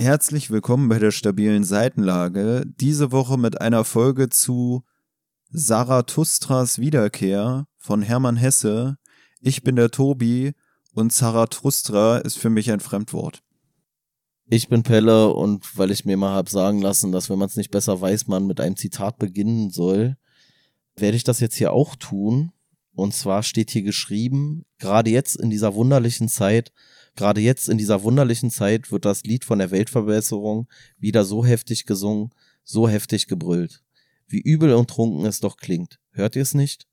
Herzlich willkommen bei der stabilen Seitenlage. Diese Woche mit einer Folge zu Zarathustras Wiederkehr von Hermann Hesse. Ich bin der Tobi und Zarathustra ist für mich ein Fremdwort. Ich bin Pelle und weil ich mir mal hab sagen lassen, dass wenn man es nicht besser weiß, man mit einem Zitat beginnen soll, werde ich das jetzt hier auch tun. Und zwar steht hier geschrieben, gerade jetzt in dieser wunderlichen Zeit, gerade jetzt in dieser wunderlichen Zeit wird das Lied von der Weltverbesserung wieder so heftig gesungen, so heftig gebrüllt. Wie übel und trunken es doch klingt. Hört ihr es nicht?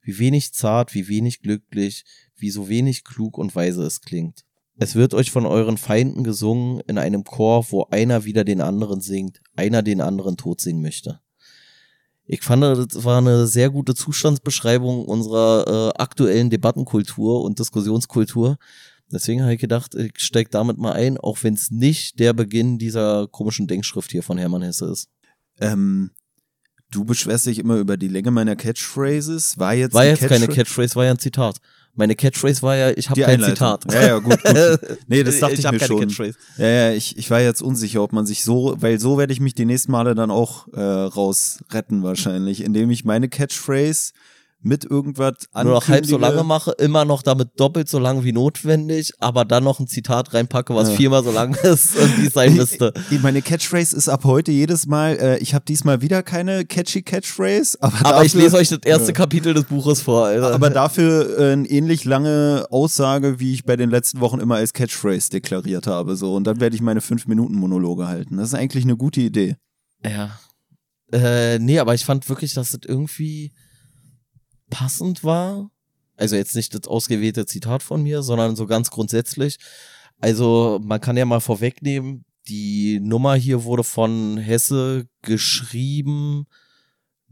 Wie wenig zart, wie wenig glücklich, wie so wenig klug und weise es klingt. Es wird euch von euren Feinden gesungen in einem Chor, wo einer wieder den anderen singt, einer den anderen tot singen möchte. Ich fand, das war eine sehr gute Zustandsbeschreibung unserer äh, aktuellen Debattenkultur und Diskussionskultur. Deswegen habe ich gedacht, ich steig damit mal ein, auch wenn es nicht der Beginn dieser komischen Denkschrift hier von Hermann Hesse ist. Ähm, du beschwerst dich immer über die Länge meiner Catchphrases. War jetzt, war jetzt Catchphrase? keine Catchphrase, war ja ein Zitat. Meine Catchphrase war ja, ich habe kein Zitat. Ja, ja, gut, gut. Nee, das dachte ich, ich mir schon. Catchphrase. Ja, ja, ich, ich war jetzt unsicher, ob man sich so, weil so werde ich mich die nächsten Male dann auch äh, rausretten wahrscheinlich, indem ich meine Catchphrase mit irgendwas Nur noch halb so lange mache, immer noch damit doppelt so lang wie notwendig, aber dann noch ein Zitat reinpacke, was ja. viermal so lang ist und wie es sein müsste. Meine Catchphrase ist ab heute jedes Mal, äh, ich habe diesmal wieder keine catchy Catchphrase, aber, aber dafür, ich lese euch das erste ja. Kapitel des Buches vor. Alter. Aber dafür äh, eine ähnlich lange Aussage, wie ich bei den letzten Wochen immer als Catchphrase deklariert habe. So. Und dann werde ich meine fünf Minuten Monologe halten. Das ist eigentlich eine gute Idee. Ja. Äh, nee, aber ich fand wirklich, dass das irgendwie passend war. Also jetzt nicht das ausgewählte Zitat von mir, sondern so ganz grundsätzlich. Also man kann ja mal vorwegnehmen, die Nummer hier wurde von Hesse geschrieben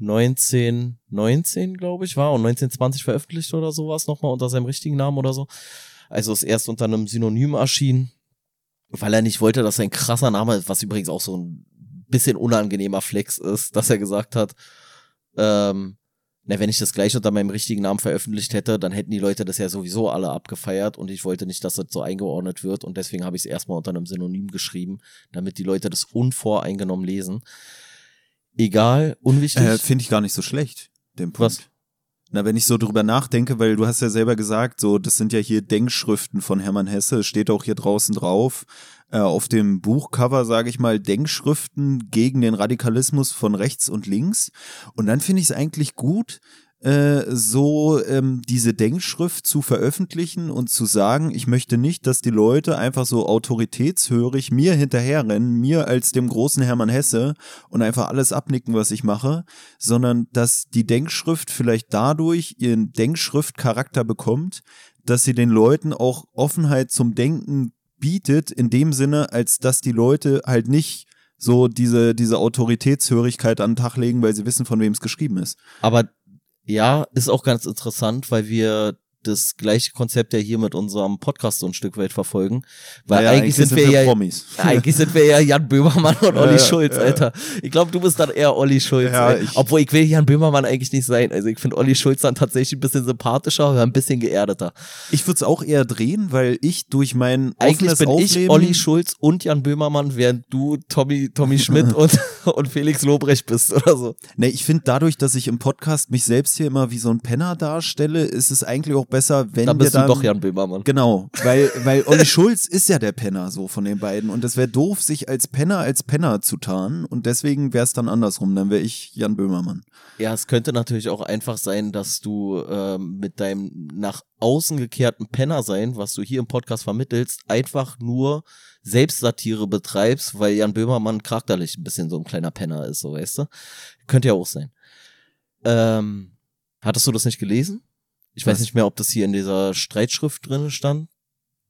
1919, glaube ich, war und 1920 veröffentlicht oder sowas nochmal unter seinem richtigen Namen oder so. Also ist erst unter einem Synonym erschienen, weil er nicht wollte, dass sein krasser Name, was übrigens auch so ein bisschen unangenehmer Flex ist, dass er gesagt hat, ähm, na, wenn ich das gleich unter meinem richtigen Namen veröffentlicht hätte, dann hätten die Leute das ja sowieso alle abgefeiert und ich wollte nicht, dass das so eingeordnet wird und deswegen habe ich es erstmal unter einem Synonym geschrieben, damit die Leute das unvoreingenommen lesen. Egal, unwichtig. Äh, Finde ich gar nicht so schlecht, den Punkt. Was? Na, wenn ich so drüber nachdenke, weil du hast ja selber gesagt, so, das sind ja hier Denkschriften von Hermann Hesse, steht auch hier draußen drauf äh, auf dem Buchcover, sage ich mal, Denkschriften gegen den Radikalismus von rechts und links. Und dann finde ich es eigentlich gut, äh, so ähm, diese Denkschrift zu veröffentlichen und zu sagen, ich möchte nicht, dass die Leute einfach so autoritätshörig mir hinterherrennen, mir als dem großen Hermann Hesse und einfach alles abnicken, was ich mache, sondern dass die Denkschrift vielleicht dadurch ihren Denkschriftcharakter bekommt, dass sie den Leuten auch Offenheit zum Denken bietet, in dem Sinne, als dass die Leute halt nicht so diese, diese Autoritätshörigkeit an den Tag legen, weil sie wissen, von wem es geschrieben ist. Aber ja, ist auch ganz interessant, weil wir das gleiche Konzept ja hier mit unserem Podcast so ein Stück weit verfolgen. Weil naja, eigentlich, eigentlich, sind, sind wir, wir, ja, Promis. eigentlich sind wir ja Jan Böhmermann und Olli ja, Schulz, ja, Alter. Ich glaube, du bist dann eher Olli Schulz. Ja, ich, Obwohl ich will Jan Böhmermann eigentlich nicht sein. Also ich finde Olli Schulz dann tatsächlich ein bisschen sympathischer, aber ein bisschen geerdeter. Ich würde es auch eher drehen, weil ich durch mein Eigentlich bin Aufleben ich Olli Schulz und Jan Böhmermann, während du Tommy, Tommy Schmidt und, und Felix Lobrecht bist oder so. Nee, ich finde dadurch, dass ich im Podcast mich selbst hier immer wie so ein Penner darstelle, ist es eigentlich auch besser, wenn dann bist wir dann, du doch Jan Böhmermann. Genau, weil, weil Olli Schulz ist ja der Penner so von den beiden und es wäre doof, sich als Penner als Penner zu tarnen und deswegen wäre es dann andersrum, dann wäre ich Jan Böhmermann. Ja, es könnte natürlich auch einfach sein, dass du ähm, mit deinem nach außen gekehrten Penner sein, was du hier im Podcast vermittelst, einfach nur Selbstsatire betreibst, weil Jan Böhmermann charakterlich ein bisschen so ein kleiner Penner ist, so weißt du. Könnte ja auch sein. Ähm, hattest du das nicht gelesen? Ich Was? weiß nicht mehr, ob das hier in dieser Streitschrift drin stand.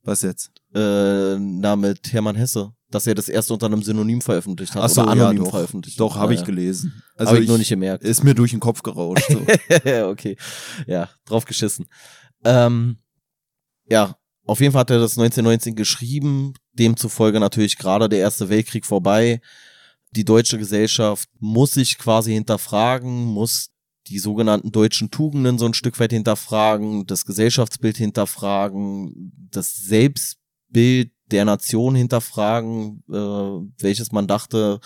Was jetzt? Äh, na, mit Hermann Hesse. Dass er das erst unter einem Synonym veröffentlicht hat. Ach so, oder anonym ja, doch, veröffentlicht. Doch, habe ich gelesen. Also habe ich, nur nicht gemerkt. Ist mir durch den Kopf gerauscht. So. okay. Ja, drauf geschissen. Ähm, ja, auf jeden Fall hat er das 1919 geschrieben. Demzufolge natürlich gerade der Erste Weltkrieg vorbei. Die deutsche Gesellschaft muss sich quasi hinterfragen, muss die sogenannten deutschen Tugenden so ein Stück weit hinterfragen, das Gesellschaftsbild hinterfragen, das Selbstbild der Nation hinterfragen, äh, welches man dachte,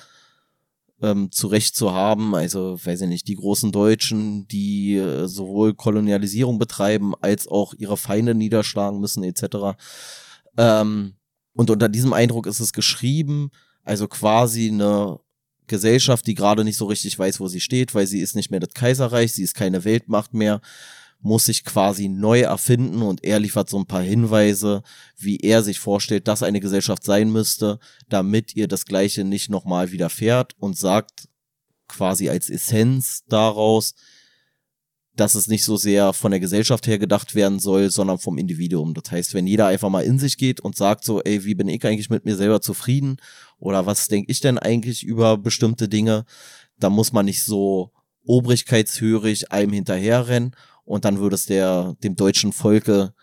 ähm, zurecht zu haben. Also, weiß ich nicht, die großen Deutschen, die äh, sowohl Kolonialisierung betreiben, als auch ihre Feinde niederschlagen müssen, etc. Ähm, und unter diesem Eindruck ist es geschrieben, also quasi eine Gesellschaft, die gerade nicht so richtig weiß, wo sie steht, weil sie ist nicht mehr das Kaiserreich, sie ist keine Weltmacht mehr, muss sich quasi neu erfinden und er liefert so ein paar Hinweise, wie er sich vorstellt, dass eine Gesellschaft sein müsste, damit ihr das Gleiche nicht nochmal widerfährt und sagt quasi als Essenz daraus, dass es nicht so sehr von der Gesellschaft her gedacht werden soll, sondern vom Individuum. Das heißt, wenn jeder einfach mal in sich geht und sagt so, ey, wie bin ich eigentlich mit mir selber zufrieden oder was denke ich denn eigentlich über bestimmte Dinge, dann muss man nicht so obrigkeitshörig einem hinterherrennen und dann würde es der, dem deutschen Volke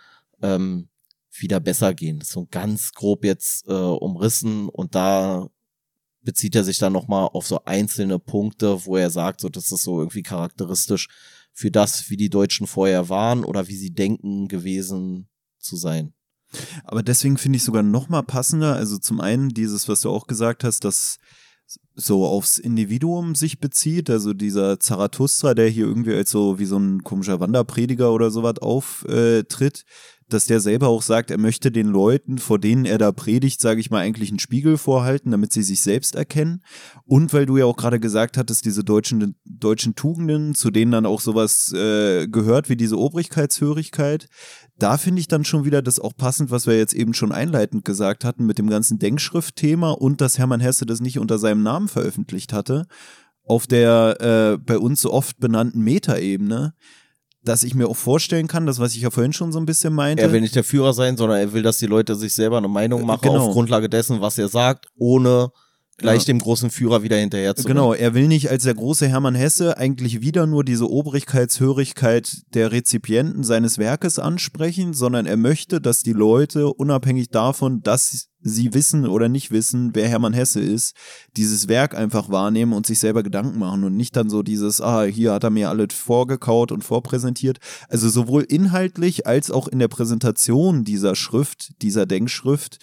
ähm, wieder besser gehen. So ganz grob jetzt äh, umrissen und da bezieht er sich dann nochmal auf so einzelne Punkte, wo er sagt, so das ist so irgendwie charakteristisch für das, wie die Deutschen vorher waren oder wie sie denken gewesen zu sein. Aber deswegen finde ich sogar noch mal passender. Also zum einen dieses, was du auch gesagt hast, dass so aufs Individuum sich bezieht. Also dieser Zarathustra, der hier irgendwie als so wie so ein komischer Wanderprediger oder sowas auftritt, dass der selber auch sagt, er möchte den Leuten, vor denen er da predigt, sage ich mal, eigentlich einen Spiegel vorhalten, damit sie sich selbst erkennen. Und weil du ja auch gerade gesagt hattest, diese deutschen, deutschen Tugenden, zu denen dann auch sowas äh, gehört wie diese Obrigkeitshörigkeit, da finde ich dann schon wieder das auch passend, was wir jetzt eben schon einleitend gesagt hatten mit dem ganzen Denkschriftthema und dass Hermann Hesse das nicht unter seinem Namen veröffentlicht hatte, auf der äh, bei uns so oft benannten Metaebene, dass ich mir auch vorstellen kann, das was ich ja vorhin schon so ein bisschen meinte. Er will nicht der Führer sein, sondern er will, dass die Leute sich selber eine Meinung machen genau. auf Grundlage dessen, was er sagt, ohne gleich ja. dem großen Führer wieder hinterher zu Genau, er will nicht als der große Hermann Hesse eigentlich wieder nur diese Obrigkeitshörigkeit der Rezipienten seines Werkes ansprechen, sondern er möchte, dass die Leute unabhängig davon, dass sie wissen oder nicht wissen, wer Hermann Hesse ist, dieses Werk einfach wahrnehmen und sich selber Gedanken machen und nicht dann so dieses, ah, hier hat er mir alles vorgekaut und vorpräsentiert. Also sowohl inhaltlich als auch in der Präsentation dieser Schrift, dieser Denkschrift,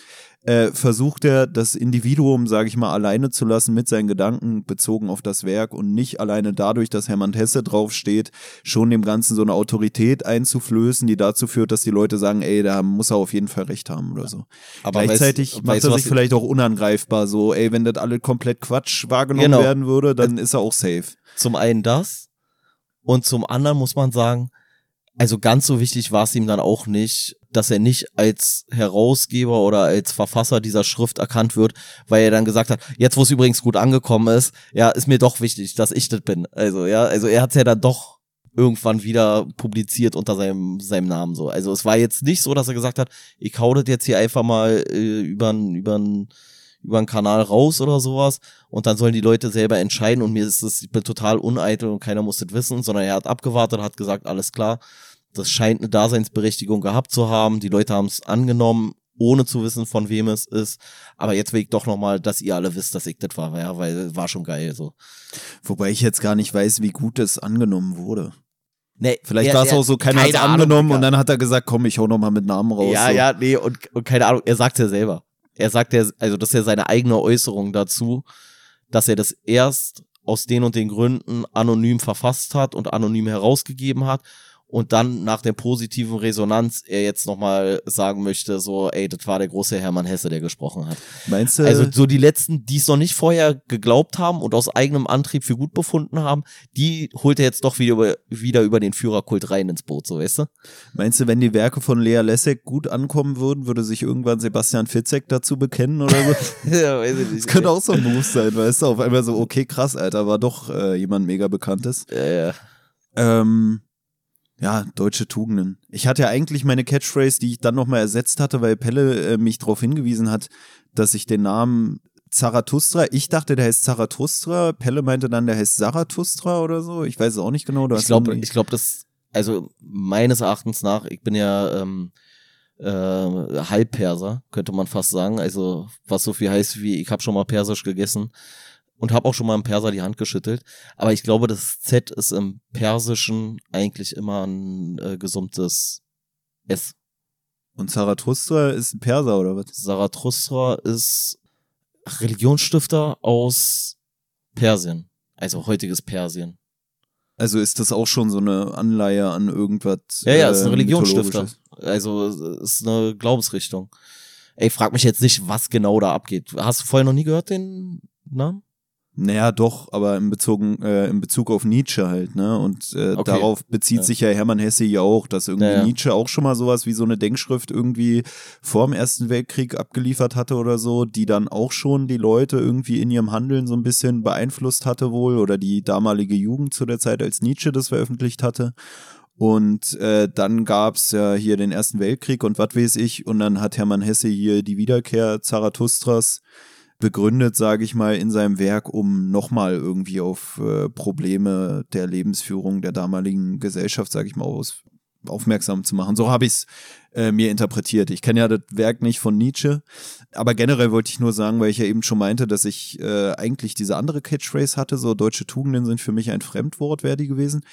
äh, versucht er, das Individuum, sage ich mal, alleine zu lassen mit seinen Gedanken bezogen auf das Werk und nicht alleine dadurch, dass Hermann Hesse draufsteht, schon dem Ganzen so eine Autorität einzuflößen, die dazu führt, dass die Leute sagen, ey, da muss er auf jeden Fall recht haben oder so. Aber Gleichzeitig weiß, macht er sich vielleicht auch unangreifbar, so, ey, wenn das alle komplett Quatsch wahrgenommen genau. werden würde, dann ist er auch safe. Zum einen das und zum anderen muss man sagen, also ganz so wichtig war es ihm dann auch nicht, dass er nicht als Herausgeber oder als Verfasser dieser Schrift erkannt wird, weil er dann gesagt hat, jetzt wo es übrigens gut angekommen ist, ja, ist mir doch wichtig, dass ich das bin. Also, ja, also er hat es ja dann doch irgendwann wieder publiziert unter seinem, seinem Namen so. Also es war jetzt nicht so, dass er gesagt hat, ich hau das jetzt hier einfach mal äh, über über über einen Kanal raus oder sowas und dann sollen die Leute selber entscheiden und mir ist bin total uneitel und keiner muss das wissen, sondern er hat abgewartet, hat gesagt, alles klar, das scheint eine Daseinsberechtigung gehabt zu haben. Die Leute haben es angenommen, ohne zu wissen, von wem es ist. Aber jetzt will ich doch nochmal, dass ihr alle wisst, dass ich das war, ja, weil war schon geil so. Wobei ich jetzt gar nicht weiß, wie gut es angenommen wurde. Nee, Vielleicht war es auch so, keiner hat es angenommen und dann hat er gesagt, komm, ich hau nochmal mit Namen raus. Ja, so. ja, nee, und, und keine Ahnung, er sagt ja selber. Er sagt ja, also das ist ja seine eigene Äußerung dazu, dass er das erst aus den und den Gründen anonym verfasst hat und anonym herausgegeben hat und dann nach der positiven Resonanz er jetzt nochmal sagen möchte, so, ey, das war der große Hermann Hesse, der gesprochen hat. Meinst du? Also so die letzten, die es noch nicht vorher geglaubt haben und aus eigenem Antrieb für gut befunden haben, die holt er jetzt doch wieder über, wieder über den Führerkult rein ins Boot, so weißt du? Meinst du, wenn die Werke von Lea Lessig gut ankommen würden, würde sich irgendwann Sebastian Fitzek dazu bekennen oder so? ja, weiß ich nicht. Das könnte auch so ein Move sein, weißt du? Auf einmal so, okay, krass, Alter, war doch äh, jemand mega bekanntes. Ja, ja. Ähm, ja, deutsche Tugenden. Ich hatte ja eigentlich meine Catchphrase, die ich dann nochmal ersetzt hatte, weil Pelle äh, mich darauf hingewiesen hat, dass ich den Namen Zarathustra, ich dachte, der heißt Zarathustra, Pelle meinte dann, der heißt Zarathustra oder so. Ich weiß es auch nicht genau. ich glaube, ich glaube, das, also meines Erachtens nach, ich bin ja ähm, äh, Halbperser, könnte man fast sagen. Also was so viel heißt wie, ich habe schon mal Persisch gegessen und habe auch schon mal im Perser die Hand geschüttelt. Aber ich glaube, das Z ist im Persischen eigentlich immer ein äh, gesummtes S. Und Zarathustra ist ein Perser oder was? Zarathustra ist Religionsstifter aus Persien, also heutiges Persien. Also ist das auch schon so eine Anleihe an irgendwas? Ja, ja, ist ein äh, Religionsstifter. Also ist eine Glaubensrichtung. Ey, frag mich jetzt nicht, was genau da abgeht. Hast du vorher noch nie gehört den Namen? Naja, doch, aber in, Bezogen, äh, in Bezug auf Nietzsche halt, ne? Und äh, okay. darauf bezieht ja. sich ja Hermann Hesse ja auch, dass irgendwie ja, ja. Nietzsche auch schon mal sowas wie so eine Denkschrift irgendwie vor dem Ersten Weltkrieg abgeliefert hatte oder so, die dann auch schon die Leute irgendwie in ihrem Handeln so ein bisschen beeinflusst hatte wohl oder die damalige Jugend zu der Zeit, als Nietzsche das veröffentlicht hatte. Und äh, dann gab's ja hier den Ersten Weltkrieg und was weiß ich. Und dann hat Hermann Hesse hier die Wiederkehr Zarathustras begründet, sage ich mal, in seinem Werk, um nochmal irgendwie auf äh, Probleme der Lebensführung der damaligen Gesellschaft, sage ich mal, aus, aufmerksam zu machen. So habe ich es äh, mir interpretiert. Ich kenne ja das Werk nicht von Nietzsche, aber generell wollte ich nur sagen, weil ich ja eben schon meinte, dass ich äh, eigentlich diese andere Catchphrase hatte, so deutsche Tugenden sind für mich ein Fremdwort, wäre die gewesen,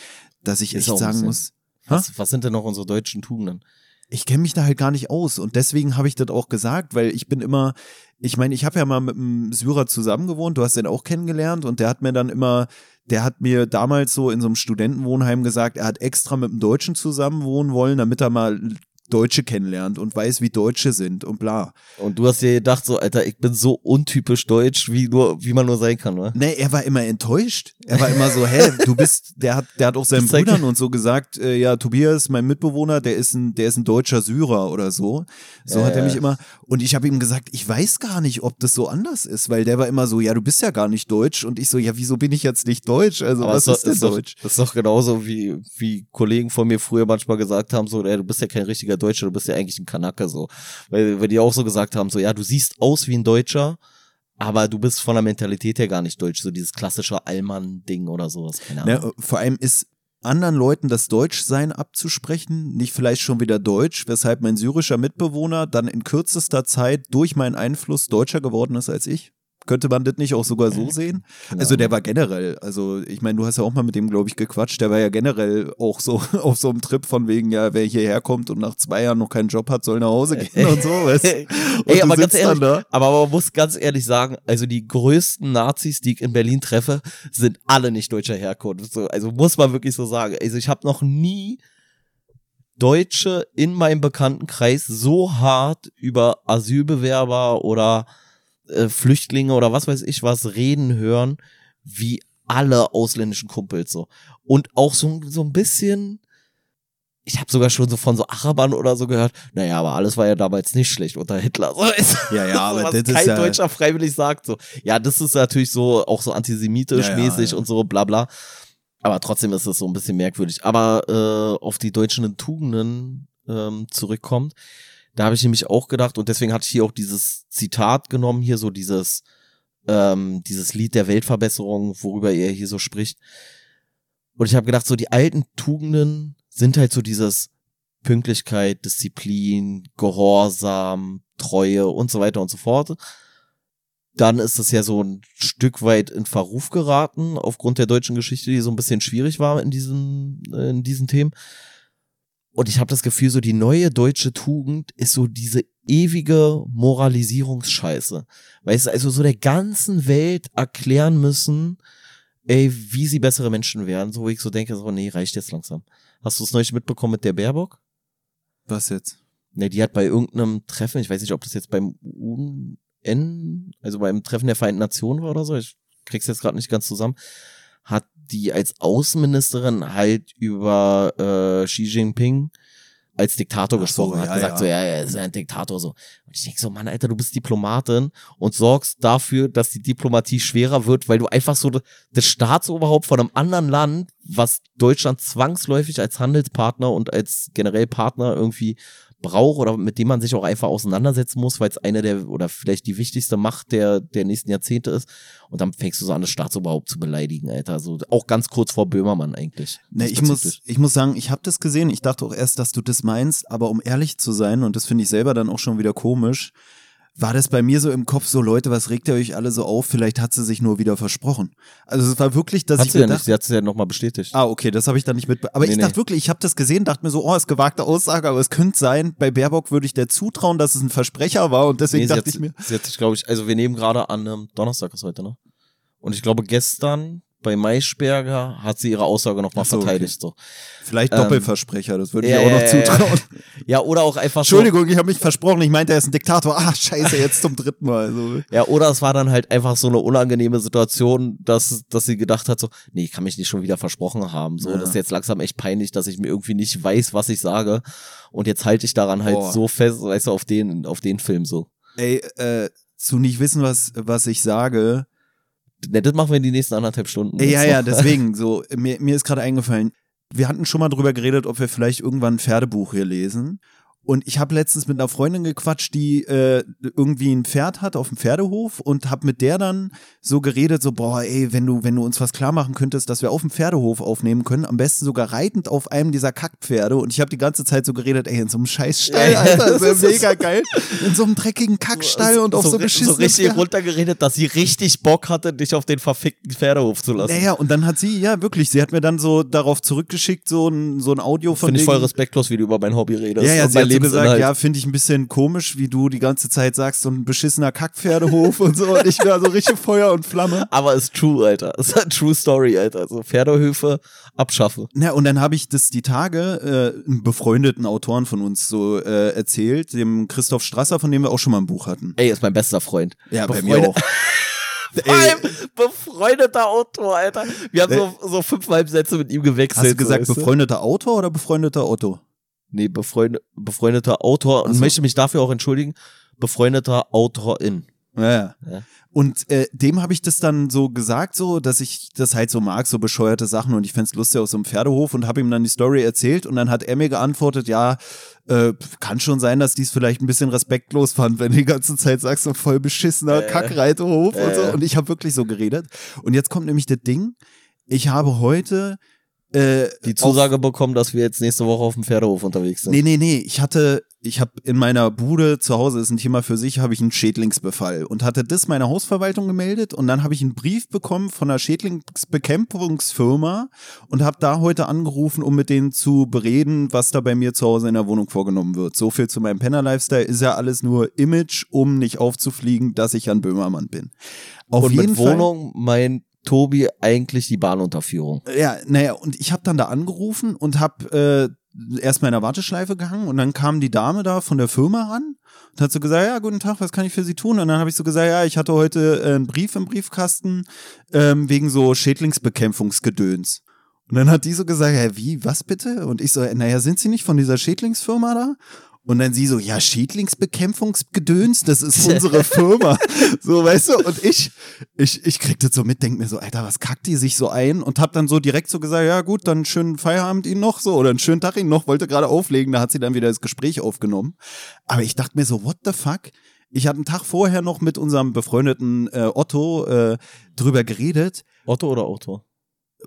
dass ich Ist echt sagen muss. Was, was sind denn noch unsere deutschen Tugenden? Ich kenne mich da halt gar nicht aus. Und deswegen habe ich das auch gesagt, weil ich bin immer, ich meine, ich habe ja mal mit einem Syrer zusammen gewohnt, du hast den auch kennengelernt und der hat mir dann immer, der hat mir damals so in so einem Studentenwohnheim gesagt, er hat extra mit einem Deutschen zusammen wohnen wollen, damit er mal Deutsche kennenlernt und weiß, wie Deutsche sind und bla. Und du hast dir gedacht, so, Alter, ich bin so untypisch deutsch, wie nur, wie man nur sein kann, oder? Nee, er war immer enttäuscht. Er war immer so, hä, du bist, der hat, der hat auch seinen Brüdern und so gesagt, äh, ja, Tobias, mein Mitbewohner, der ist ein, der ist ein deutscher Syrer oder so. So ja, hat er mich immer, und ich habe ihm gesagt, ich weiß gar nicht, ob das so anders ist, weil der war immer so, ja, du bist ja gar nicht deutsch. Und ich so, ja, wieso bin ich jetzt nicht deutsch? Also, Aber was ist, ist denn ist deutsch? Doch, das ist doch genauso, wie, wie Kollegen von mir früher manchmal gesagt haben, so, ey, du bist ja kein richtiger richtiger Deutscher, du bist ja eigentlich ein Kanake so. Weil, weil die auch so gesagt haben, so, ja, du siehst aus wie ein Deutscher, aber du bist von der Mentalität her gar nicht deutsch, so dieses klassische Allmann-Ding oder sowas, keine Ahnung. Ja, vor allem ist anderen Leuten das Deutschsein abzusprechen, nicht vielleicht schon wieder Deutsch, weshalb mein syrischer Mitbewohner dann in kürzester Zeit durch meinen Einfluss Deutscher geworden ist als ich. Könnte man das nicht auch sogar so sehen? Genau. Also der war generell, also ich meine, du hast ja auch mal mit dem, glaube ich, gequatscht, der war ja generell auch so auf so einem Trip von wegen, ja, wer hierher kommt und nach zwei Jahren noch keinen Job hat, soll nach Hause gehen und so. Weißt? Und Ey, aber ganz ehrlich, aber man muss ganz ehrlich sagen, also die größten Nazis, die ich in Berlin treffe, sind alle nicht deutscher Herkunft. So, also muss man wirklich so sagen. Also ich habe noch nie Deutsche in meinem Bekanntenkreis so hart über Asylbewerber oder äh, Flüchtlinge oder was weiß ich was reden hören, wie alle ausländischen Kumpels so. Und auch so, so ein bisschen, ich habe sogar schon so von so Arabern oder so gehört, naja, aber alles war ja damals nicht schlecht unter Hitler. So ist, ja, ja, aber was das kein ist ja Deutscher freiwillig sagt. So. Ja, das ist natürlich so auch so antisemitisch ja, mäßig ja, ja. und so, bla bla. Aber trotzdem ist es so ein bisschen merkwürdig. Aber äh, auf die deutschen Tugenden ähm, zurückkommt, da habe ich nämlich auch gedacht, und deswegen hatte ich hier auch dieses Zitat genommen, hier so dieses, ähm, dieses Lied der Weltverbesserung, worüber er hier so spricht. Und ich habe gedacht, so die alten Tugenden sind halt so dieses Pünktlichkeit, Disziplin, Gehorsam, Treue und so weiter und so fort. Dann ist es ja so ein Stück weit in Verruf geraten, aufgrund der deutschen Geschichte, die so ein bisschen schwierig war in diesen, in diesen Themen. Und ich habe das Gefühl, so die neue deutsche Tugend ist so diese ewige Moralisierungsscheiße. Weißt du, also so der ganzen Welt erklären müssen, ey, wie sie bessere Menschen werden, so wo ich so denke, so, nee, reicht jetzt langsam. Hast du es neulich mitbekommen mit der Baerbock? Was jetzt? Ne, die hat bei irgendeinem Treffen, ich weiß nicht, ob das jetzt beim UN, also beim Treffen der Vereinten Nationen war oder so, ich krieg's jetzt gerade nicht ganz zusammen, hat die als Außenministerin halt über äh, Xi Jinping als Diktator Ach gesprochen, so, hat ja, gesagt ja. so, ja, er ist ein Diktator so. Und ich denke so, Mann, Alter, du bist Diplomatin und sorgst dafür, dass die Diplomatie schwerer wird, weil du einfach so das Staatsoberhaupt von einem anderen Land, was Deutschland zwangsläufig als Handelspartner und als generell Partner irgendwie braucht oder mit dem man sich auch einfach auseinandersetzen muss, weil es eine der oder vielleicht die wichtigste Macht der, der nächsten Jahrzehnte ist. Und dann fängst du so an, das Staatsoberhaupt zu beleidigen, Alter. Also auch ganz kurz vor Böhmermann eigentlich. Nee, ich muss, ich muss sagen, ich habe das gesehen. Ich dachte auch erst, dass du das meinst, aber um ehrlich zu sein, und das finde ich selber dann auch schon wieder komisch, war das bei mir so im Kopf so, Leute, was regt ihr euch alle so auf? Vielleicht hat sie sich nur wieder versprochen. Also es war wirklich, dass Hat ich sie ja gedacht, nicht, sie hat es ja nochmal bestätigt. Ah, okay, das habe ich dann nicht mit. Aber Nee, ich nee. dachte wirklich, ich habe das gesehen, dachte mir so, oh, ist gewagte Aussage, aber es könnte sein, bei Baerbock würde ich der zutrauen, dass es ein Versprecher war und deswegen Nee, dachte hat, ich mir, sie hat sich, glaube ich, also wir nehmen gerade an ähm, Donnerstag ist heute, ne? Und ich glaube, gestern bei Maischberger hat sie ihre Aussage nochmal so, okay. verteidigt. So. vielleicht Ähm, Doppelversprecher, das würde ich ja, auch noch zutrauen. Ja, oder auch einfach so. Entschuldigung, ich habe mich versprochen, ich meinte, er ist ein Diktator. Ah, scheiße, jetzt zum dritten Mal. So. Ja, oder es war dann halt einfach so eine unangenehme Situation, dass, dass sie gedacht hat, so, nee, ich kann mich nicht schon wieder versprochen haben. So, Ja. das ist jetzt langsam echt peinlich, dass ich mir irgendwie nicht weiß, was ich sage. Und jetzt halte ich daran halt Boah. so fest, weißt du, auf den, auf den Film so. Ey, äh, zu nicht wissen, was, was ich sage. Das machen wir in die nächsten anderthalb Stunden. Ja, jetzt ja, deswegen, so, mir, mir ist gerade eingefallen, wir hatten schon mal drüber geredet, ob wir vielleicht irgendwann ein Pferdebuch hier lesen. Und ich habe letztens mit einer Freundin gequatscht, die äh, irgendwie ein Pferd hat auf dem Pferdehof und habe mit der dann so geredet, so boah, ey, wenn du wenn du uns was klar machen könntest, dass wir auf dem Pferdehof aufnehmen können, am besten sogar reitend auf einem dieser Kackpferde. Und ich habe die ganze Zeit so geredet, ey, in so einem Scheißstall, Ja, Alter, das ist mega geil, in so einem dreckigen Kackstall und auf so, so, beschissenen so richtig Pferden. runtergeredet, dass sie richtig Bock hatte, dich auf den verfickten Pferdehof zu lassen. Naja, und dann hat sie, ja wirklich, sie hat mir dann so darauf zurückgeschickt, so ein, so ein Audio von Finde ich voll respektlos, wie du über mein Hobby redest. Ja, ja, so gesagt, ja, finde ich ein bisschen komisch, wie du die ganze Zeit sagst, so ein beschissener Kackpferdehof und so. Und ich war so richtig Feuer und Flamme. Aber ist true, Alter. Ist eine true Story, Alter. Also Pferdehöfe abschaffe. Na, und dann habe ich das die Tage äh, einem befreundeten Autoren von uns so äh, erzählt, dem Christoph Strasser, von dem wir auch schon mal ein Buch hatten. Ey, ist mein bester Freund. Ja, bei Befreundet- mir auch. Vor allem befreundeter Autor, Alter. Wir haben so, so fünfeinhalb Sätze mit ihm gewechselt. Hast du gesagt, weißt du? befreundeter Autor oder befreundeter Otto? Nee, befreund, befreundeter Autor und Ach so. möchte mich dafür auch entschuldigen. Befreundeter Autorin. Ja, ja. Und äh, dem habe ich das dann so gesagt, so, dass ich das halt so mag, so bescheuerte Sachen und ich fänd's lustig aus so einem Pferdehof und habe ihm dann die Story erzählt und dann hat er mir geantwortet, ja, äh, kann schon sein, dass dies vielleicht ein bisschen respektlos fand, wenn du die ganze Zeit sagst, so voll beschissener Äh. Kackreiterhof und so. Äh. Und ich habe wirklich so geredet. Und jetzt kommt nämlich das Ding, ich habe heute äh, Die Zusage bekommen, dass wir jetzt nächste Woche auf dem Pferdehof unterwegs sind. Nee, nee, nee. Ich hatte, ich habe in meiner Bude zu Hause, ist ein Thema für sich, habe ich einen Schädlingsbefall und hatte das meiner Hausverwaltung gemeldet und dann habe ich einen Brief bekommen von einer Schädlingsbekämpfungsfirma und habe da heute angerufen, um mit denen zu bereden, was da bei mir zu Hause in der Wohnung vorgenommen wird. So viel zu meinem Penner-Lifestyle ist ja alles nur Image, um nicht aufzufliegen, dass ich ein Böhmermann bin. Auf und jeden mit Fall. Wohnung meint Tobi eigentlich die Bahnunterführung. Ja, naja, und ich habe dann da angerufen und habe äh, erstmal in der Warteschleife gehangen und dann kam die Dame da von der Firma ran und hat so gesagt, ja, guten Tag, was kann ich für Sie tun? Und dann habe ich so gesagt, ja, ich hatte heute äh, einen Brief im Briefkasten ähm, wegen so Schädlingsbekämpfungsgedöns. Und dann hat die so gesagt, ja, wie, was bitte? Und ich so, naja, sind Sie nicht von dieser Schädlingsfirma da? Und dann sie so, ja, Schädlingsbekämpfungsgedöns, das ist unsere Firma. so, weißt du, und ich, ich, ich krieg das so mit, denk mir so, Alter, was kackt die sich so ein? Und hab dann so direkt so gesagt, ja gut, dann schönen Feierabend Ihnen noch so oder einen schönen Tag Ihnen noch, wollte gerade auflegen, da hat sie dann wieder das Gespräch aufgenommen. Aber ich dachte mir so, what the fuck? Ich hatte einen Tag vorher noch mit unserem befreundeten äh, Otto äh, drüber geredet. Otto oder Autor?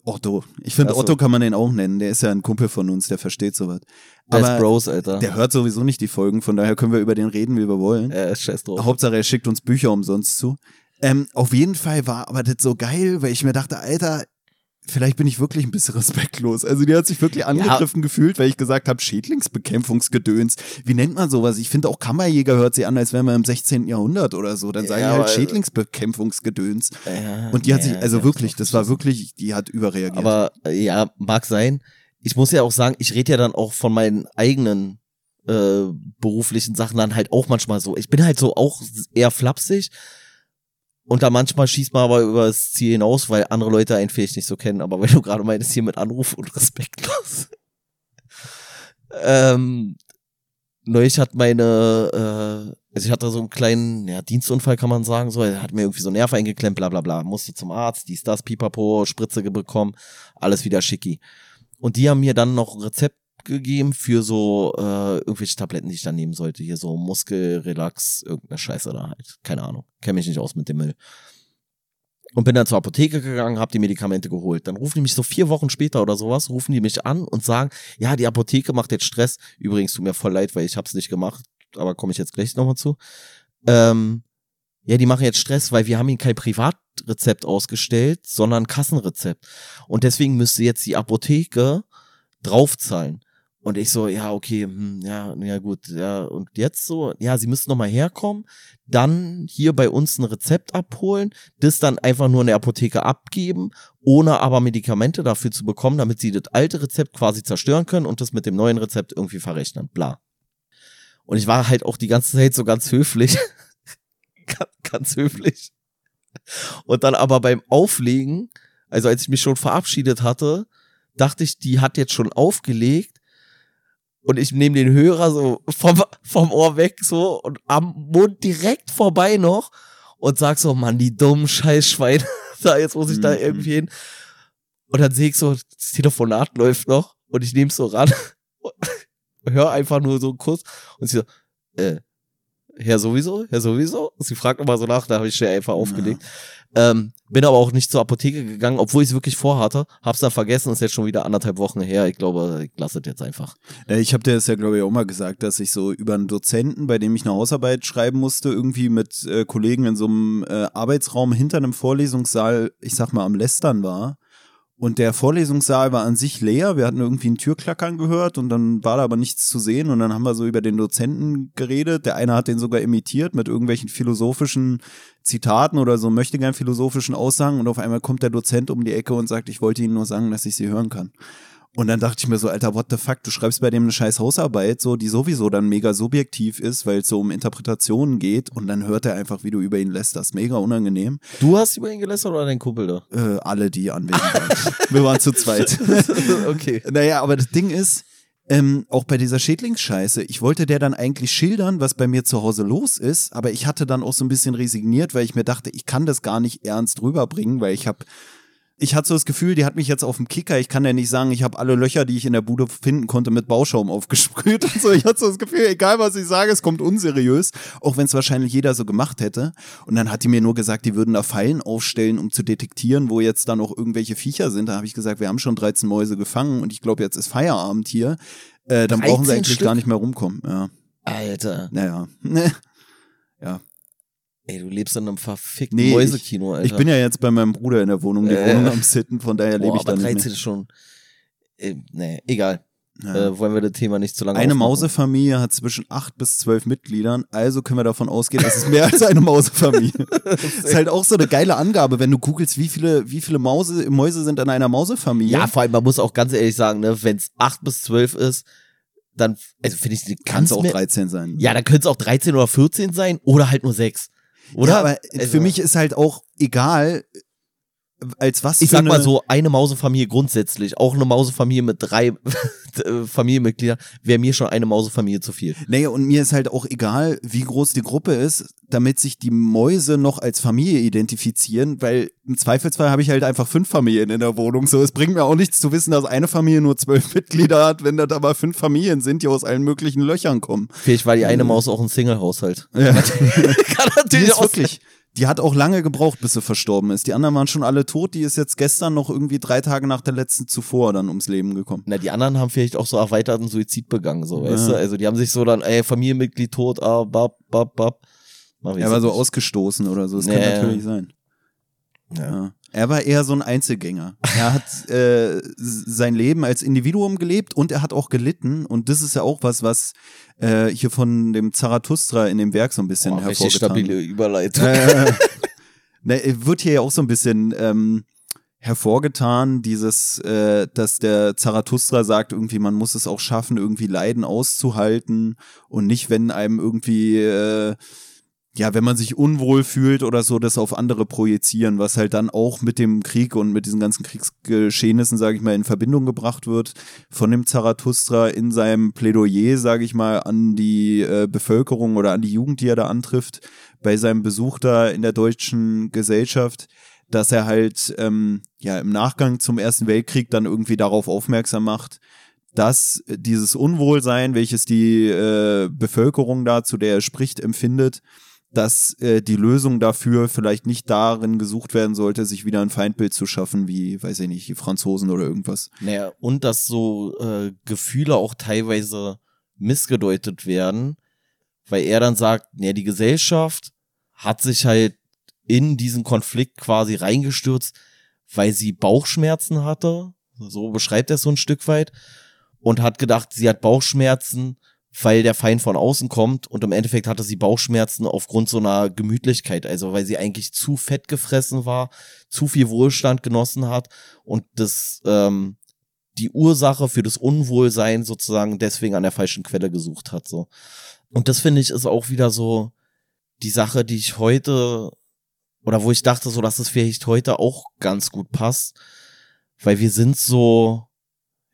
Otto. Ich finde, so. Otto kann man den auch nennen. Der ist ja ein Kumpel von uns, der versteht sowas. Best Aber Bros, Alter. der hört sowieso nicht die Folgen, von daher können wir über den reden, wie wir wollen. äh, scheiß drauf. Hauptsache, er schickt uns Bücher umsonst zu. Ähm, auf jeden Fall war aber das so geil, weil ich mir dachte, Alter, vielleicht bin ich wirklich ein bisschen respektlos. Also die hat sich wirklich angegriffen gefühlt, weil ich gesagt habe, Schädlingsbekämpfungsgedöns. Wie nennt man sowas? Ich finde auch Kammerjäger hört sich an, als wären wir im 16. Jahrhundert oder so. Dann sagen Ja, die halt Schädlingsbekämpfungsgedöns. Ja, Und die hat sich, ja, also ja, wirklich, das war wirklich, die hat überreagiert. Aber ja, mag sein. Ich muss ja auch sagen, ich rede ja dann auch von meinen eigenen äh, beruflichen Sachen dann halt auch manchmal so. Ich bin halt so auch eher flapsig. Und da manchmal schießt man aber über das Ziel hinaus, weil andere Leute einen vielleicht nicht so kennen. Aber wenn du gerade meinst, hier mit Anruf und respektlos. ähm, neulich hat meine, äh, also ich hatte so einen kleinen ja, Dienstunfall, kann man sagen, so, er hat mir irgendwie so einen Nerv eingeklemmt, bla bla bla, musste zum Arzt, dies, das, pipapo, Spritze bekommen, alles wieder schicki. Und die haben mir dann noch ein Rezept gegeben für so äh, irgendwelche Tabletten, die ich dann nehmen sollte. Hier so Muskelrelax, irgendeine Scheiße da halt. Keine Ahnung. Kenne mich nicht aus mit dem Müll. Und bin dann zur Apotheke gegangen, habe die Medikamente geholt. Dann rufen die mich so vier Wochen später oder sowas, rufen die mich an und sagen, ja, die Apotheke macht jetzt Stress. Übrigens, tut mir voll leid, weil ich hab's nicht gemacht, aber komme ich jetzt gleich nochmal zu. ähm, ja, die machen jetzt Stress, weil wir haben ihnen kein Privatrezept ausgestellt, sondern Kassenrezept. Und deswegen müsste jetzt die Apotheke draufzahlen. Und ich so, ja, okay, hm, ja, ja gut, ja, und jetzt so, ja, sie müssen nochmal herkommen, dann hier bei uns ein Rezept abholen, das dann einfach nur in der Apotheke abgeben, ohne aber Medikamente dafür zu bekommen, damit sie das alte Rezept quasi zerstören können und das mit dem neuen Rezept irgendwie verrechnen, bla. Und ich war halt auch die ganze Zeit so ganz höflich, ganz, ganz höflich. Und dann aber beim Auflegen, also als ich mich schon verabschiedet hatte, dachte ich, die hat jetzt schon aufgelegt und ich nehme den Hörer so vom, vom Ohr weg so und am Mund direkt vorbei noch und sag so, Mann, die dummen Scheißschweine, da jetzt muss ich da mhm. irgendwie hin. Und dann sehe ich so, das Telefonat läuft noch und ich nehme es so ran, hör einfach nur so kurz und sie so, äh, Herr sowieso, Herr sowieso. Sie fragt nochmal so nach, da habe ich schnell einfach aufgelegt. Ja. Ähm, bin aber auch nicht zur Apotheke gegangen, obwohl ich es wirklich vorhatte. Hab's dann vergessen, ist jetzt schon wieder anderthalb Wochen her. Ich glaube, ich lasse es jetzt einfach. Ich habe dir das ja, glaube ich, auch mal gesagt, dass ich so über einen Dozenten, bei dem ich eine Hausarbeit schreiben musste, irgendwie mit äh, Kollegen in so einem äh, Arbeitsraum hinter einem Vorlesungssaal, ich sag mal, am Lästern war. Und der Vorlesungssaal war an sich leer. Wir hatten irgendwie einen Türklackern gehört und dann war da aber nichts zu sehen. Und dann haben wir so über den Dozenten geredet. Der eine hat den sogar imitiert mit irgendwelchen philosophischen Zitaten oder so möchte gern philosophischen Aussagen. Und auf einmal kommt der Dozent um die Ecke und sagt, ich wollte Ihnen nur sagen, dass ich Sie hören kann. Und dann dachte ich mir so, Alter, what the fuck, du schreibst bei dem eine scheiß Hausarbeit, so, die sowieso dann mega subjektiv ist, weil es so um Interpretationen geht und dann hört er einfach, wie du über ihn lästerst. Mega unangenehm. Du hast über ihn gelästert oder dein Kumpel da? Äh, alle, die anwesend waren. Wir waren zu zweit. okay. Naja, aber das Ding ist, ähm, auch bei dieser Schädlingsscheiße, ich wollte der dann eigentlich schildern, was bei mir zu Hause los ist, aber ich hatte dann auch so ein bisschen resigniert, weil ich mir dachte, ich kann das gar nicht ernst rüberbringen, weil ich habe ich hatte so das Gefühl, die hat mich jetzt auf dem Kicker. Ich kann ja nicht sagen, ich habe alle Löcher, die ich in der Bude finden konnte, mit Bauschaum aufgesprüht und so. Ich hatte so das Gefühl, egal was ich sage, es kommt unseriös, auch wenn es wahrscheinlich jeder so gemacht hätte. Und dann hat die mir nur gesagt, die würden da Fallen aufstellen, um zu detektieren, wo jetzt da noch irgendwelche Viecher sind. Da habe ich gesagt, wir haben schon 13 Mäuse gefangen und ich glaube, jetzt ist Feierabend hier. Äh, dann brauchen sie eigentlich Stück? gar nicht mehr rumkommen. Ja. Alter. Naja. ja. Ey, du lebst in einem verfickten nee, Mäusekino, Alter. Ich bin ja jetzt bei meinem Bruder in der Wohnung, die äh, Wohnung am Sitten, von daher lebe ich da nicht 13 ist schon, äh, nee, egal. Ja. Äh, wollen wir das Thema nicht zu lange Eine aufmachen. Mausefamilie hat zwischen acht bis zwölf Mitgliedern, also können wir davon ausgehen, dass es mehr als eine Mausefamilie. das ist halt auch so eine geile Angabe, wenn du googelst, wie viele, wie viele Mause, Mäuse sind in einer Mausefamilie. Ja, vor allem, man muss auch ganz ehrlich sagen, ne, wenn es acht bis zwölf ist, dann, also finde ich, kann es auch 13 sein. Ja, dann könnte es auch 13 oder 14 sein oder halt nur sechs. Oder? Ja, aber also, für mich ist halt auch egal, als was Ich sag mal so, eine Mausefamilie grundsätzlich, auch eine Mausefamilie mit drei Familienmitgliedern, wäre mir schon eine Mausefamilie zu viel. Naja, und mir ist halt auch egal, wie groß die Gruppe ist, damit sich die Mäuse noch als Familie identifizieren, weil im Zweifelsfall habe ich halt einfach fünf Familien in der Wohnung. So, es bringt mir auch nichts zu wissen, dass eine Familie nur zwölf Mitglieder hat, wenn das aber fünf Familien sind, die aus allen möglichen Löchern kommen. Vielleicht war die eine Maus auch ein Single-Haushalt. Ja. Kann natürlich auch wirklich. Die hat auch lange gebraucht, bis sie verstorben ist. Die anderen waren schon alle tot. Die ist jetzt gestern noch irgendwie drei Tage nach der letzten zuvor dann ums Leben gekommen. Na, die anderen haben vielleicht auch so erweiterten Suizid begangen, so, ja. weißt du? Also die haben sich so dann, ey, Familienmitglied tot, ah, bab, bab, bab. Er war so ausgestoßen oder so. Das ja, kann natürlich sein. Ja. ja. Er war eher so ein Einzelgänger. Er hat äh, sein Leben als Individuum gelebt und er hat auch gelitten. Und das ist ja auch was, was äh, hier von dem Zarathustra in dem Werk so ein bisschen oh, hervorgetan. stabile Überleitung. Äh, ne, wird hier ja auch so ein bisschen ähm, hervorgetan, dieses, äh, dass der Zarathustra sagt, irgendwie, man muss es auch schaffen, irgendwie Leiden auszuhalten und nicht, wenn einem irgendwie äh, ja, wenn man sich unwohl fühlt oder so, das auf andere projizieren, was halt dann auch mit dem Krieg und mit diesen ganzen Kriegsgeschehnissen, sage ich mal, in Verbindung gebracht wird. Von dem Zarathustra in seinem Plädoyer, sage ich mal, an die äh, Bevölkerung oder an die Jugend, die er da antrifft, bei seinem Besuch da in der deutschen Gesellschaft, dass er halt ähm, ja im Nachgang zum Ersten Weltkrieg dann irgendwie darauf aufmerksam macht, dass dieses Unwohlsein, welches die äh, Bevölkerung da, zu der er spricht, empfindet, dass äh, die Lösung dafür vielleicht nicht darin gesucht werden sollte, sich wieder ein Feindbild zu schaffen, wie, weiß ich nicht, die Franzosen oder irgendwas. Naja, und dass so äh, Gefühle auch teilweise missgedeutet werden, weil er dann sagt, ja, die Gesellschaft hat sich halt in diesen Konflikt quasi reingestürzt, weil sie Bauchschmerzen hatte. So beschreibt er es so ein Stück weit. Und hat gedacht, sie hat Bauchschmerzen, weil der Feind von außen kommt. Und im Endeffekt hatte sie Bauchschmerzen aufgrund so einer Gemütlichkeit. Also weil sie eigentlich zu fett gefressen war, zu viel Wohlstand genossen hat und das, ähm, die Ursache für das Unwohlsein sozusagen deswegen an der falschen Quelle gesucht hat. So. Und das finde ich ist auch wieder so die Sache, die ich heute oder wo ich dachte, so dass es vielleicht heute auch ganz gut passt, weil wir sind so,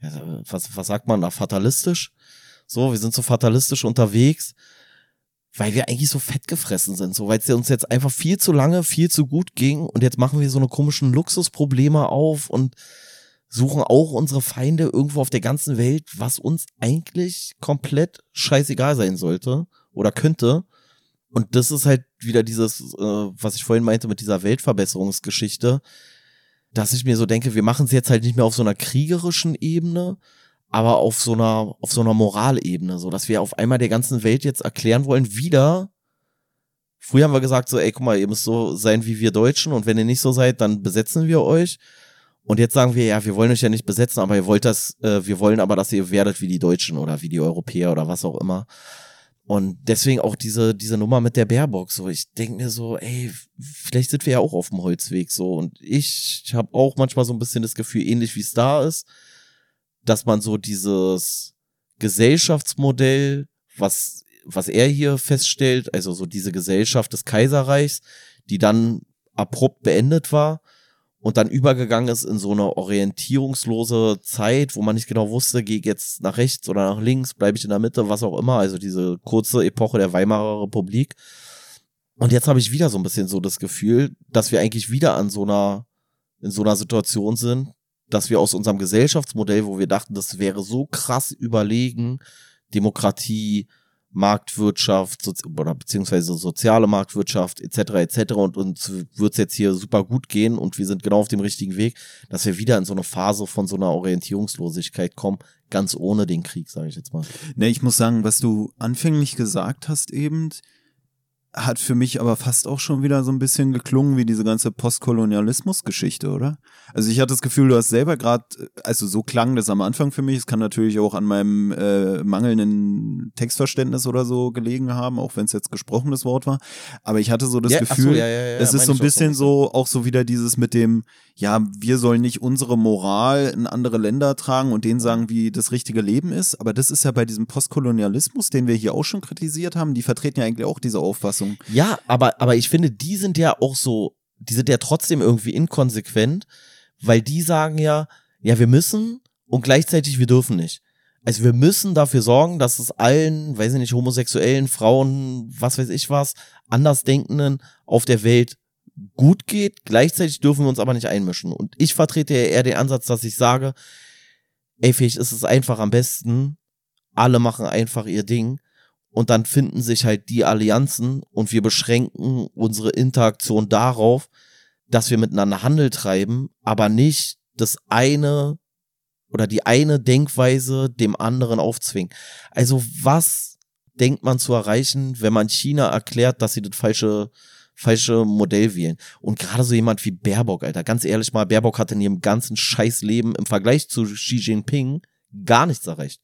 was, was sagt man da, fatalistisch? So, wir sind so fatalistisch unterwegs, weil wir eigentlich so fett gefressen sind, so weil es uns jetzt einfach viel zu lange, viel zu gut ging und jetzt machen wir so eine komischen Luxusprobleme auf und suchen auch unsere Feinde irgendwo auf der ganzen Welt, was uns eigentlich komplett scheißegal sein sollte oder könnte. Und das ist halt wieder dieses, äh, was ich vorhin meinte mit dieser Weltverbesserungsgeschichte, dass ich mir so denke, wir machen es jetzt halt nicht mehr auf so einer kriegerischen Ebene, aber auf so einer, auf so einer Moralebene, so dass wir auf einmal der ganzen Welt jetzt erklären wollen, wieder. Früher haben wir gesagt, so, ey, guck mal, ihr müsst so sein wie wir Deutschen und wenn ihr nicht so seid, dann besetzen wir euch. Und jetzt sagen wir, ja, wir wollen euch ja nicht besetzen, aber ihr wollt das, äh, wir wollen aber, dass ihr werdet wie die Deutschen oder wie die Europäer oder was auch immer. Und deswegen auch diese, diese Nummer mit der Baerbock. So, ich denke mir so, ey, vielleicht sind wir ja auch auf dem Holzweg so. Und ich, ich habe auch manchmal so ein bisschen das Gefühl, ähnlich wie es da ist, dass man so dieses Gesellschaftsmodell, was, was er hier feststellt, also so diese Gesellschaft des Kaiserreichs, die dann abrupt beendet war, und dann übergegangen ist in so eine orientierungslose Zeit, wo man nicht genau wusste, gehe ich jetzt nach rechts oder nach links, bleibe ich in der Mitte, was auch immer. Also diese kurze Epoche der Weimarer Republik. Und jetzt habe ich wieder so ein bisschen so das Gefühl, dass wir eigentlich wieder an so einer, in so einer Situation sind, dass wir aus unserem Gesellschaftsmodell, wo wir dachten, das wäre so krass überlegen, Demokratie, Marktwirtschaft oder beziehungsweise soziale Marktwirtschaft etc. etc. und uns wird's jetzt hier super gut gehen und wir sind genau auf dem richtigen Weg, dass wir wieder in so eine Phase von so einer Orientierungslosigkeit kommen, ganz ohne den Krieg, sage ich jetzt mal. Ne, ich muss sagen, was du anfänglich gesagt hast eben, hat für mich aber fast auch schon wieder so ein bisschen geklungen wie diese ganze Postkolonialismus-Geschichte, oder? Also ich hatte das Gefühl, du hast selber gerade, also so klang das am Anfang für mich. Es kann natürlich auch an meinem äh, mangelnden Textverständnis oder so gelegen haben, auch wenn es jetzt gesprochenes Wort war. Aber ich hatte so das Ja, Gefühl, so, ja, ja, es ist so ein bisschen so, auch so wieder dieses mit dem, ja, wir sollen nicht unsere Moral in andere Länder tragen und denen sagen, wie das richtige Leben ist. Aber das ist ja bei diesem Postkolonialismus, den wir hier auch schon kritisiert haben, die vertreten ja eigentlich auch diese Auffassung. Ja, aber, aber ich finde, die sind ja auch so, die sind ja trotzdem irgendwie inkonsequent, weil die sagen ja, ja, wir müssen und gleichzeitig wir dürfen nicht. Also wir müssen dafür sorgen, dass es allen, weiß ich nicht, homosexuellen Frauen, was weiß ich was, Andersdenkenden auf der Welt gut geht. Gleichzeitig dürfen wir uns aber nicht einmischen. Und ich vertrete ja eher den Ansatz, dass ich sage, ey, vielleicht ist es einfach am besten, alle machen einfach ihr Ding und dann finden sich halt die Allianzen und wir beschränken unsere Interaktion darauf, dass wir miteinander Handel treiben, aber nicht das eine oder die eine Denkweise dem anderen aufzwingen. Also was denkt man zu erreichen, wenn man China erklärt, dass sie das falsche falsche Modell wählen. Und gerade so jemand wie Baerbock, Alter, ganz ehrlich mal, Baerbock hat in ihrem ganzen Scheißleben im Vergleich zu Xi Jinping gar nichts erreicht.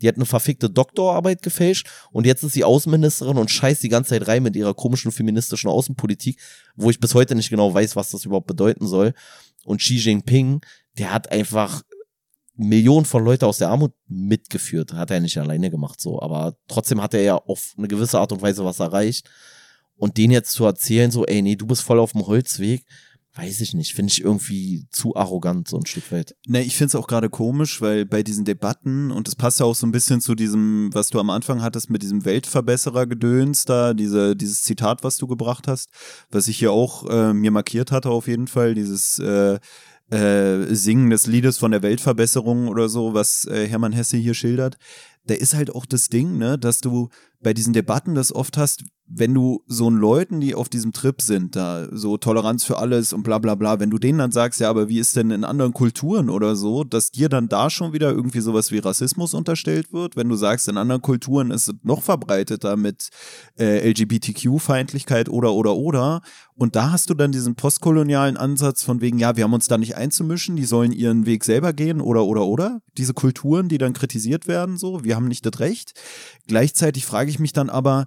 Die hat eine verfickte Doktorarbeit gefälscht und jetzt ist sie Außenministerin und scheißt die ganze Zeit rein mit ihrer komischen feministischen Außenpolitik, wo ich bis heute nicht genau weiß, was das überhaupt bedeuten soll. Und Xi Jinping, der hat einfach Millionen von Leuten aus der Armut mitgeführt. Hat er nicht alleine gemacht, so. Aber trotzdem hat er ja auf eine gewisse Art und Weise was erreicht. Und den jetzt zu erzählen, so, ey, nee, du bist voll auf dem Holzweg, weiß ich nicht. Finde ich irgendwie zu arrogant, so ein Stück weit. Ne, ich find's auch gerade komisch, weil bei diesen Debatten, und das passt ja auch so ein bisschen zu diesem, was du am Anfang hattest mit diesem Weltverbesserer-Gedöns da, diese, dieses Zitat, was du gebracht hast, was ich hier auch äh, mir markiert hatte auf jeden Fall, dieses äh, äh, Singen des Liedes von der Weltverbesserung oder so, was äh, Hermann Hesse hier schildert. Da ist halt auch das Ding, ne, dass du bei diesen Debatten das oft hast, wenn du so einen Leuten, die auf diesem Trip sind, da so Toleranz für alles und bla bla bla, wenn du denen dann sagst, ja, aber wie ist denn in anderen Kulturen oder so, dass dir dann da schon wieder irgendwie sowas wie Rassismus unterstellt wird, wenn du sagst, in anderen Kulturen ist es noch verbreiteter mit äh, LGBTQ-Feindlichkeit oder oder oder. Und da hast du dann diesen postkolonialen Ansatz von wegen, ja, wir haben uns da nicht einzumischen, die sollen ihren Weg selber gehen oder oder oder. Diese Kulturen, die dann kritisiert werden, so, wir haben nicht das Recht. Gleichzeitig frage ich mich dann aber,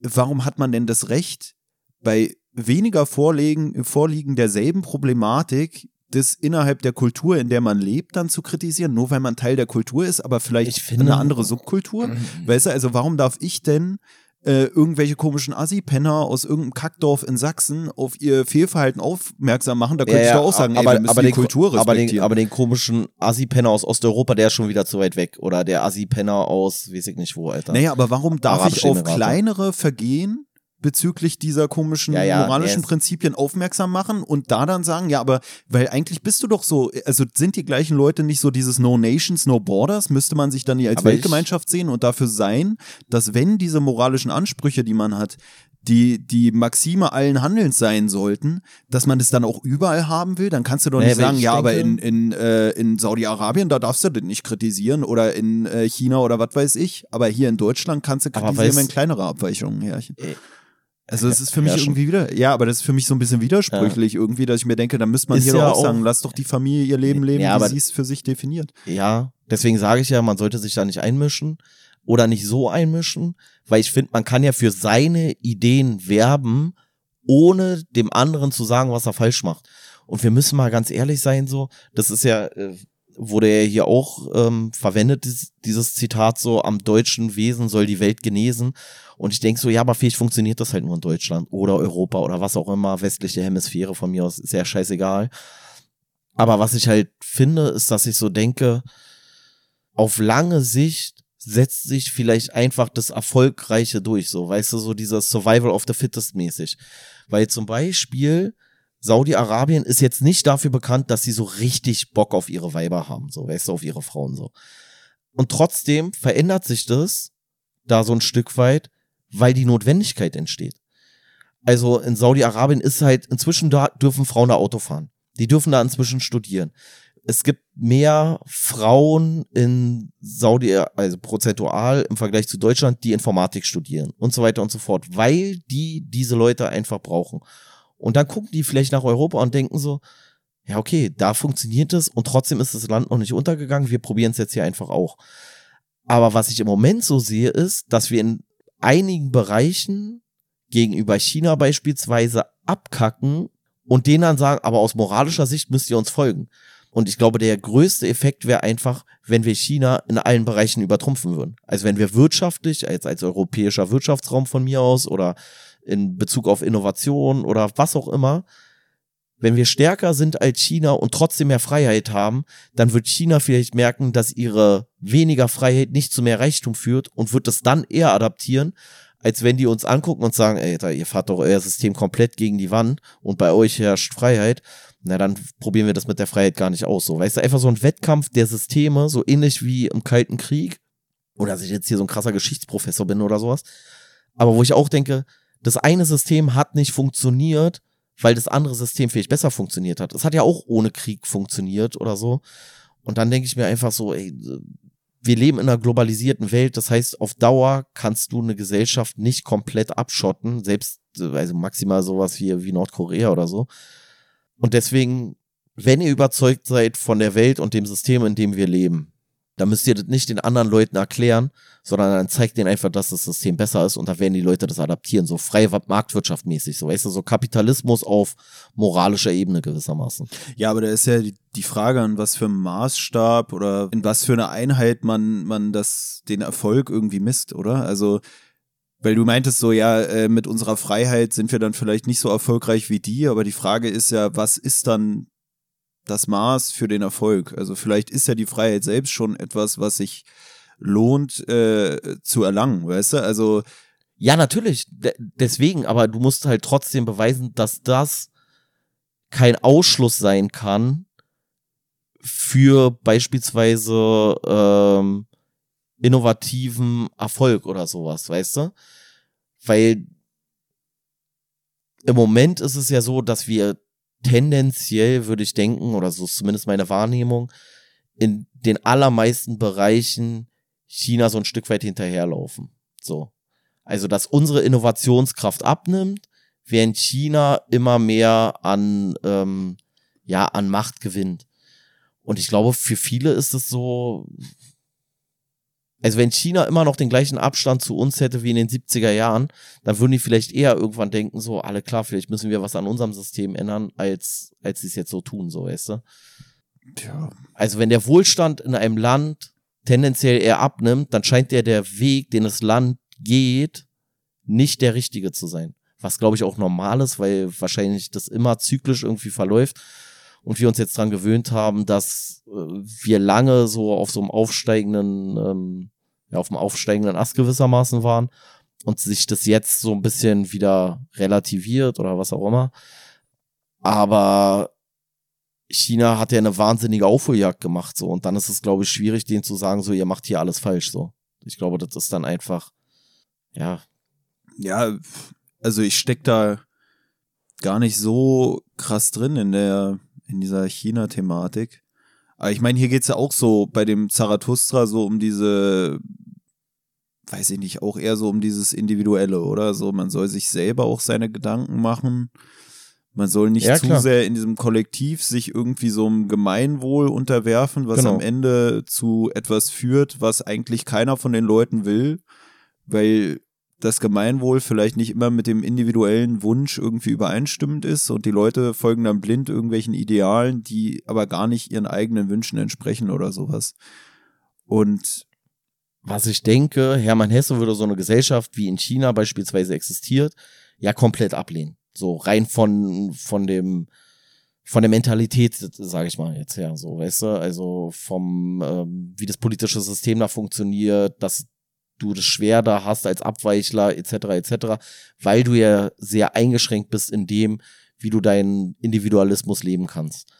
warum hat man denn das Recht, bei weniger Vorliegen, Vorliegen derselben Problematik das innerhalb der Kultur, in der man lebt, dann zu kritisieren, nur weil man Teil der Kultur ist, aber vielleicht finde, eine andere Subkultur. Mhm. Weißt du, also warum darf ich denn äh, irgendwelche komischen Assi-Penner aus irgendeinem Kackdorf in Sachsen auf ihr Fehlverhalten aufmerksam machen, da könnte ja, ich doch auch sagen, aber, ey, aber die den, Kultur aber den, aber den komischen Assi-Penner aus Osteuropa, der ist schon wieder zu weit weg. Oder der Assi-Penner aus, weiß ich nicht wo, Alter. Naja, aber warum darf Arabische ich auf kleinere Vergehen bezüglich dieser komischen ja, ja, moralischen Prinzipien aufmerksam machen und da dann sagen, ja, aber weil eigentlich bist du doch so, also sind die gleichen Leute nicht so dieses No Nations, No Borders, müsste man sich dann nicht als Aber Weltgemeinschaft sehen und dafür sein, dass wenn diese moralischen Ansprüche, die man hat, die, die Maxime allen Handelns sein sollten, dass man das dann auch überall haben will, dann kannst du doch Nee, nicht sagen, ja, aber in, denke- in, äh, in Saudi-Arabien, da darfst du das nicht kritisieren oder in äh, China oder was weiß ich, aber hier in Deutschland kannst du kritisieren, wenn kleinere Abweichungen herrschen. Äh, Also es ist für mich ja, irgendwie wieder, ja, aber das ist für mich so ein bisschen widersprüchlich irgendwie, dass ich mir denke, da müsste man Ist hier ja doch auch sagen, lass doch die Familie ihr Leben leben, Ja, wie sie es für sich definiert. Ja, deswegen sage ich ja, man sollte sich da nicht einmischen oder nicht so einmischen, weil ich finde, man kann ja für seine Ideen werben, ohne dem anderen zu sagen, was er falsch macht. Und wir müssen mal ganz ehrlich sein, so, das ist ja, äh, wurde ja hier auch ähm, verwendet, dieses, dieses Zitat so, am deutschen Wesen soll die Welt genesen. Und ich denke so, ja, aber vielleicht funktioniert das halt nur in Deutschland oder Europa oder was auch immer, westliche Hemisphäre von mir aus, ist ja scheißegal. Aber was ich halt finde, ist, dass ich so denke, auf lange Sicht setzt sich vielleicht einfach das Erfolgreiche durch, so, weißt du, so dieses Survival of the Fittest mäßig. Weil zum Beispiel Saudi-Arabien ist jetzt nicht dafür bekannt, dass sie so richtig Bock auf ihre Weiber haben, so, weißt du, auf ihre Frauen, so. Und trotzdem verändert sich das da so ein Stück weit, weil die Notwendigkeit entsteht. Also in Saudi-Arabien ist halt, inzwischen da dürfen Frauen da Auto fahren. Die dürfen da inzwischen studieren. Es gibt mehr Frauen in Saudi, also prozentual im Vergleich zu Deutschland, die Informatik studieren und so weiter und so fort, weil die diese Leute einfach brauchen. Und dann gucken die vielleicht nach Europa und denken so, ja, okay, da funktioniert es und trotzdem ist das Land noch nicht untergegangen, wir probieren es jetzt hier einfach auch. Aber was ich im Moment so sehe, ist, dass wir in einigen Bereichen gegenüber China beispielsweise abkacken und denen dann sagen, aber aus moralischer Sicht müsst ihr uns folgen. Und ich glaube, der größte Effekt wäre einfach, wenn wir China in allen Bereichen übertrumpfen würden. Also wenn wir wirtschaftlich, als, als europäischer Wirtschaftsraum von mir aus oder in Bezug auf Innovation oder was auch immer, wenn wir stärker sind als China und trotzdem mehr Freiheit haben, dann wird China vielleicht merken, dass ihre weniger Freiheit nicht zu mehr Reichtum führt und wird es dann eher adaptieren, als wenn die uns angucken und sagen, ey, ihr fahrt doch euer System komplett gegen die Wand und bei euch herrscht Freiheit. Na, dann probieren wir das mit der Freiheit gar nicht aus. So, weißt du, einfach so ein Wettkampf der Systeme, so ähnlich wie im Kalten Krieg. Oder dass ich jetzt hier so ein krasser Geschichtsprofessor bin oder sowas. Aber wo ich auch denke, das eine System hat nicht funktioniert, weil das andere System vielleicht besser funktioniert hat. Es hat ja auch ohne Krieg funktioniert oder so. Und dann denke ich mir einfach so, ey, wir leben in einer globalisierten Welt. Das heißt, auf Dauer kannst du eine Gesellschaft nicht komplett abschotten, selbst, also maximal sowas wie, wie Nordkorea oder so. Und deswegen, wenn ihr überzeugt seid von der Welt und dem System, in dem wir leben, dann müsst ihr das nicht den anderen Leuten erklären, sondern dann zeigt denen einfach, dass das System besser ist und da werden die Leute das adaptieren, so freie Marktwirtschaft mäßig, so weißt du, so Kapitalismus auf moralischer Ebene gewissermaßen. Ja, aber da ist ja die, die Frage, an was für einem Maßstab oder in was für eine Einheit man, man das, den Erfolg irgendwie misst, oder? Also, weil du meintest so, ja, äh, mit unserer Freiheit sind wir dann vielleicht nicht so erfolgreich wie die, aber die Frage ist ja, was ist dann das Maß für den Erfolg? Also vielleicht ist ja die Freiheit selbst schon etwas, was sich lohnt äh, zu erlangen, weißt du? Also Ja, natürlich, de deswegen, aber du musst halt trotzdem beweisen, dass das kein Ausschluss sein kann für beispielsweise ähm, innovativen Erfolg oder sowas, weißt du? Weil im Moment ist es ja so, dass wir tendenziell, würde ich denken, oder so ist zumindest meine Wahrnehmung, in den allermeisten Bereichen China so ein Stück weit hinterherlaufen. So. Also, dass unsere Innovationskraft abnimmt, während China immer mehr an, ähm, ja, an Macht gewinnt. Und ich glaube, für viele ist es so, also wenn China immer noch den gleichen Abstand zu uns hätte wie in den 70er Jahren, dann würden die vielleicht eher irgendwann denken, so, alle klar, vielleicht müssen wir was an unserem System ändern, als, als sie es jetzt so tun, so, weißt du? Ja. Also wenn der Wohlstand in einem Land tendenziell eher abnimmt, dann scheint der der Weg, den das Land geht, nicht der richtige zu sein. Was glaube ich auch normal ist, weil wahrscheinlich das immer zyklisch irgendwie verläuft und wir uns jetzt dran gewöhnt haben, dass äh, wir lange so auf so einem aufsteigenden, ähm, ja, auf dem aufsteigenden Ast gewissermaßen waren und sich das jetzt so ein bisschen wieder relativiert oder was auch immer. Aber China hat ja eine wahnsinnige Aufholjagd gemacht, so. Und dann ist es, glaube ich, schwierig, denen zu sagen, so, ihr macht hier alles falsch, so. Ich glaube, das ist dann einfach, ja. Ja, also ich steck da gar nicht so krass drin in der, in dieser China-Thematik. Aber ich meine, hier geht's ja auch so bei dem Zarathustra so um diese, weiß ich nicht, auch eher so um dieses Individuelle, oder? So, man soll sich selber auch seine Gedanken machen man soll nicht Ja, zu klar. sehr in diesem Kollektiv sich irgendwie so einem Gemeinwohl unterwerfen, was Genau. am Ende zu etwas führt, was eigentlich keiner von den Leuten will, weil das Gemeinwohl vielleicht nicht immer mit dem individuellen Wunsch irgendwie übereinstimmend ist und die Leute folgen dann blind irgendwelchen Idealen, die aber gar nicht ihren eigenen Wünschen entsprechen oder sowas. Und was ich denke, Hermann Hesse würde so eine Gesellschaft wie in China beispielsweise existiert, ja komplett ablehnen. So rein von, von dem, von der Mentalität, sage ich mal jetzt her, so, weißt du, also vom, ähm, wie das politische System da funktioniert, dass du das schwer da hast als Abweichler etc. etc., weil du ja sehr eingeschränkt bist in dem, wie du deinen Individualismus leben kannst.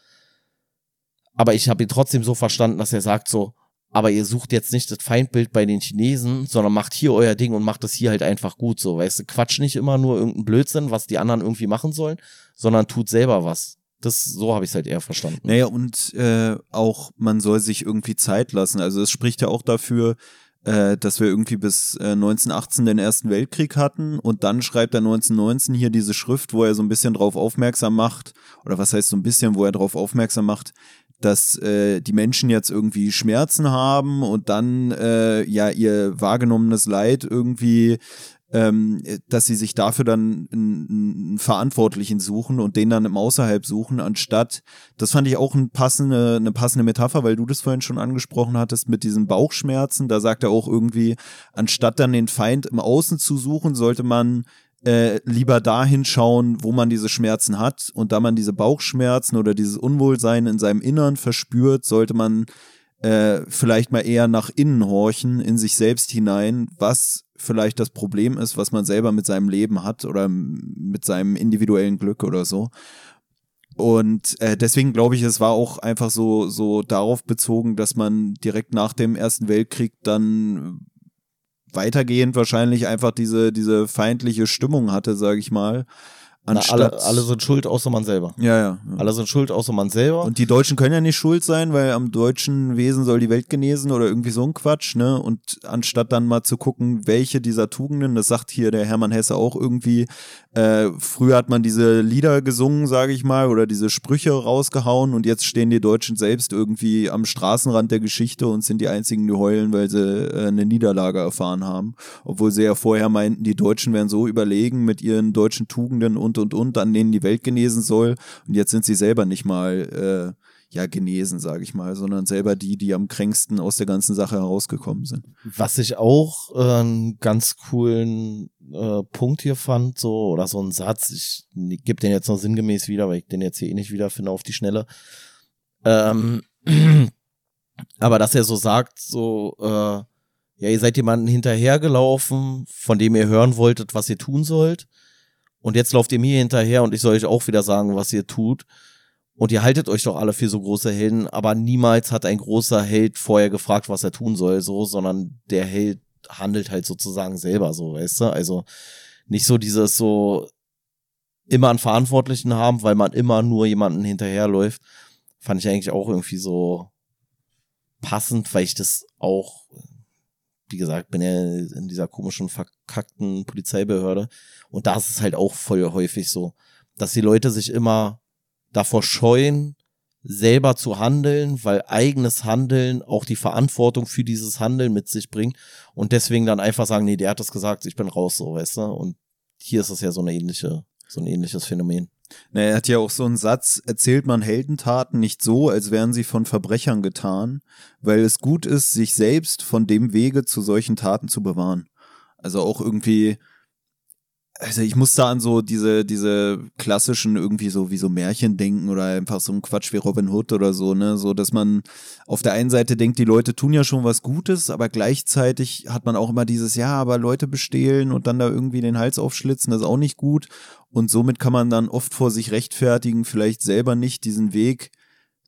Aber ich habe ihn trotzdem so verstanden, dass er sagt so, aber ihr sucht jetzt nicht das Feindbild bei den Chinesen, sondern macht hier euer Ding und macht das hier halt einfach gut so, weißt du, quatsch nicht immer nur irgendeinen Blödsinn, was die anderen irgendwie machen sollen, sondern tut selber was. Das, so habe ich es halt eher verstanden. Naja, und äh, auch man soll sich irgendwie Zeit lassen. Also es spricht ja auch dafür, äh, dass wir irgendwie bis äh, 1918 den Ersten Weltkrieg hatten und dann schreibt er 1919 hier diese Schrift, wo er so ein bisschen drauf aufmerksam macht, oder was heißt so ein bisschen, wo er drauf aufmerksam macht, dass äh, die Menschen jetzt irgendwie Schmerzen haben und dann äh, ja ihr wahrgenommenes Leid irgendwie ähm, dass sie sich dafür dann einen, einen Verantwortlichen suchen und den dann im Außerhalb suchen, anstatt, das fand ich auch ein passende, eine passende Metapher, weil du das vorhin schon angesprochen hattest mit diesen Bauchschmerzen, da sagt er auch irgendwie, anstatt dann den Feind im Außen zu suchen, sollte man äh, lieber dahin schauen, wo man diese Schmerzen hat. Und da man diese Bauchschmerzen oder dieses Unwohlsein in seinem Innern verspürt, sollte man äh, vielleicht mal eher nach innen horchen, in sich selbst hinein, was vielleicht das Problem ist, was man selber mit seinem Leben hat oder mit seinem individuellen Glück oder so. Und äh, deswegen glaube ich, es war auch einfach so, so darauf bezogen, dass man direkt nach dem Ersten Weltkrieg dann weitergehend wahrscheinlich einfach diese, diese feindliche Stimmung hatte, sage ich mal. Na, alle, alle sind schuld, außer man selber. ja, ja. ja. Alle sind schuld, außer man selber. Und die Deutschen können ja nicht schuld sein, weil am deutschen Wesen soll die Welt genesen oder irgendwie so ein Quatsch, ne? Und anstatt dann mal zu gucken, welche dieser Tugenden, das sagt hier der Hermann Hesse auch irgendwie, äh, früher hat man diese Lieder gesungen, sage ich mal, oder diese Sprüche rausgehauen und jetzt stehen die Deutschen selbst irgendwie am Straßenrand der Geschichte und sind die einzigen, die heulen, weil sie äh, eine Niederlage erfahren haben. Obwohl sie ja vorher meinten, die Deutschen wären so überlegen mit ihren deutschen Tugenden und und und, an denen die Welt genesen soll. Und jetzt sind sie selber nicht mal äh, ja genesen, sage ich mal, sondern selber die, die am kränksten aus der ganzen Sache herausgekommen sind. Was ich auch äh, einen ganz coolen äh, Punkt hier fand, so, oder so ein Satz, ich gebe den jetzt noch sinngemäß wieder, weil ich den jetzt hier eh nicht wiederfinde auf die Schnelle. Ähm, aber dass er so sagt, so, äh, ja, ihr seid jemanden hinterhergelaufen, von dem ihr hören wolltet, was ihr tun sollt. Und jetzt lauft ihr mir hinterher und ich soll euch auch wieder sagen, was ihr tut. Und ihr haltet euch doch alle für so große Helden, aber niemals hat ein großer Held vorher gefragt, was er tun soll, so, sondern der Held handelt halt sozusagen selber so, weißt du? Also nicht so dieses so immer einen Verantwortlichen haben, weil man immer nur jemanden hinterherläuft, fand ich eigentlich auch irgendwie so passend, weil ich das auch, wie gesagt, bin ja in dieser komischen, verkackten Polizeibehörde und da ist es halt auch voll häufig so, dass die Leute sich immer davor scheuen, selber zu handeln, weil eigenes Handeln auch die Verantwortung für dieses Handeln mit sich bringt und deswegen dann einfach sagen, nee, der hat das gesagt, ich bin raus, so, weißt du? Und hier ist es ja so eine ähnliche, so ein ähnliches Phänomen. Na, er hat ja auch so einen Satz, erzählt man Heldentaten nicht so, als wären sie von Verbrechern getan, weil es gut ist, sich selbst von dem Wege zu solchen Taten zu bewahren. Also auch irgendwie, also ich muss da an so diese, diese klassischen irgendwie so wie so Märchen denken oder einfach so ein Quatsch wie Robin Hood oder so, ne? So, dass man auf der einen Seite denkt, die Leute tun ja schon was Gutes, aber gleichzeitig hat man auch immer dieses, ja, aber Leute bestehlen und dann da irgendwie den Hals aufschlitzen, das ist auch nicht gut. Und somit kann man dann oft vor sich rechtfertigen, vielleicht selber nicht diesen Weg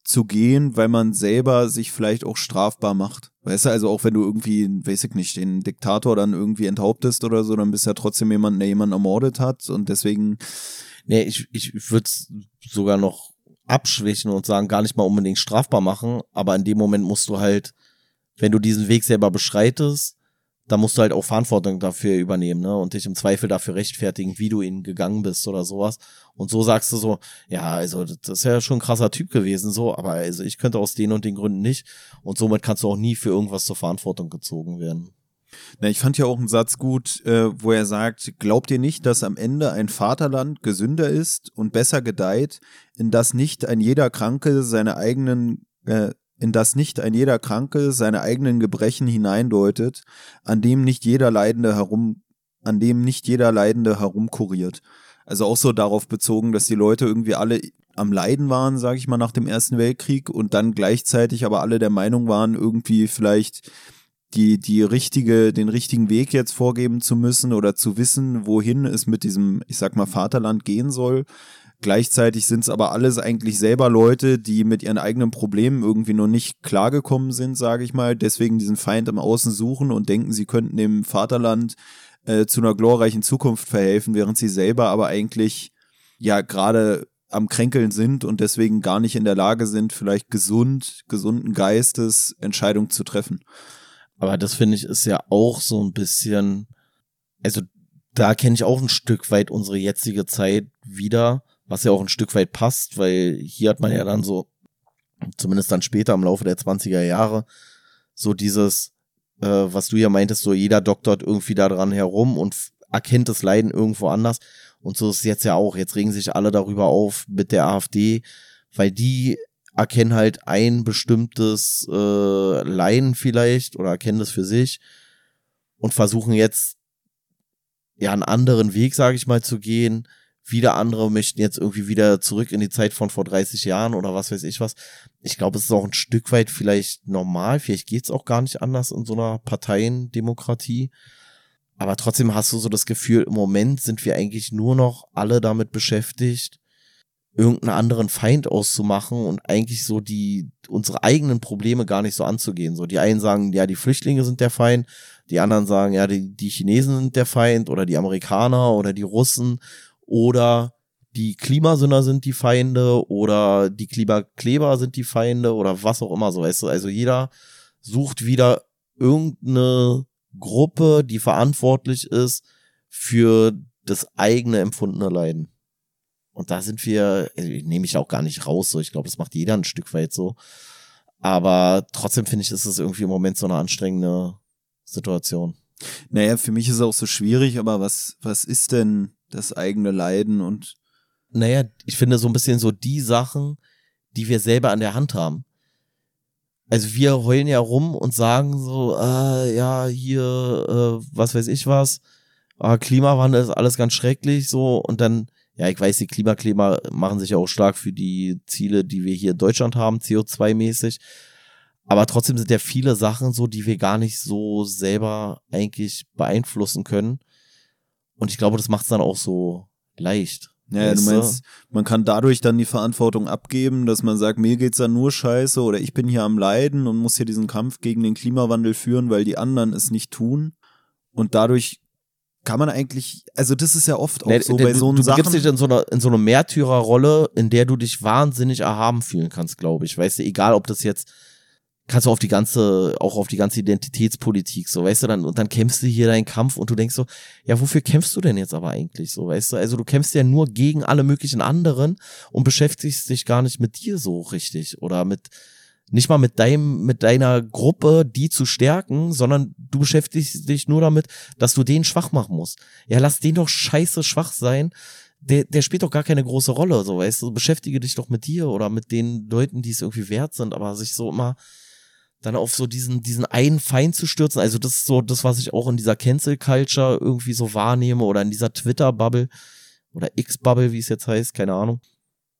zu gehen, weil man selber sich vielleicht auch strafbar macht. Weißt du, also auch wenn du irgendwie, weiß ich nicht, den Diktator dann irgendwie enthauptest oder so, dann bist du ja trotzdem jemand, der jemanden ermordet hat und deswegen. Nee, ich, ich würde es sogar noch abschwächen und sagen, gar nicht mal unbedingt strafbar machen, aber in dem Moment musst du halt, wenn du diesen Weg selber beschreitest, da musst du halt auch Verantwortung dafür übernehmen, ne? Und dich im Zweifel dafür rechtfertigen, wie du ihn gegangen bist oder sowas. Und so sagst du so, ja, also das ist ja schon ein krasser Typ gewesen, so, aber also ich könnte aus den und den Gründen nicht. Und somit kannst du auch nie für irgendwas zur Verantwortung gezogen werden. Na, ich fand ja auch einen Satz gut, äh, wo er sagt, glaubt ihr nicht, dass am Ende ein Vaterland gesünder ist und besser gedeiht, in das nicht ein jeder Kranke seine eigenen äh, in das nicht ein jeder Kranke seine eigenen Gebrechen hineindeutet, an dem nicht jeder Leidende herum, an dem nicht jeder Leidende herumkuriert. Also auch so darauf bezogen, dass die Leute irgendwie alle am Leiden waren, sage ich mal, nach dem Ersten Weltkrieg und dann gleichzeitig aber alle der Meinung waren, irgendwie vielleicht die, die richtige, den richtigen Weg jetzt vorgeben zu müssen oder zu wissen, wohin es mit diesem, ich sag mal, Vaterland gehen soll. Gleichzeitig sind es aber alles eigentlich selber Leute, die mit ihren eigenen Problemen irgendwie noch nicht klargekommen sind, sage ich mal, deswegen diesen Feind im Außen suchen und denken, sie könnten dem Vaterland äh, zu einer glorreichen Zukunft verhelfen, während sie selber aber eigentlich ja gerade am Kränkeln sind und deswegen gar nicht in der Lage sind, vielleicht gesund, gesunden Geistes Entscheidungen zu treffen. Aber das finde ich ist ja auch so ein bisschen, also da kenne ich auch ein Stück weit unsere jetzige Zeit wieder was ja auch ein Stück weit passt, weil hier hat man ja dann so, zumindest dann später im Laufe der 20er Jahre, so dieses, äh, was du ja meintest, so jeder doktort irgendwie da dran herum und erkennt das Leiden irgendwo anders. Und so ist es jetzt ja auch. Jetzt regen sich alle darüber auf mit der AfD, weil die erkennen halt ein bestimmtes äh, Leiden vielleicht oder erkennen das für sich und versuchen jetzt ja einen anderen Weg, sage ich mal, zu gehen wieder andere möchten jetzt irgendwie wieder zurück in die Zeit von vor 30 Jahren oder was weiß ich was. Ich glaube, es ist auch ein Stück weit vielleicht normal. Vielleicht geht's auch gar nicht anders in so einer Parteiendemokratie. Aber trotzdem hast du so das Gefühl, im Moment sind wir eigentlich nur noch alle damit beschäftigt, irgendeinen anderen Feind auszumachen und eigentlich so die, unsere eigenen Probleme gar nicht so anzugehen. So, die einen sagen, ja, die Flüchtlinge sind der Feind, die anderen sagen, ja, die, die Chinesen sind der Feind oder die Amerikaner oder die Russen oder die Klimasünder sind die Feinde oder die Klimakleber sind die Feinde oder was auch immer so, weißt du, also jeder sucht wieder irgendeine Gruppe, die verantwortlich ist für das eigene empfundene Leiden. Und da sind wir, also nehme ich auch gar nicht raus, so ich glaube, das macht jeder ein Stück weit so. Aber trotzdem finde ich, ist es irgendwie im Moment so eine anstrengende Situation. Naja, für mich ist es auch so schwierig, aber was, was ist denn das eigene Leiden und. Naja, ich finde so ein bisschen so die Sachen, die wir selber an der Hand haben. Also wir heulen ja rum und sagen so, äh, ja, hier, äh, was weiß ich was, äh, Klimawandel ist alles ganz schrecklich so und dann, ja, ich weiß, die Klimakleber machen sich ja auch stark für die Ziele, die wir hier in Deutschland haben, CO2-mäßig. Aber trotzdem sind ja viele Sachen so, die wir gar nicht so selber eigentlich beeinflussen können. Und ich glaube, das macht es dann auch so leicht. Ja, du meinst, man kann dadurch dann die Verantwortung abgeben, dass man sagt, mir geht's dann nur scheiße oder ich bin hier am Leiden und muss hier diesen Kampf gegen den Klimawandel führen, weil die anderen es nicht tun. Und dadurch kann man eigentlich, also das ist ja oft auch nee, so bei so einem Du begibst dich in so einer, in so einer Märtyrerrolle, in der du dich wahnsinnig erhaben fühlen kannst, glaube ich. Weißt du, egal ob das jetzt, kannst du auf die ganze, auch auf die ganze Identitätspolitik, so, weißt du, dann, und dann kämpfst du hier deinen Kampf und du denkst so, ja, wofür kämpfst du denn jetzt aber eigentlich, so, weißt du? Also du kämpfst ja nur gegen alle möglichen anderen und beschäftigst dich gar nicht mit dir so richtig oder mit, nicht mal mit deinem, mit deiner Gruppe, die zu stärken, sondern du beschäftigst dich nur damit, dass du den schwach machen musst. Ja, lass den doch scheiße schwach sein. Der, der spielt doch gar keine große Rolle, so weißt du. Beschäftige dich doch mit dir oder mit den Leuten, die es irgendwie wert sind, aber sich so immer dann auf so diesen, diesen einen Feind zu stürzen. Also das ist so das, was ich auch in dieser Cancel Culture irgendwie so wahrnehme oder in dieser Twitter-Bubble oder X-Bubble, wie es jetzt heißt, keine Ahnung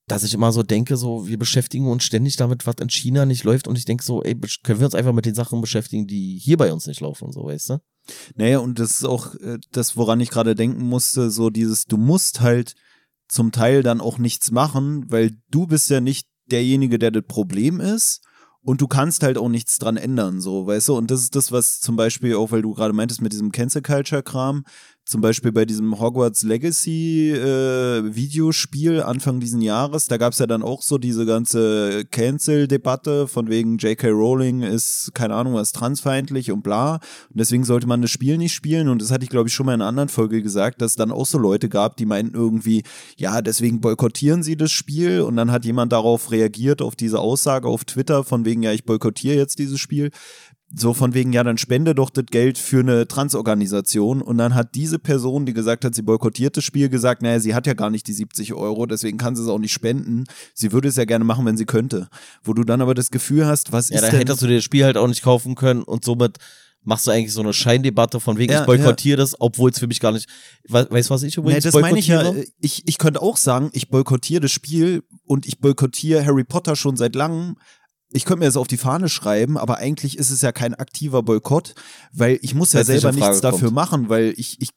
dass ich immer so denke, so, wir beschäftigen uns ständig damit, was in China nicht läuft und ich denke so, ey, können wir uns einfach mit den Sachen beschäftigen, die hier bei uns nicht laufen, so, weißt du? Naja, und das ist auch äh, das, woran ich gerade denken musste, so dieses, du musst halt zum Teil dann auch nichts machen, weil du bist ja nicht derjenige, der das Problem ist und du kannst halt auch nichts dran ändern, so, weißt du? Und das ist das, was zum Beispiel auch, weil du gerade meintest mit diesem Cancel Culture Kram, zum Beispiel bei diesem Hogwarts Legacy äh, Videospiel Anfang diesen Jahres, da gab es ja dann auch so diese ganze Cancel-Debatte von wegen J.K. Rowling ist, keine Ahnung, was transfeindlich und bla. Und deswegen sollte man das Spiel nicht spielen. Und das hatte ich, glaube ich, schon mal in einer anderen Folge gesagt, dass es dann auch so Leute gab, die meinten irgendwie, ja, deswegen boykottieren sie das Spiel. Und dann hat jemand darauf reagiert, auf diese Aussage auf Twitter, von wegen, ja, ich boykottiere jetzt dieses Spiel so von wegen, ja, dann spende doch das Geld für eine Transorganisation. Und dann hat diese Person, die gesagt hat, sie boykottiert das Spiel, gesagt, naja, sie hat ja gar nicht die 70 Euro, deswegen kann sie es auch nicht spenden. Sie würde es ja gerne machen, wenn sie könnte. Wo du dann aber das Gefühl hast, was ja, ist. Ja, dann hättest du dir das Spiel halt auch nicht kaufen können und somit machst du eigentlich so eine Scheindebatte von wegen, ja, ich boykottiere ja. das, obwohl es für mich gar nicht, weißt du, was ich übrigens nee, das meine ich ja, ich, ich könnte auch sagen, ich boykottiere das Spiel und ich boykottiere Harry Potter schon seit langem, ich könnte mir das auf die Fahne schreiben, aber eigentlich ist es ja kein aktiver Boykott, weil ich muss ja selber nichts kommt. dafür machen, weil ich, ich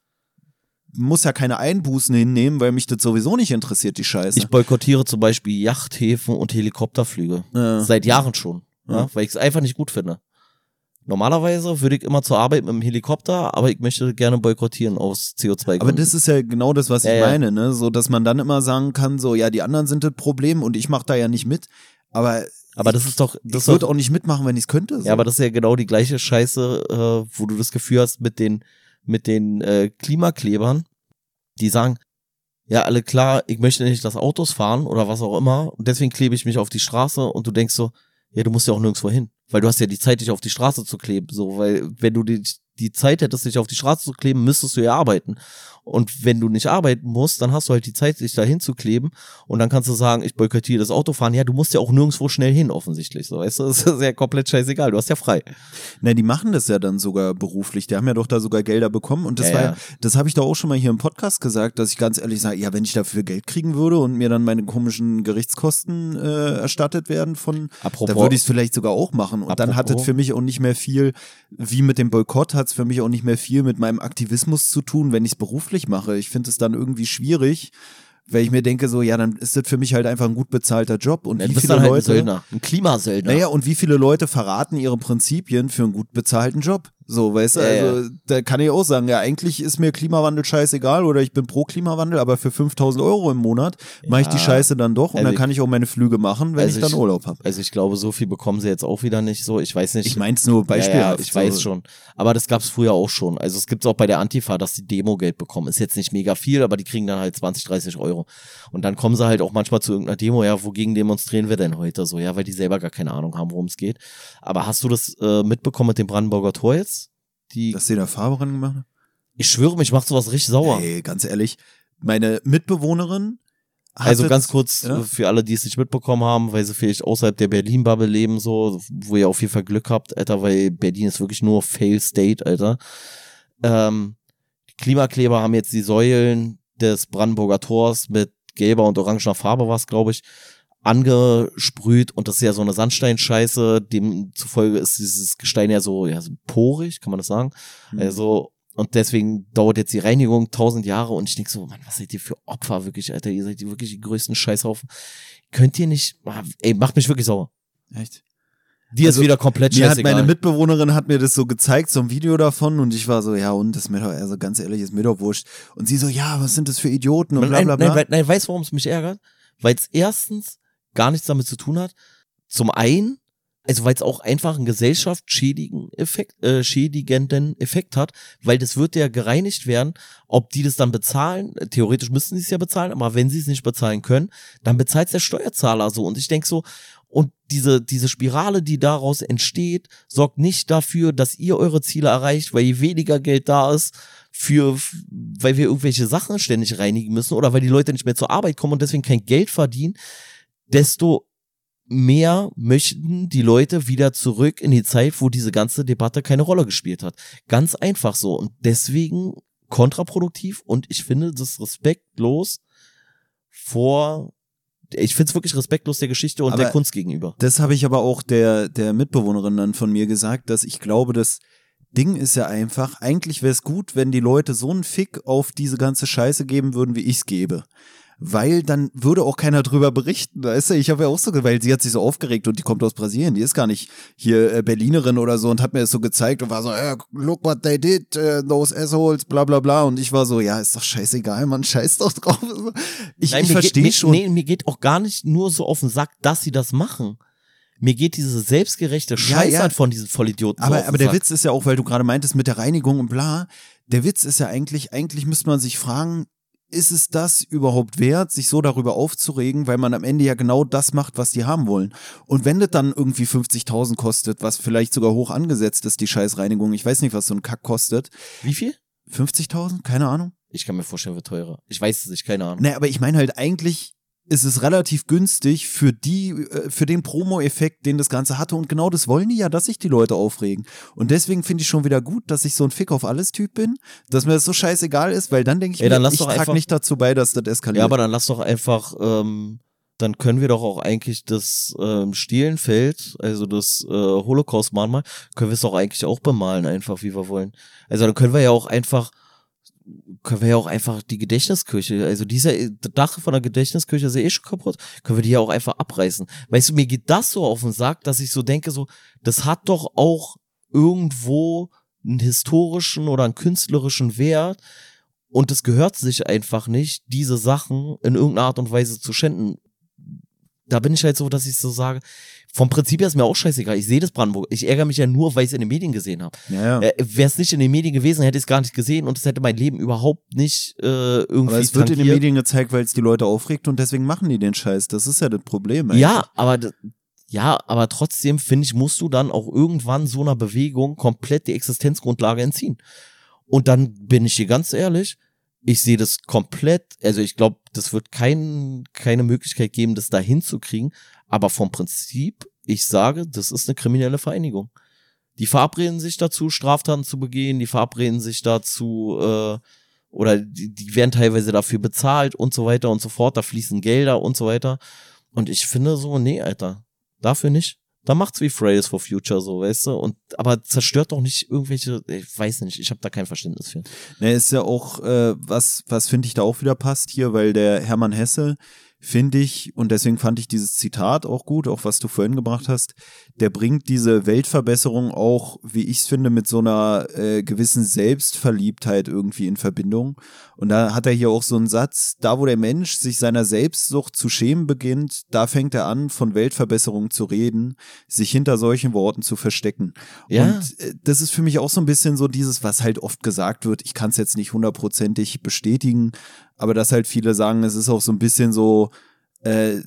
muss ja keine Einbußen hinnehmen, weil mich das sowieso nicht interessiert, die Scheiße. Ich boykottiere zum Beispiel Yachthäfen und Helikopterflüge. Ja. Seit Jahren schon. Ja. Ja, weil ich es einfach nicht gut finde. Normalerweise würde ich immer zur Arbeit mit dem Helikopter, aber ich möchte gerne boykottieren aus CO2-Gründen. Aber das ist ja genau das, was ich ja, meine, ne? So, dass man dann immer sagen kann, so, ja, die anderen sind das Problem und ich mache da ja nicht mit. Aber aber das ist doch. Das ich würde auch nicht mitmachen, wenn ich es könnte. So. Ja, aber das ist ja genau die gleiche Scheiße, äh, wo du das Gefühl hast mit den, mit den äh, Klimaklebern, die sagen, ja, alle klar, ich möchte nicht, dass Autos fahren oder was auch immer. Und deswegen klebe ich mich auf die Straße und du denkst so, ja, du musst ja auch nirgendwo hin. Weil du hast ja die Zeit, dich auf die Straße zu kleben. So, weil wenn du die, die Zeit hättest, dich auf die Straße zu kleben, müsstest du ja arbeiten. Und wenn du nicht arbeiten musst, dann hast du halt die Zeit, dich da hinzukleben und dann kannst du sagen, ich boykottiere das Autofahren. Ja, du musst ja auch nirgendwo schnell hin, offensichtlich. So, weißt du, das ist ja komplett scheißegal. Du hast ja frei. Na, die machen das ja dann sogar beruflich. Die haben ja doch da sogar Gelder bekommen. Und das ja, war ja, das habe ich da auch schon mal hier im Podcast gesagt, dass ich ganz ehrlich sage, ja, wenn ich dafür Geld kriegen würde und mir dann meine komischen Gerichtskosten äh, erstattet werden von, apropos, da würde ich es vielleicht sogar auch machen. Und apropos, dann hat es für mich auch nicht mehr viel, wie mit dem Boykott, hat es für mich auch nicht mehr viel mit meinem Aktivismus zu tun, wenn ich es beruflich beruflich mache. Ich finde es dann irgendwie schwierig, weil ich mir denke so, ja, dann ist das für mich halt einfach ein gut bezahlter Job und ja, wie viele halt Leute, ein, Söldner, ein Klimasöldner. Naja, und wie viele Leute verraten ihre Prinzipien für einen gut bezahlten Job? So, weißt du, ja, also ja. da kann ich auch sagen, ja, eigentlich ist mir Klimawandel scheißegal oder ich bin pro Klimawandel, aber für 5000 Euro im Monat ja. mache ich die Scheiße dann doch und also dann kann ich auch meine Flüge machen, wenn also ich dann Urlaub habe. Also ich glaube, so viel bekommen sie jetzt auch wieder nicht so. Ich weiß nicht. Ich mein's nur beispielhaft. Ja, ich weiß schon. Aber das gab's früher auch schon. Also es gibt's auch bei der Antifa, dass die Demo-Geld bekommen. Ist jetzt nicht mega viel, aber die kriegen dann halt 20, 30 Euro. Und dann kommen sie halt auch manchmal zu irgendeiner Demo, ja, wogegen demonstrieren wir denn heute? So, ja, weil die selber gar keine Ahnung haben, worum es geht. Aber hast du das äh, mitbekommen mit dem Brandenburger Tor jetzt? Die, Dass sie da Farbe ran gemacht haben? Ich schwöre, mich macht sowas richtig sauer. Ey, ganz ehrlich, meine Mitbewohnerin also ganz kurz ja? für alle, die es nicht mitbekommen haben, weil sie vielleicht außerhalb der Berlin-Bubble leben, so, wo ihr auf jeden Fall Glück habt, Alter, weil Berlin ist wirklich nur Fail State, Alter. Ähm, die Klimakleber haben jetzt die Säulen des Brandenburger Tors mit gelber und orangener Farbe, was glaube ich, angesprüht und das ist ja so eine Sandsteinscheiße, demzufolge ist dieses Gestein ja so, ja, so porig, kann man das sagen? Mhm. Also, und deswegen dauert jetzt die Reinigung tausend Jahre und ich denke so, Mann, was seid ihr für Opfer wirklich, Alter? Ihr seid wirklich die größten Scheißhaufen. Könnt ihr nicht, ah, ey, macht mich wirklich sauer. Echt? Die also, ist wieder komplett mir scheißegal. Hat meine Mitbewohnerin hat mir das so gezeigt, so ein Video davon und ich war so, ja und, das ist mir doch, also ganz ehrlich, ist mir doch wurscht. Und sie so, ja, was sind das für Idioten und bla bla bla. Nein, nein, nein weißt du, warum es mich ärgert? Weil es erstens gar nichts damit zu tun hat. Zum einen also weil es auch einfach einen gesellschaftsschädigen Effekt, äh, schädigenden Effekt hat, weil das wird ja gereinigt werden, ob die das dann bezahlen, theoretisch müssten sie es ja bezahlen, aber wenn sie es nicht bezahlen können, dann bezahlt der Steuerzahler so. Und ich denke so, und diese, diese Spirale, die daraus entsteht, sorgt nicht dafür, dass ihr eure Ziele erreicht, weil je weniger Geld da ist, für, weil wir irgendwelche Sachen ständig reinigen müssen oder weil die Leute nicht mehr zur Arbeit kommen und deswegen kein Geld verdienen, desto mehr möchten die Leute wieder zurück in die Zeit, wo diese ganze Debatte keine Rolle gespielt hat. Ganz einfach so. Und deswegen kontraproduktiv und ich finde das respektlos vor ich finde es wirklich respektlos der Geschichte und aber der Kunst gegenüber. Das habe ich aber auch der, der Mitbewohnerin dann von mir gesagt, dass ich glaube, das Ding ist ja einfach, eigentlich wäre es gut, wenn die Leute so einen Fick auf diese ganze Scheiße geben würden, wie ich es gebe weil dann würde auch keiner drüber berichten. Weißt du, ich habe ja auch so, weil sie hat sich so aufgeregt und die kommt aus Brasilien, die ist gar nicht hier äh, Berlinerin oder so und hat mir das so gezeigt und war so, äh, look what they did, uh, those assholes, bla bla bla. Und ich war so, ja, ist doch scheißegal, man scheiß doch drauf. Ich, ich verstehe schon. Nee, mir geht auch gar nicht nur so auf den Sack, dass sie das machen. Mir geht diese selbstgerechte Scheiße ja, ja. von diesen Vollidioten. Aber, so aber der Sack. Witz ist ja auch, weil du gerade meintest mit der Reinigung und bla, der Witz ist ja eigentlich, eigentlich müsste man sich fragen, ist es das überhaupt wert, sich so darüber aufzuregen, weil man am Ende ja genau das macht, was die haben wollen. Und wenn das dann irgendwie 50.000 kostet, was vielleicht sogar hoch angesetzt ist, die Scheißreinigung, ich weiß nicht, was so ein Kack kostet. Wie viel? 50.000? Keine Ahnung. Ich kann mir vorstellen, wird teurer. Ich weiß es nicht, keine Ahnung. Nee, aber ich meine halt eigentlich ist es relativ günstig für die, äh, für den Promo-Effekt, den das Ganze hatte. Und genau das wollen die ja, dass sich die Leute aufregen. Und deswegen finde ich schon wieder gut, dass ich so ein Fick auf alles Typ bin, dass mir das so scheißegal ist, weil dann denke ich Ey, mir, ich trage nicht dazu bei, dass das eskaliert. Ja, aber dann lass doch einfach, ähm, dann können wir doch auch eigentlich das ähm, Stielenfeld, also das äh, Holocaust-Mahnmal, können wir es doch eigentlich auch bemalen, einfach wie wir wollen. Also dann können wir ja auch einfach können wir ja auch einfach die Gedächtniskirche, also dieser Dach von der Gedächtniskirche ist ja eh schon kaputt, können wir die ja auch einfach abreißen. Weißt du, mir geht das so auf den Sack, dass ich so denke, so, das hat doch auch irgendwo einen historischen oder einen künstlerischen Wert und es gehört sich einfach nicht, diese Sachen in irgendeiner Art und Weise zu schänden. Da bin ich halt so, dass ich so sage, vom Prinzip her ist mir auch scheißegal. Ich sehe das Brandenburg. Ich ärgere mich ja nur, weil ich es in den Medien gesehen habe. Ja, ja. äh, Wäre es nicht in den Medien gewesen, hätte ich es gar nicht gesehen und es hätte mein Leben überhaupt nicht äh, irgendwie. Aber es wird tangiert. in den Medien gezeigt, weil es die Leute aufregt und deswegen machen die den Scheiß. Das ist ja das Problem. Eigentlich. Ja, aber ja, aber trotzdem finde ich, musst du dann auch irgendwann so einer Bewegung komplett die Existenzgrundlage entziehen. Und dann bin ich dir ganz ehrlich, ich sehe das komplett, also ich glaube, das wird kein, keine Möglichkeit geben, das da hinzukriegen, aber vom Prinzip, ich sage, das ist eine kriminelle Vereinigung. Die verabreden sich dazu, Straftaten zu begehen, die verabreden sich dazu, äh, oder die, die werden teilweise dafür bezahlt und so weiter und so fort, da fließen Gelder und so weiter. Und ich finde so, nee, Alter, dafür nicht. Da macht's wie Fridays for Future so, weißt du? Und aber zerstört doch nicht irgendwelche, ich weiß nicht, ich habe da kein Verständnis für. Ne, ist ja auch äh, was was finde ich da auch wieder passt hier, weil der Hermann Hesse finde ich, und deswegen fand ich dieses Zitat auch gut, auch was du vorhin gebracht hast, der bringt diese Weltverbesserung auch, wie ich es finde, mit so einer äh, gewissen Selbstverliebtheit irgendwie in Verbindung. Und da hat er hier auch so einen Satz, da wo der Mensch sich seiner Selbstsucht zu schämen beginnt, da fängt er an, von Weltverbesserung zu reden, sich hinter solchen Worten zu verstecken. Ja. Und äh, das ist für mich auch so ein bisschen so dieses, was halt oft gesagt wird, ich kann es jetzt nicht hundertprozentig bestätigen, aber dass halt viele sagen, es ist auch so ein bisschen so äh,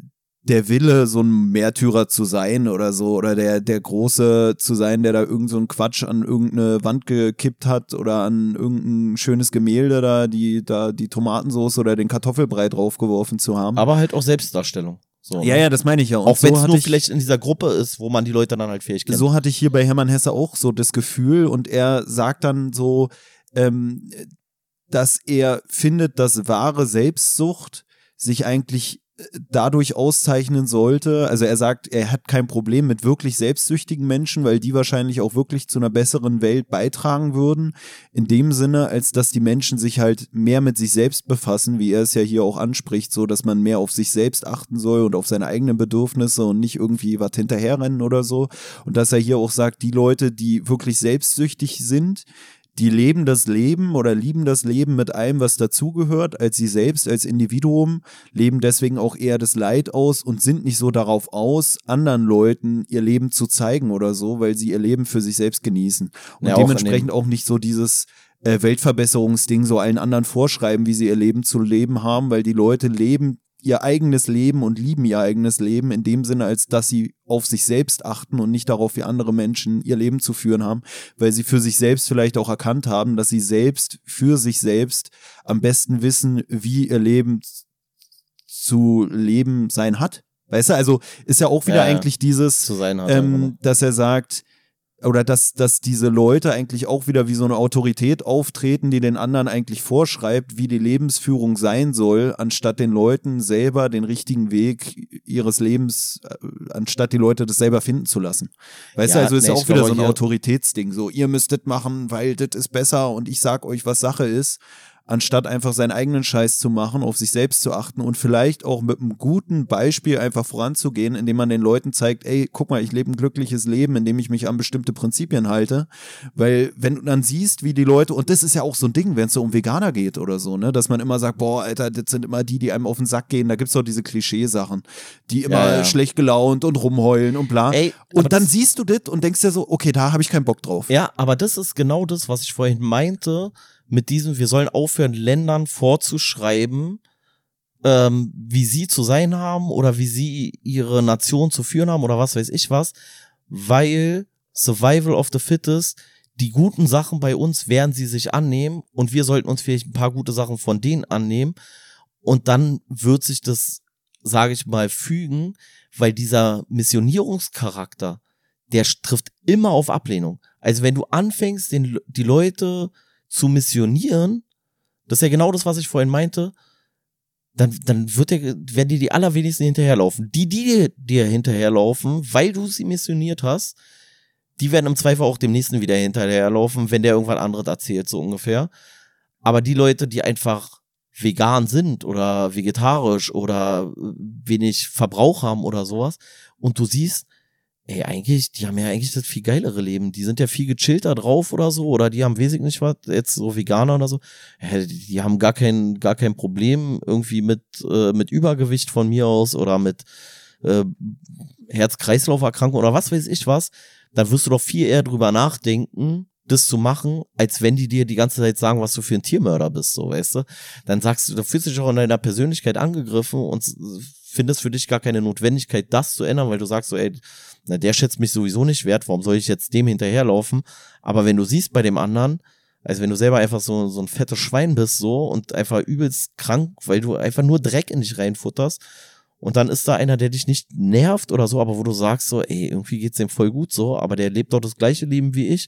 der Wille, so ein Märtyrer zu sein oder so, oder der, der Große zu sein, der da irgend so einen Quatsch an irgendeine Wand gekippt hat oder an irgendein schönes Gemälde da, die, da die Tomatensauce oder den Kartoffelbrei draufgeworfen zu haben. Aber halt auch Selbstdarstellung. So, ja, ne? ja, das meine ich ja. Und auch wenn es nur ich, vielleicht in dieser Gruppe ist, wo man die Leute dann halt fähig kennt. So hatte ich hier bei Hermann Hesse auch so das Gefühl und er sagt dann so, ähm, dass er findet, dass wahre Selbstsucht sich eigentlich dadurch auszeichnen sollte. Also er sagt, er hat kein Problem mit wirklich selbstsüchtigen Menschen, weil die wahrscheinlich auch wirklich zu einer besseren Welt beitragen würden. In dem Sinne, als dass die Menschen sich halt mehr mit sich selbst befassen, wie er es ja hier auch anspricht, so dass man mehr auf sich selbst achten soll und auf seine eigenen Bedürfnisse und nicht irgendwie was hinterherrennen oder so. Und dass er hier auch sagt, die Leute, die wirklich selbstsüchtig sind, die leben das Leben oder lieben das Leben mit allem, was dazugehört, als sie selbst als Individuum, leben deswegen auch eher das Leid aus und sind nicht so darauf aus, anderen Leuten ihr Leben zu zeigen oder so, weil sie ihr Leben für sich selbst genießen. Und ja, dementsprechend auch, auch nicht so dieses äh, Weltverbesserungsding so allen anderen vorschreiben, wie sie ihr Leben zu leben haben, weil die Leute leben ihr eigenes Leben und lieben ihr eigenes Leben in dem Sinne, als dass sie auf sich selbst achten und nicht darauf, wie andere Menschen ihr Leben zu führen haben, weil sie für sich selbst vielleicht auch erkannt haben, dass sie selbst für sich selbst am besten wissen, wie ihr Leben zu leben sein hat. Weißt du, also ist ja auch wieder ja, eigentlich dieses, ähm, dass er sagt, oder dass, dass diese Leute eigentlich auch wieder wie so eine Autorität auftreten, die den anderen eigentlich vorschreibt, wie die Lebensführung sein soll, anstatt den Leuten selber den richtigen Weg ihres Lebens, äh, anstatt die Leute das selber finden zu lassen. Weißt ja, du, also ist nee, ja auch wieder so ein Autoritätsding, so ihr müsstet machen, weil das ist besser und ich sag euch, was Sache ist anstatt einfach seinen eigenen Scheiß zu machen, auf sich selbst zu achten und vielleicht auch mit einem guten Beispiel einfach voranzugehen, indem man den Leuten zeigt, ey, guck mal, ich lebe ein glückliches Leben, indem ich mich an bestimmte Prinzipien halte. Weil wenn du dann siehst, wie die Leute, und das ist ja auch so ein Ding, wenn es so um Veganer geht oder so, ne, dass man immer sagt, boah, Alter, das sind immer die, die einem auf den Sack gehen, da gibt's doch diese Klischeesachen, die immer ja, ja. schlecht gelaunt und rumheulen und bla. Ey, und dann siehst du das und denkst dir so, okay, da habe ich keinen Bock drauf. Ja, aber das ist genau das, was ich vorhin meinte mit diesem, wir sollen aufhören, Ländern vorzuschreiben, ähm, wie sie zu sein haben oder wie sie ihre Nation zu führen haben oder was weiß ich was, weil Survival of the Fittest, die guten Sachen bei uns werden sie sich annehmen und wir sollten uns vielleicht ein paar gute Sachen von denen annehmen und dann wird sich das, sage ich mal, fügen, weil dieser Missionierungscharakter, der trifft immer auf Ablehnung. Also wenn du anfängst, den, die Leute zu missionieren, das ist ja genau das, was ich vorhin meinte, dann, dann wird der, werden dir die allerwenigsten hinterherlaufen. Die, die dir, hinterherlaufen, weil du sie missioniert hast, die werden im Zweifel auch dem nächsten wieder hinterherlaufen, wenn der irgendwann anderes erzählt, so ungefähr. Aber die Leute, die einfach vegan sind oder vegetarisch oder wenig Verbrauch haben oder sowas und du siehst, ey, eigentlich, die haben ja eigentlich das viel geilere Leben. Die sind ja viel gechillter drauf oder so, oder die haben wesentlich nicht was, jetzt so Veganer oder so. Ja, die, die, haben gar kein, gar kein Problem irgendwie mit, äh, mit Übergewicht von mir aus oder mit äh, Herz-Kreislauf-Erkrankung oder was weiß ich was. Dann wirst du doch viel eher drüber nachdenken, das zu machen, als wenn die dir die ganze Zeit sagen, was du für ein Tiermörder bist, so, weißt du? Dann sagst du, du fühlst dich auch in deiner Persönlichkeit angegriffen und findest für dich gar keine Notwendigkeit, das zu ändern, weil du sagst so, ey, na, der schätzt mich sowieso nicht wert, warum soll ich jetzt dem hinterherlaufen? Aber wenn du siehst bei dem anderen, also wenn du selber einfach so, so ein fettes Schwein bist so und einfach übelst krank, weil du einfach nur Dreck in dich reinfutterst und dann ist da einer, der dich nicht nervt oder so, aber wo du sagst so, ey, irgendwie geht's dem voll gut so, aber der lebt doch das gleiche Leben wie ich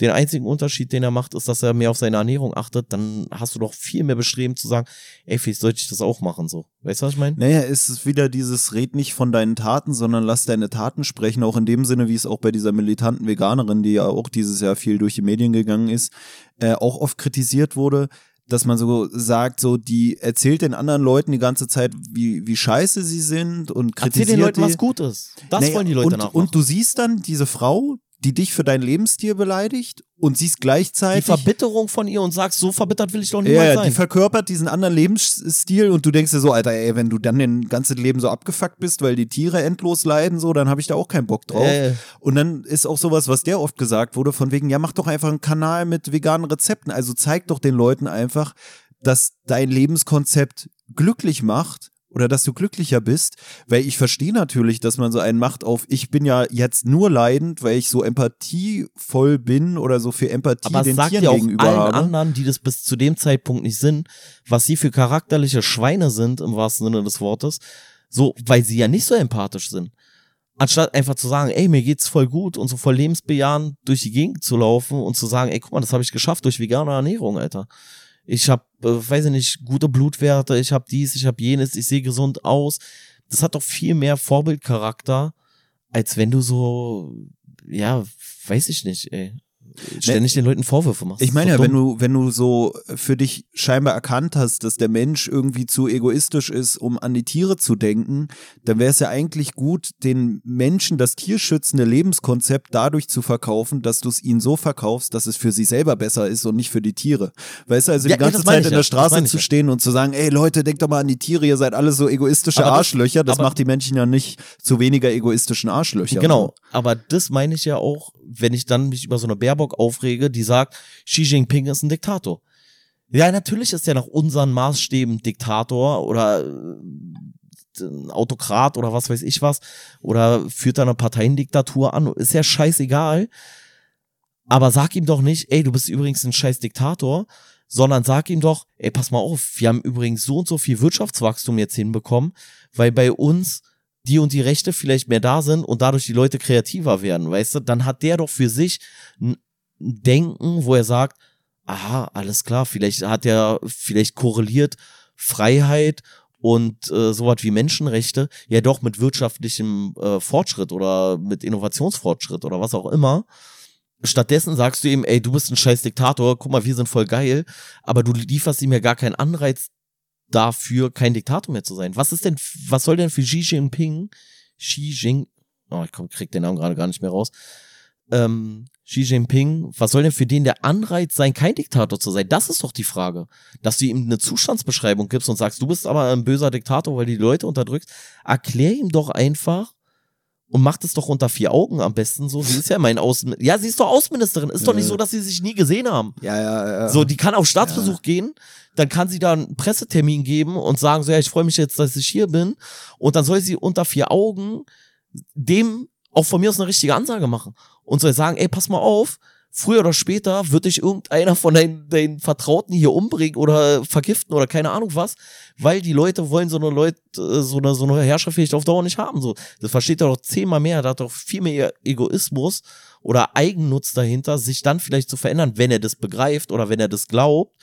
den einzigen Unterschied, den er macht, ist, dass er mehr auf seine Ernährung achtet. Dann hast du doch viel mehr bestreben zu sagen, ey, vielleicht sollte ich das auch machen, so. Weißt du, was ich meine? Naja, es ist wieder dieses, red nicht von deinen Taten, sondern lass deine Taten sprechen. Auch in dem Sinne, wie es auch bei dieser militanten Veganerin, die ja auch dieses Jahr viel durch die Medien gegangen ist, äh, auch oft kritisiert wurde dass man so sagt, so die erzählt den anderen Leuten die ganze Zeit, wie, wie scheiße sie sind und kritisiert Erzähl den Leuten, die. was Gutes. Das naja, wollen die Leute und, nachmachen. Und du siehst dann diese Frau, die dich für deinen Lebensstil beleidigt und siehst gleichzeitig. Die Verbitterung von ihr und sagst, so verbittert will ich doch niemals ja, sein. Die verkörpert diesen anderen Lebensstil und du denkst dir so, Alter, ey, wenn du dann den ganzen Leben so abgefuckt bist, weil die Tiere endlos leiden, so, dann habe ich da auch keinen Bock drauf. Äh. Und dann ist auch sowas, was der oft gesagt wurde, von wegen, ja, mach doch einfach einen Kanal mit veganen Rezepten. Also zeig doch den Leuten einfach, dass dein Lebenskonzept glücklich macht oder dass du glücklicher bist, weil ich verstehe natürlich, dass man so einen macht auf, ich bin ja jetzt nur leidend, weil ich so empathievoll bin oder so für Empathie Aber den sagt Tieren ja auch gegenüber allen habe. anderen, die das bis zu dem Zeitpunkt nicht sind, was sie für charakterliche Schweine sind, im wahrsten Sinne des Wortes, so, weil sie ja nicht so empathisch sind. Anstatt einfach zu sagen, ey, mir geht's voll gut und so voll lebensbejahend durch die Gegend zu laufen und zu sagen, ey, guck mal, das habe ich geschafft durch vegane Ernährung, Alter ich habe, äh, weiß ich nicht, gute Blutwerte, ich habe dies, ich habe jenes, ich sehe gesund aus. Das hat doch viel mehr Vorbildcharakter, als wenn du so, ja, weiß ich nicht, ey ständig den Leuten Vorwürfe machst. Ich meine ja, wenn du, wenn du so für dich scheinbar erkannt hast, dass der Mensch irgendwie zu egoistisch ist, um an die Tiere zu denken, dann wäre es ja eigentlich gut, den Menschen das tierschützende Lebenskonzept dadurch zu verkaufen, dass du es ihnen so verkaufst, dass es für sie selber besser ist und nicht für die Tiere. Weißt du, also ja, die ganze ja, Zeit in der ja, Straße zu stehen und zu sagen, ey Leute, denkt doch mal an die Tiere, ihr seid alle so egoistische aber Arschlöcher, das, das macht die Menschen ja nicht zu weniger egoistischen Arschlöcher. Genau, aber das meine ich ja auch, wenn ich dann mich über so eine Baerbock aufrege, die sagt, Xi Jinping ist ein Diktator. Ja, natürlich ist er nach unseren Maßstäben Diktator oder äh, Autokrat oder was weiß ich was oder führt da eine Parteiendiktatur an, ist ja scheißegal. Aber sag ihm doch nicht, ey, du bist übrigens ein scheiß Diktator, sondern sag ihm doch, ey, pass mal auf, wir haben übrigens so und so viel Wirtschaftswachstum jetzt hinbekommen, weil bei uns die und die Rechte vielleicht mehr da sind und dadurch die Leute kreativer werden, weißt du, dann hat der doch für sich ein Denken, wo er sagt, aha, alles klar, vielleicht hat er, vielleicht korreliert Freiheit und äh, sowas wie Menschenrechte ja doch mit wirtschaftlichem äh, Fortschritt oder mit Innovationsfortschritt oder was auch immer. Stattdessen sagst du ihm, ey, du bist ein scheiß Diktator, guck mal, wir sind voll geil, aber du lieferst ihm ja gar keinen Anreiz dafür, kein Diktator mehr zu sein. Was ist denn, was soll denn für Xi Jinping, Xi Jinping, oh, ich krieg den Namen gerade gar nicht mehr raus, ähm, Xi Jinping, was soll denn für den der Anreiz sein, kein Diktator zu sein? Das ist doch die Frage. Dass du ihm eine Zustandsbeschreibung gibst und sagst, du bist aber ein böser Diktator, weil die Leute unterdrückst. Erklär ihm doch einfach, und macht es doch unter vier Augen am besten so. Sie ist ja mein Außen. Ja, sie ist doch Außenministerin. Ist doch nicht so, dass sie sich nie gesehen haben. Ja, ja, ja. So, die kann auf Staatsbesuch ja. gehen, dann kann sie da einen Pressetermin geben und sagen so, ja, ich freue mich jetzt, dass ich hier bin. Und dann soll sie unter vier Augen dem auch von mir aus eine richtige Ansage machen. Und soll sagen, ey, pass mal auf, früher oder später wird dich irgendeiner von deinen, deinen Vertrauten hier umbringen oder vergiften oder keine Ahnung was, weil die Leute wollen so eine Leute, äh, so eine, so eine Herrschaft auf Dauer nicht haben. So, das versteht er doch zehnmal mehr, da hat doch viel mehr Egoismus oder Eigennutz dahinter, sich dann vielleicht zu verändern, wenn er das begreift oder wenn er das glaubt,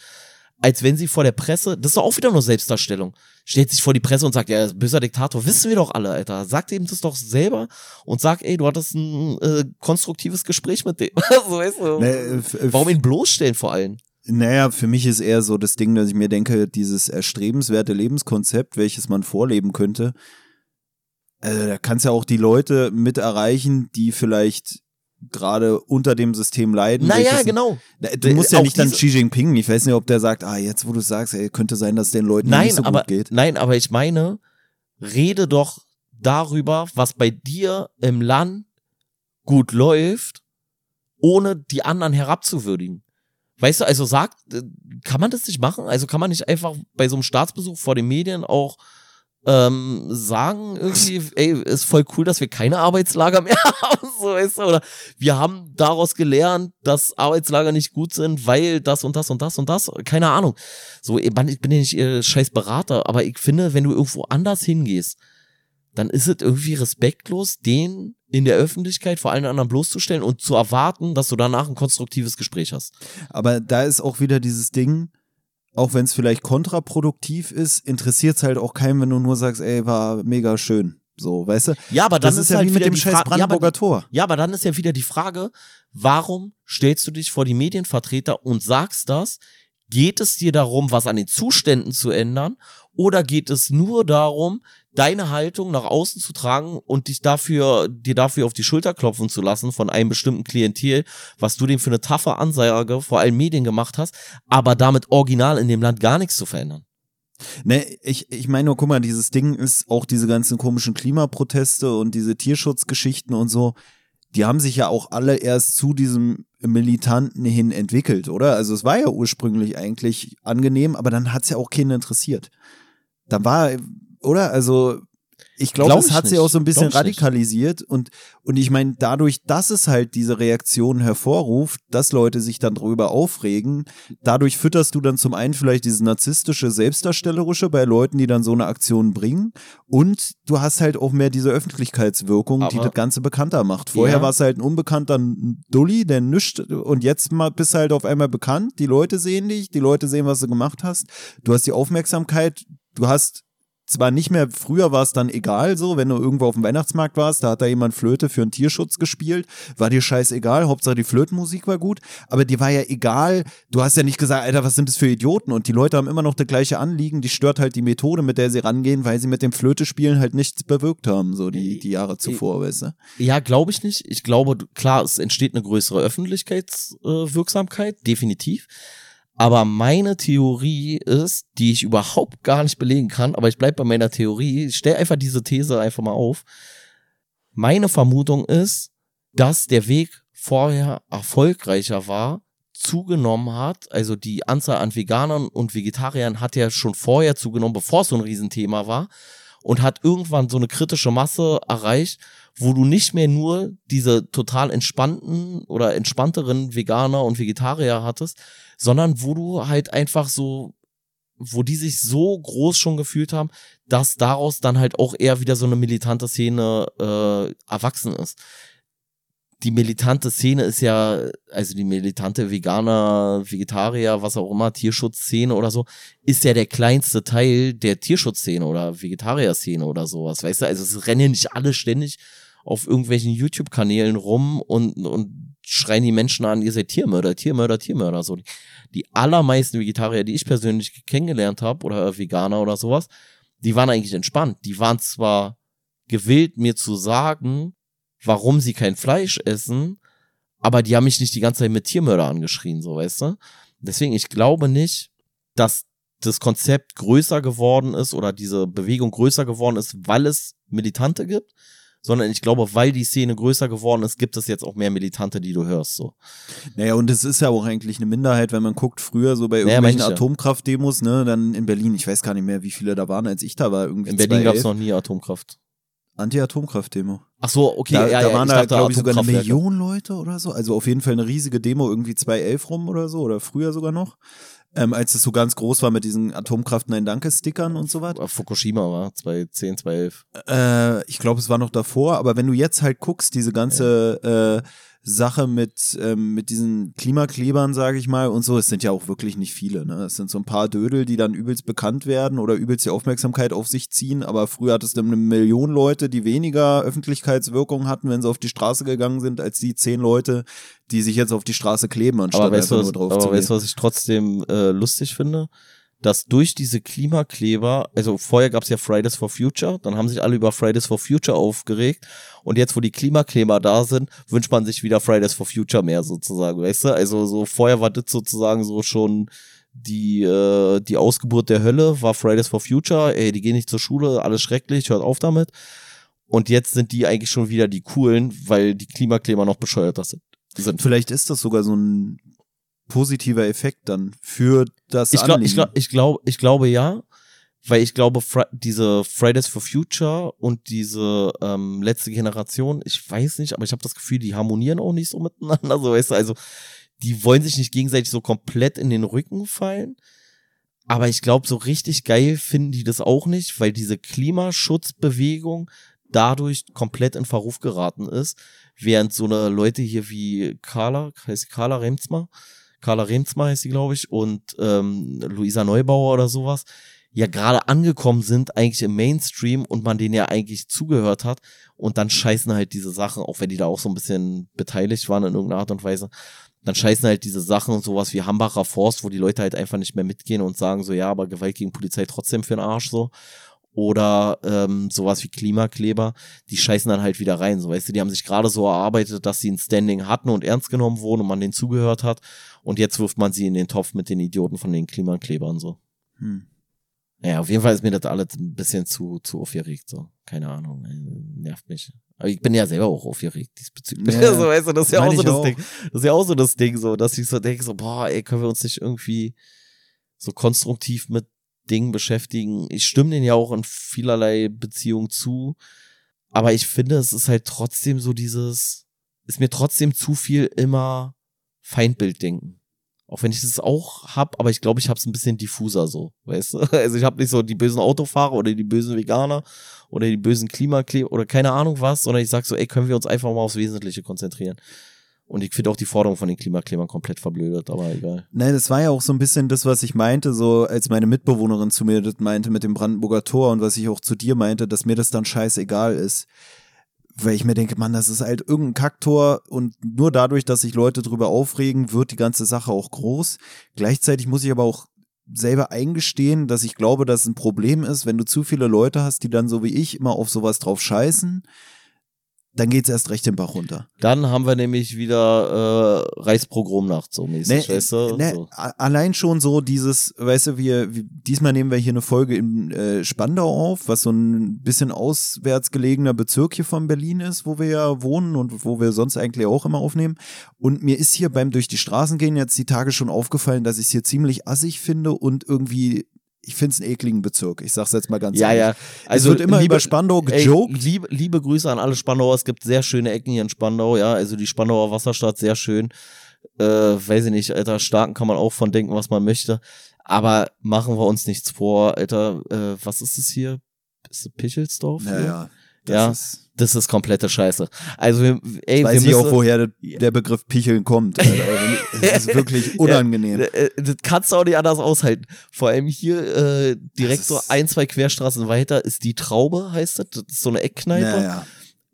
als wenn sie vor der Presse, das ist doch auch wieder nur Selbstdarstellung, stellt sich vor die Presse und sagt, ja, böser Diktator, wissen wir doch alle, Alter. Sagt ihm das doch selber und sag, ey, du hattest ein äh, konstruktives Gespräch mit dem. so, weißt du, nee, Warum ihn bloßstellen vor allem? Naja, für mich ist eher so das Ding, dass ich mir denke, dieses erstrebenswerte Lebenskonzept, welches man vorleben könnte, äh, da kannst ja auch die Leute mit erreichen, die vielleicht gerade unter dem System leiden. Naja, genau. Du musst ja nicht dann Xi Jinping, ich weiß nicht, ob der sagt, ah, jetzt wo du sagst, ey, könnte sein, dass den Leuten nein, nicht so aber, gut geht. Nein, aber ich meine, rede doch darüber, was bei dir im Land gut läuft, ohne die anderen herabzuwürdigen. Weißt du, also sagt, äh, kann man das nicht machen? Also kann man nicht einfach bei so einem Staatsbesuch vor den Medien auch ähm, sagen irgendwie, ey, ist voll cool, dass wir keine Arbeitslager mehr haben, so weißt du, oder wir haben daraus gelernt, dass Arbeitslager nicht gut sind, weil das und das und das und das, keine Ahnung. So, ich bin ja nicht ihr scheiß Berater, aber ich finde, wenn du irgendwo anders hingehst, dann ist es irgendwie respektlos, den in der Öffentlichkeit vor allen anderen bloßzustellen und zu erwarten, dass du danach ein konstruktives Gespräch hast. Aber da ist auch wieder dieses Ding, auch wenn es vielleicht kontraproduktiv ist, interessiert es halt auch keinen, wenn du nur sagst, ey, war mega schön. So, weißt du? Ja, aber dann das ist, ist ja halt wie mit dem scheiß Brandenburger ja, Tor. Ja, aber dann ist ja wieder die Frage, warum stellst du dich vor die Medienvertreter und sagst das? Geht es dir darum, was an den Zuständen zu ändern? Oder geht es nur darum, deine Haltung nach außen zu tragen und dich dafür, dir dafür auf die Schulter klopfen zu lassen von einem bestimmten Klientel, was du dem für eine taffe Ansage vor allen Medien gemacht hast, aber damit original in dem Land gar nichts zu verändern. Ne, ich, ich meine nur, guck mal, dieses Ding ist auch diese ganzen komischen Klimaproteste und diese Tierschutzgeschichten und so, die haben sich ja auch alle erst zu diesem Militanten hin entwickelt, oder? Also es war ja ursprünglich eigentlich angenehm, aber dann hat es ja auch keinen interessiert. Dann war oder? Also Ich glaube, Glaub das hat sie nicht. auch so ein bisschen Glaub radikalisiert und, und ich meine, dadurch, dass es halt diese Reaktion hervorruft, dass Leute sich dann drüber aufregen, dadurch fütterst du dann zum einen vielleicht dieses narzisstische, selbstdarstellerische bei Leuten, die dann so eine Aktion bringen und du hast halt auch mehr diese Öffentlichkeitswirkung, die Aber- das Ganze bekannter macht. Vorher Ja. war es halt ein unbekannter Dulli, der nischt und jetzt mal bist du halt auf einmal bekannt, die Leute sehen dich, die Leute sehen, was du gemacht hast, du hast die Aufmerksamkeit, du hast zwar nicht mehr, früher war es dann egal so, wenn du irgendwo auf dem Weihnachtsmarkt warst, da hat da jemand Flöte für einen Tierschutz gespielt, war dir scheißegal, Hauptsache die Flötenmusik war gut, aber dir war ja egal, du hast ja nicht gesagt, Alter, was sind das für Idioten und die Leute haben immer noch das gleiche Anliegen, die stört halt die Methode, mit der sie rangehen, weil sie mit dem Flötespielen halt nichts bewirkt haben, so die, die Jahre zuvor, weißt du. Ja, glaube ich nicht. Ich glaube, klar, es entsteht eine größere Öffentlichkeitswirksamkeit, äh, definitiv. Aber meine Theorie ist, die ich überhaupt gar nicht belegen kann, aber ich bleib bei meiner Theorie, ich stell einfach diese These einfach mal auf. Meine Vermutung ist, dass der Weg vorher erfolgreicher war, zugenommen hat, also die Anzahl an Veganern und Vegetariern hat ja schon vorher zugenommen, bevor es so ein Riesenthema war und hat irgendwann so eine kritische Masse erreicht, wo du nicht mehr nur diese total entspannten oder entspannteren Veganer und Vegetarier hattest, sondern wo du halt einfach so, wo die sich so groß schon gefühlt haben, dass daraus dann halt auch eher wieder so eine militante Szene äh, erwachsen ist. Die militante Szene ist ja, also die militante Veganer, Vegetarier, was auch immer, Tierschutzszene oder so, ist ja der kleinste Teil der Tierschutzszene oder Vegetarier-Szene oder sowas, weißt du? Also es rennen ja nicht alle ständig auf irgendwelchen YouTube-Kanälen rum und, und schreien die Menschen an, ihr seid Tiermörder, Tiermörder, Tiermörder. So. Die allermeisten Vegetarier, die ich persönlich kennengelernt habe oder Veganer oder sowas, die waren eigentlich entspannt. Die waren zwar gewillt, mir zu sagen, warum sie kein Fleisch essen, aber die haben mich nicht die ganze Zeit mit Tiermörder angeschrien, so weißt du. Deswegen, ich glaube nicht, dass das Konzept größer geworden ist oder diese Bewegung größer geworden ist, weil es Militante gibt, sondern ich glaube, weil die Szene größer geworden ist, gibt es jetzt auch mehr Militante, die du hörst. So. Naja, und es ist ja auch eigentlich eine Minderheit, wenn man guckt, früher so bei Naja, irgendwelchen manche. Atomkraftdemos, ne, dann in Berlin, ich weiß gar nicht mehr, wie viele da waren, als ich da war, irgendwie In Berlin gab es 2011. noch nie Atomkraft. Anti-Atomkraft-Demo. Ach so, okay, da, ja, da ja, waren da, glaube ich, sogar eine. Million Leute oder so. Also auf jeden Fall eine riesige Demo, irgendwie 2011 rum oder so, oder früher sogar noch. Ähm, als es so ganz groß war mit diesen Atomkraft Nein Danke Stickern und so was. Fukushima war 2010, 2011. Äh, ich glaube, es war noch davor, aber wenn du jetzt halt guckst, diese ganze äh, Sache mit, ähm, mit diesen Klimaklebern, sage ich mal, und so, es sind ja auch wirklich nicht viele. Ne? Es sind so ein paar Dödel, die dann übelst bekannt werden oder übelst die Aufmerksamkeit auf sich ziehen, aber früher hattest du eine Million Leute, die weniger Öffentlichkeitswirkung hatten, wenn sie auf die Straße gegangen sind, als die zehn Leute, die sich jetzt auf die Straße kleben, anstatt Aber weißt, einfach was, nur drauf aber zu weißt was ich trotzdem äh, lustig finde? Dass durch diese Klimakleber, also vorher gab's ja Fridays for Future, dann haben sich alle über Fridays for Future aufgeregt und jetzt, wo die Klimakleber da sind, wünscht man sich wieder Fridays for Future mehr sozusagen, weißt du? Also so vorher war das sozusagen so schon die, äh, die Ausgeburt der Hölle, war Fridays for Future, ey, die gehen nicht zur Schule, alles schrecklich, hört auf damit. Und jetzt sind die eigentlich schon wieder die coolen, weil die Klimakleber noch bescheuerter sind. sind. Vielleicht ist das sogar so ein positiver Effekt dann für das Ich, glaub, Anliegen. ich, glaub, ich, glaub, ich glaube ja, weil ich glaube, Fri diese Fridays for Future und diese ähm, letzte Generation, ich weiß nicht, aber ich habe das Gefühl, die harmonieren auch nicht so miteinander. So, weißt du, also die wollen sich nicht gegenseitig so komplett in den Rücken fallen. Aber ich glaube, so richtig geil finden die das auch nicht, weil diese Klimaschutzbewegung dadurch komplett in Verruf geraten ist, während so eine Leute hier wie Carla, heißt Carla Remzma, Carla Remzma heißt sie, glaube ich, und ähm, Luisa Neubauer oder sowas, ja gerade angekommen sind, eigentlich im Mainstream und man denen ja eigentlich zugehört hat und dann scheißen halt diese Sachen, auch wenn die da auch so ein bisschen beteiligt waren in irgendeiner Art und Weise, dann scheißen halt diese Sachen und sowas wie Hambacher Forst, wo die Leute halt einfach nicht mehr mitgehen und sagen so, ja, aber Gewalt gegen Polizei trotzdem für den Arsch so. Oder ähm, sowas wie Klimakleber, die scheißen dann halt wieder rein. So, weißt du, die haben sich gerade so erarbeitet, dass sie ein Standing hatten und ernst genommen wurden und man denen zugehört hat. Und jetzt wirft man sie in den Topf mit den Idioten von den Klimaklebern so. Hm. Ja, auf jeden Fall ist mir das alles ein bisschen zu, zu aufgeregt, so. Keine Ahnung, äh, nervt mich. Aber ich bin ja selber auch aufgeregt diesbezüglich. Ja, so, weißt du, das ist ja auch so das auch. Ding. Das ist ja auch so das Ding, so, dass ich so denke, so, boah, ey, können wir uns nicht irgendwie so konstruktiv mit Ding beschäftigen. Ich stimme denen ja auch in vielerlei Beziehungen zu. Aber ich finde, es ist halt trotzdem so dieses, ist mir trotzdem zu viel immer Feindbilddenken. Auch wenn ich das auch hab, aber ich glaube, ich hab's ein bisschen diffuser so, weißt du? Also ich habe nicht so die bösen Autofahrer oder die bösen Veganer oder die bösen Klimakleber oder keine Ahnung was, sondern ich sag so, ey, können wir uns einfach mal aufs Wesentliche konzentrieren. Und ich finde auch die Forderung von den Klimaklebern komplett verblödet, aber egal. Nein, das war ja auch so ein bisschen das, was ich meinte, so als meine Mitbewohnerin zu mir das meinte mit dem Brandenburger Tor und was ich auch zu dir meinte, dass mir das dann scheißegal ist. Weil ich mir denke, Mann, das ist halt irgendein Kacktor und nur dadurch, dass sich Leute drüber aufregen, wird die ganze Sache auch groß. Gleichzeitig muss ich aber auch selber eingestehen, dass ich glaube, dass es ein Problem ist, wenn du zu viele Leute hast, die dann so wie ich immer auf sowas drauf scheißen dann geht's erst recht den Bach runter. Dann haben wir nämlich wieder äh, Reichspogromnacht so mäßig, nee, weißt du? Nee, so. Allein schon so dieses, weißt du, wir, wir diesmal nehmen wir hier eine Folge in äh, Spandau auf, was so ein bisschen auswärts gelegener Bezirk hier von Berlin ist, wo wir ja wohnen und wo wir sonst eigentlich auch immer aufnehmen. Und mir ist hier beim durch die Straßen gehen jetzt die Tage schon aufgefallen, dass ich es hier ziemlich assig finde und irgendwie ich finde es einen ekligen Bezirk. Ich sag's jetzt mal ganz ja, ehrlich. Ja, Also es wird immer liebe, über Spandau gejoked. Ey, liebe, liebe Grüße an alle Spandauer. Es gibt sehr schöne Ecken hier in Spandau, ja. Also die Spandauer Wasserstadt, sehr schön. Äh, weiß ich nicht, Alter, Starken kann man auch von denken, was man möchte. Aber machen wir uns nichts vor, Alter. Äh, was ist es hier? Ist es Pichelsdorf? Ja, ja. Das ja. Ist das ist komplette Scheiße. Also, ey, weiß ich auch, woher der Begriff Picheln kommt. das ist wirklich unangenehm. Ja, äh, das kannst du auch nicht anders aushalten. Vor allem hier äh, direkt so ein, zwei Querstraßen weiter ist die Traube, heißt das. Das ist so eine Eckkneipe. Ja, ja.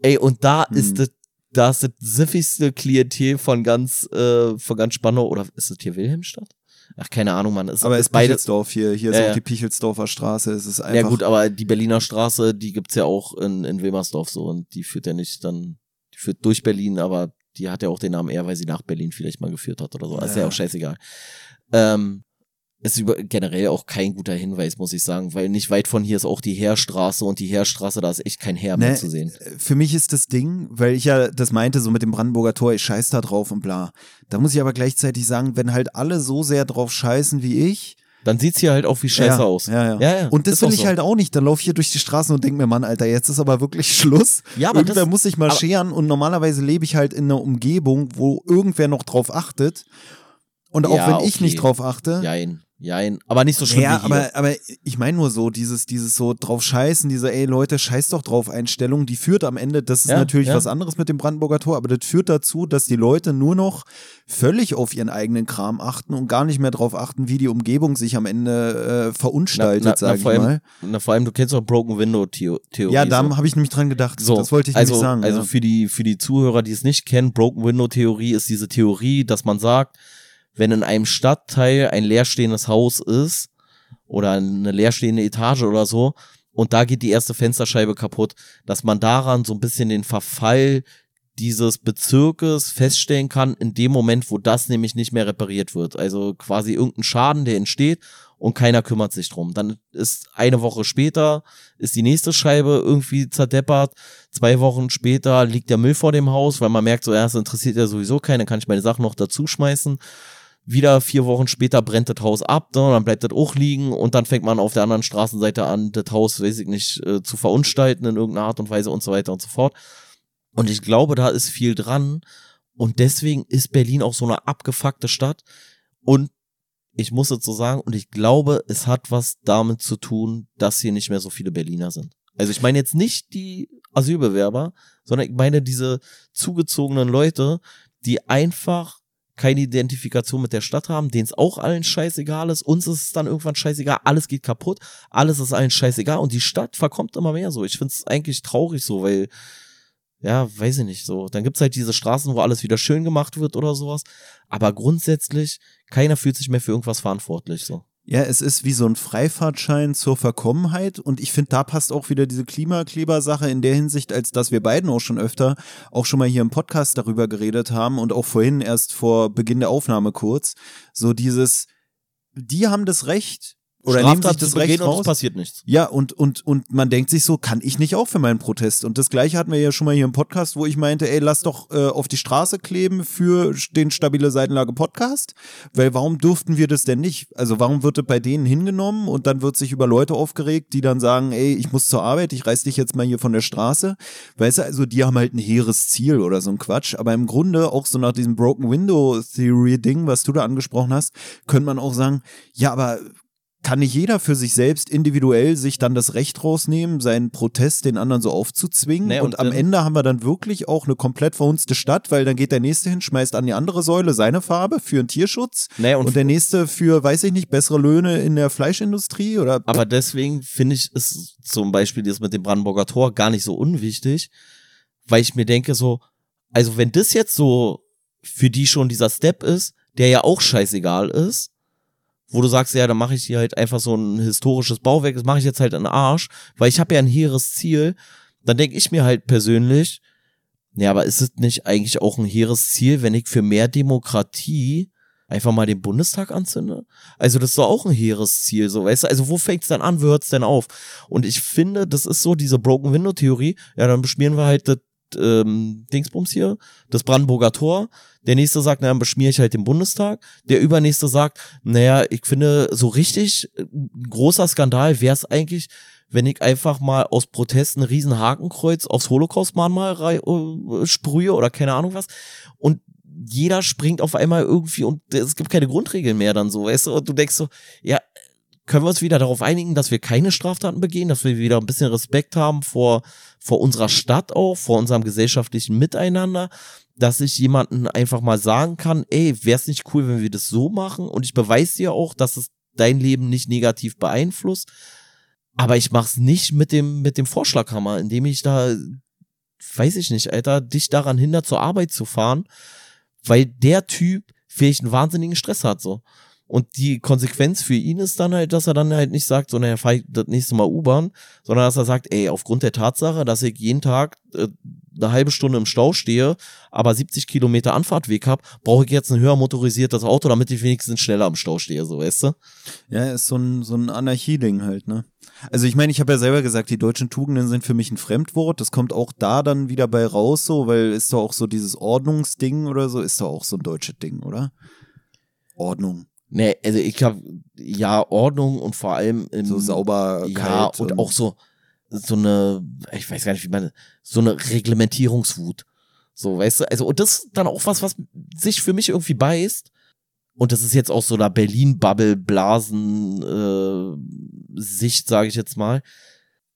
Ey, und da hm. ist das das ist das siffigste Klientel von ganz, äh, von ganz Spannung, oder ist das hier Wilhelmstadt? Ach, keine Ahnung, Mann. Es aber es ist Pichelsdorf hier. Hier ist ja, auch die Pichelsdorfer Straße. Es ist einfach. Ja, gut, aber die Berliner Straße, die gibt's ja auch in, in Wilmersdorf so und die führt ja nicht dann, die führt durch Berlin, aber die hat ja auch den Namen eher, weil sie nach Berlin vielleicht mal geführt hat oder so. Ja. Ist ja auch scheißegal. Ähm, ist über, generell auch kein guter Hinweis, muss ich sagen, weil nicht weit von hier ist auch die Heerstraße und die Heerstraße, da ist echt kein Heer mehr ne, zu sehen. Für mich ist das Ding, weil ich ja das meinte, so mit dem Brandenburger Tor, ich scheiß da drauf und bla. Da muss ich aber gleichzeitig sagen, wenn halt alle so sehr drauf scheißen wie ich, dann sieht's hier halt auch wie scheiße ja, aus. Ja, ja. ja, ja und das will ich so. halt auch nicht. Dann laufe ich hier durch die Straßen und denke mir, Mann, Alter, jetzt ist aber wirklich Schluss. Ja, aber irgendwer das, muss sich mal scheren und normalerweise lebe ich halt in einer Umgebung, wo irgendwer noch drauf achtet. Und auch wenn ich nicht drauf achte, Jein. Jein, aber nicht so schlimm ja, wie hier. aber, aber ich meine nur so, dieses, dieses so drauf scheißen, diese, ey Leute, scheiß doch drauf Einstellung, die führt am Ende, das ist ja, natürlich ja. was anderes mit dem Brandenburger Tor, aber das führt dazu, dass die Leute nur noch völlig auf ihren eigenen Kram achten und gar nicht mehr drauf achten, wie die Umgebung sich am Ende äh, verunstaltet, sag ich allem, mal. Na, vor allem, du kennst doch Broken Window Theorie. Ja, da so. habe ich nämlich dran gedacht. So, das wollte ich also, sagen. Also ja. für die, für die Zuhörer, die es nicht kennen, Broken Window Theorie ist diese Theorie, dass man sagt, wenn in einem Stadtteil ein leerstehendes Haus ist oder eine leerstehende Etage oder so und da geht die erste Fensterscheibe kaputt, dass man daran so ein bisschen den Verfall dieses Bezirkes feststellen kann, in dem Moment, wo das nämlich nicht mehr repariert wird. Also quasi irgendein Schaden, der entsteht und keiner kümmert sich drum. Dann ist eine Woche später, ist die nächste Scheibe irgendwie zerdeppert. Zwei Wochen später liegt der Müll vor dem Haus, weil man merkt, so, es interessiert ja sowieso keinen, kann ich meine Sachen noch dazu schmeißen wieder vier Wochen später brennt das Haus ab, ne, dann bleibt das auch liegen und dann fängt man auf der anderen Straßenseite an, das Haus, weiß ich nicht, äh, zu verunstalten in irgendeiner Art und Weise und so weiter und so fort. Und ich glaube, da ist viel dran und deswegen ist Berlin auch so eine abgefuckte Stadt und ich muss jetzt so sagen, und ich glaube, es hat was damit zu tun, dass hier nicht mehr so viele Berliner sind. Also ich meine jetzt nicht die Asylbewerber, sondern ich meine diese zugezogenen Leute, die einfach keine Identifikation mit der Stadt haben, denen es auch allen scheißegal ist. Uns ist es dann irgendwann scheißegal, alles geht kaputt, alles ist allen scheißegal und die Stadt verkommt immer mehr so. Ich finde es eigentlich traurig so, weil, ja, weiß ich nicht so. Dann gibt's halt diese Straßen, wo alles wieder schön gemacht wird oder sowas. Aber grundsätzlich, keiner fühlt sich mehr für irgendwas verantwortlich so. Ja, es ist wie so ein Freifahrtschein zur Verkommenheit und ich finde, da passt auch wieder diese Klimakleber-Sache in der Hinsicht, als dass wir beiden auch schon öfter auch schon mal hier im Podcast darüber geredet haben und auch vorhin erst vor Beginn der Aufnahme kurz, so dieses, die haben das Recht, oder nehmen sich das Recht raus. Und es passiert nichts. Ja, und, und, und man denkt sich so, kann ich nicht auch für meinen Protest? Und das gleiche hatten wir ja schon mal hier im Podcast, wo ich meinte, ey, lass doch äh, auf die Straße kleben für den Stabile Seitenlage Podcast. Weil warum durften wir das denn nicht? Also warum wird das bei denen hingenommen und dann wird sich über Leute aufgeregt, die dann sagen, ey, ich muss zur Arbeit, ich reiß dich jetzt mal hier von der Straße. Weißt du, also die haben halt ein hehres Ziel oder so ein Quatsch. Aber im Grunde auch so nach diesem Broken Window Theory Ding, was du da angesprochen hast, könnte man auch sagen, ja, aber kann nicht jeder für sich selbst individuell sich dann das Recht rausnehmen, seinen Protest den anderen so aufzuzwingen? Nee, und, und am Ende haben wir dann wirklich auch eine komplett verhunzte Stadt, weil dann geht der nächste hin, schmeißt an die andere Säule seine Farbe für einen Tierschutz nee, und, und, der nächste für, weiß ich nicht, bessere Löhne in der Fleischindustrie oder. Aber deswegen finde ich es zum Beispiel das mit dem Brandenburger Tor gar nicht so unwichtig, weil ich mir denke so, also wenn das jetzt so für die schon dieser Step ist, der ja auch scheißegal ist, wo du sagst, ja, dann mache ich hier halt einfach so ein historisches Bauwerk, das mache ich jetzt halt an Arsch, weil ich habe ja ein hehres Ziel, dann denke ich mir halt persönlich, ja, aber ist es nicht eigentlich auch ein hehres Ziel, wenn ich für mehr Demokratie einfach mal den Bundestag anzünde? Also das ist doch auch ein hehres Ziel, so weißt du? Also wo fängt's dann an, wo hört's denn auf? Und ich finde, das ist so diese Broken Window Theorie. Ja, dann beschmieren wir halt das ähm, Dingsbums hier, das Brandenburger Tor. Der nächste sagt, naja, beschmiere ich halt den Bundestag. Der übernächste sagt, naja, ich finde, so richtig äh, großer Skandal wäre es eigentlich, wenn ich einfach mal aus Protesten ein riesen Hakenkreuz aufs Holocaust-Mahnmal äh, sprühe oder keine Ahnung was. Und jeder springt auf einmal irgendwie und es gibt keine Grundregeln mehr dann so, weißt du? Und du denkst so, ja, können wir uns wieder darauf einigen, dass wir keine Straftaten begehen, dass wir wieder ein bisschen Respekt haben vor, vor unserer Stadt auch, vor unserem gesellschaftlichen Miteinander, dass ich jemanden einfach mal sagen kann, ey, wäre es nicht cool, wenn wir das so machen? Und ich beweise dir auch, dass es dein Leben nicht negativ beeinflusst. Aber ich mach's nicht mit dem, mit dem Vorschlaghammer, indem ich da, weiß ich nicht, Alter, dich daran hindert, zur Arbeit zu fahren, weil der Typ vielleicht einen wahnsinnigen Stress hat, so. Und die Konsequenz für ihn ist dann halt, dass er dann halt nicht sagt, so, naja, fahr das nächste Mal U-Bahn, sondern dass er sagt, ey, aufgrund der Tatsache, dass ich jeden Tag äh, eine halbe Stunde im Stau stehe, aber 70 Kilometer Anfahrtweg habe, brauche ich jetzt ein höher motorisiertes Auto, damit ich wenigstens schneller im Stau stehe, so weißt du? Ja, ist so ein, so ein Anarchie-Ding halt, ne? Also ich meine, ich habe ja selber gesagt, die deutschen Tugenden sind für mich ein Fremdwort. Das kommt auch da dann wieder bei raus, so, weil ist doch auch so dieses Ordnungsding oder so, ist doch auch so ein deutsches Ding, oder? Ordnung. Nee, also ich glaube, ja, Ordnung und vor allem im, so sauber. Ja, und, und auch so, so eine, ich weiß gar nicht, wie man, so eine Reglementierungswut. So, weißt du, also, und das ist dann auch was, was sich für mich irgendwie beißt. Und das ist jetzt auch so eine Berlin-Bubble-Blasen-Sicht, äh, sage ich jetzt mal.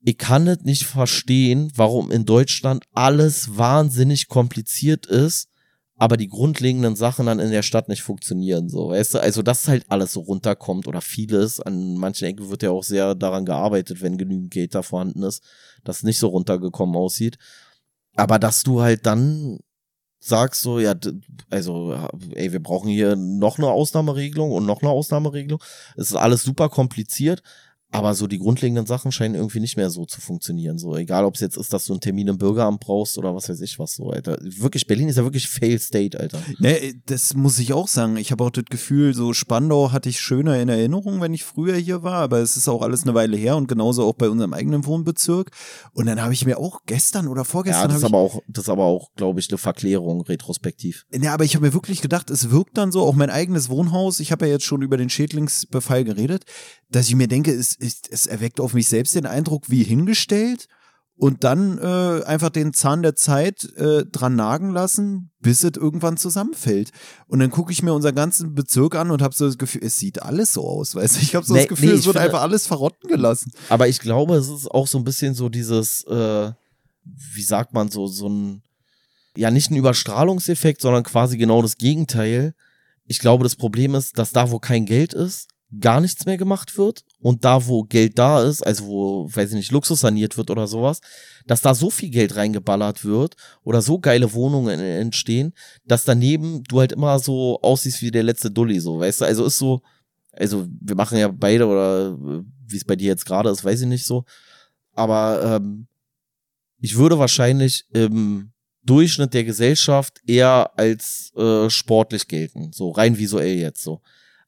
Ich kann es nicht verstehen, warum in Deutschland alles wahnsinnig kompliziert ist aber die grundlegenden Sachen dann in der Stadt nicht funktionieren, so, weißt du? Also, dass halt alles so runterkommt oder vieles. An manchen Ecken wird ja auch sehr daran gearbeitet, wenn genügend Geld da vorhanden ist, dass es nicht so runtergekommen aussieht. Aber dass du halt dann sagst so, ja, also, ey, wir brauchen hier noch eine Ausnahmeregelung und noch eine Ausnahmeregelung. Es ist alles super kompliziert, aber so die grundlegenden Sachen scheinen irgendwie nicht mehr so zu funktionieren. So, egal ob es jetzt ist, dass du einen Termin im Bürgeramt brauchst oder was weiß ich was so, Alter. Wirklich, Berlin ist ja wirklich Fail State, Alter. Ne, das muss ich auch sagen. Ich habe auch das Gefühl, so Spandau hatte ich schöner in Erinnerung, wenn ich früher hier war, aber es ist auch alles eine Weile her und genauso auch bei unserem eigenen Wohnbezirk. Und dann habe ich mir auch gestern oder vorgestern. Ja, das ist aber auch, das ist aber auch, glaube ich, eine Verklärung retrospektiv. Ja, aber ich habe mir wirklich gedacht, es wirkt dann so, auch mein eigenes Wohnhaus, ich habe ja jetzt schon über den Schädlingsbefall geredet, dass ich mir denke, es, es, es erweckt auf mich selbst den Eindruck, wie hingestellt und dann äh, einfach den Zahn der Zeit äh, dran nagen lassen, bis es irgendwann zusammenfällt. Und dann gucke ich mir unseren ganzen Bezirk an und habe so das Gefühl, es sieht alles so aus, weißt du? Ich habe so nee, das Gefühl, nee, es wird finde, einfach alles verrotten gelassen. Aber ich glaube, es ist auch so ein bisschen so dieses, äh, wie sagt man so, so ein, ja nicht ein Überstrahlungseffekt, sondern quasi genau das Gegenteil. Ich glaube, das Problem ist, dass da, wo kein Geld ist, gar nichts mehr gemacht wird und da, wo Geld da ist, also wo, weiß ich nicht, Luxus saniert wird oder sowas, dass da so viel Geld reingeballert wird oder so geile Wohnungen entstehen, dass daneben du halt immer so aussiehst wie der letzte Dulli, so, weißt du, also ist so, also wir machen ja beide oder wie es bei dir jetzt gerade ist, weiß ich nicht so, aber ähm, ich würde wahrscheinlich im Durchschnitt der Gesellschaft eher als äh, sportlich gelten, so rein visuell jetzt so.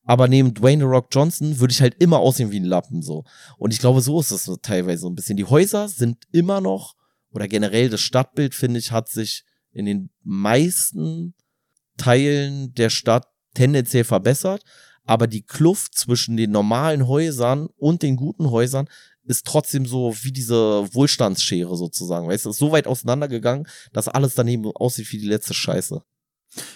Aber neben Dwayne The Rock Johnson würde ich halt immer aussehen wie ein Lappen so. Und ich glaube, so ist es teilweise so ein bisschen. Die Häuser sind immer noch, oder generell das Stadtbild, finde ich, hat sich in den meisten Teilen der Stadt tendenziell verbessert. Aber die Kluft zwischen den normalen Häusern und den guten Häusern ist trotzdem so wie diese Wohlstandsschere sozusagen. Weißt du, ist so weit auseinandergegangen, dass alles daneben aussieht wie die letzte Scheiße.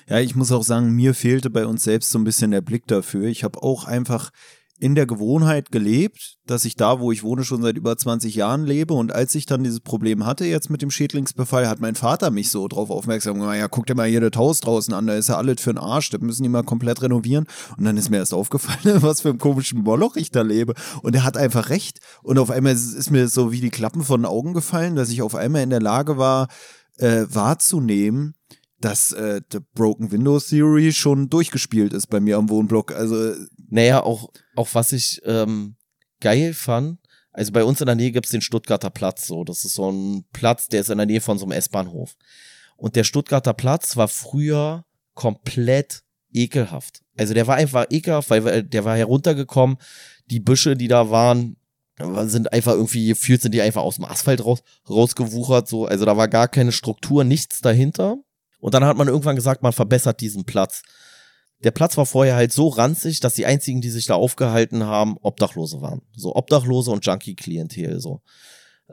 Ja, ich muss auch sagen, mir fehlte bei uns selbst so ein bisschen der Blick dafür. Ich habe auch einfach in der Gewohnheit gelebt, dass ich da, wo ich wohne, schon seit über 20 Jahren lebe. Und als ich dann dieses Problem hatte jetzt mit dem Schädlingsbefall, hat mein Vater mich so drauf aufmerksam gemacht, ja, guck dir mal hier das Haus draußen an, da ist ja alles für den Arsch, das müssen die mal komplett renovieren. Und dann ist mir erst aufgefallen, was für ein komischen Moloch ich da lebe. Und er hat einfach recht. Und auf einmal ist mir so wie die Klappen von den Augen gefallen, dass ich auf einmal in der Lage war, äh, wahrzunehmen, dass äh, The Broken Windows Theory schon durchgespielt ist bei mir am Wohnblock. Also naja, auch, auch was ich ähm, geil fand, also bei uns in der Nähe gibt's den Stuttgarter Platz so. Das ist so ein Platz, der ist in der Nähe von so einem S-Bahnhof. Und der Stuttgarter Platz war früher komplett ekelhaft. Also der war einfach ekelhaft, weil der war heruntergekommen. Die Büsche, die da waren, sind einfach irgendwie, gefühlt sind die einfach aus dem Asphalt raus, rausgewuchert, so. Also da war gar keine Struktur, nichts dahinter. Und dann hat man irgendwann gesagt, man verbessert diesen Platz. Der Platz war vorher halt so ranzig, dass die einzigen, die sich da aufgehalten haben, Obdachlose waren. So Obdachlose und Junkie-Klientel, so.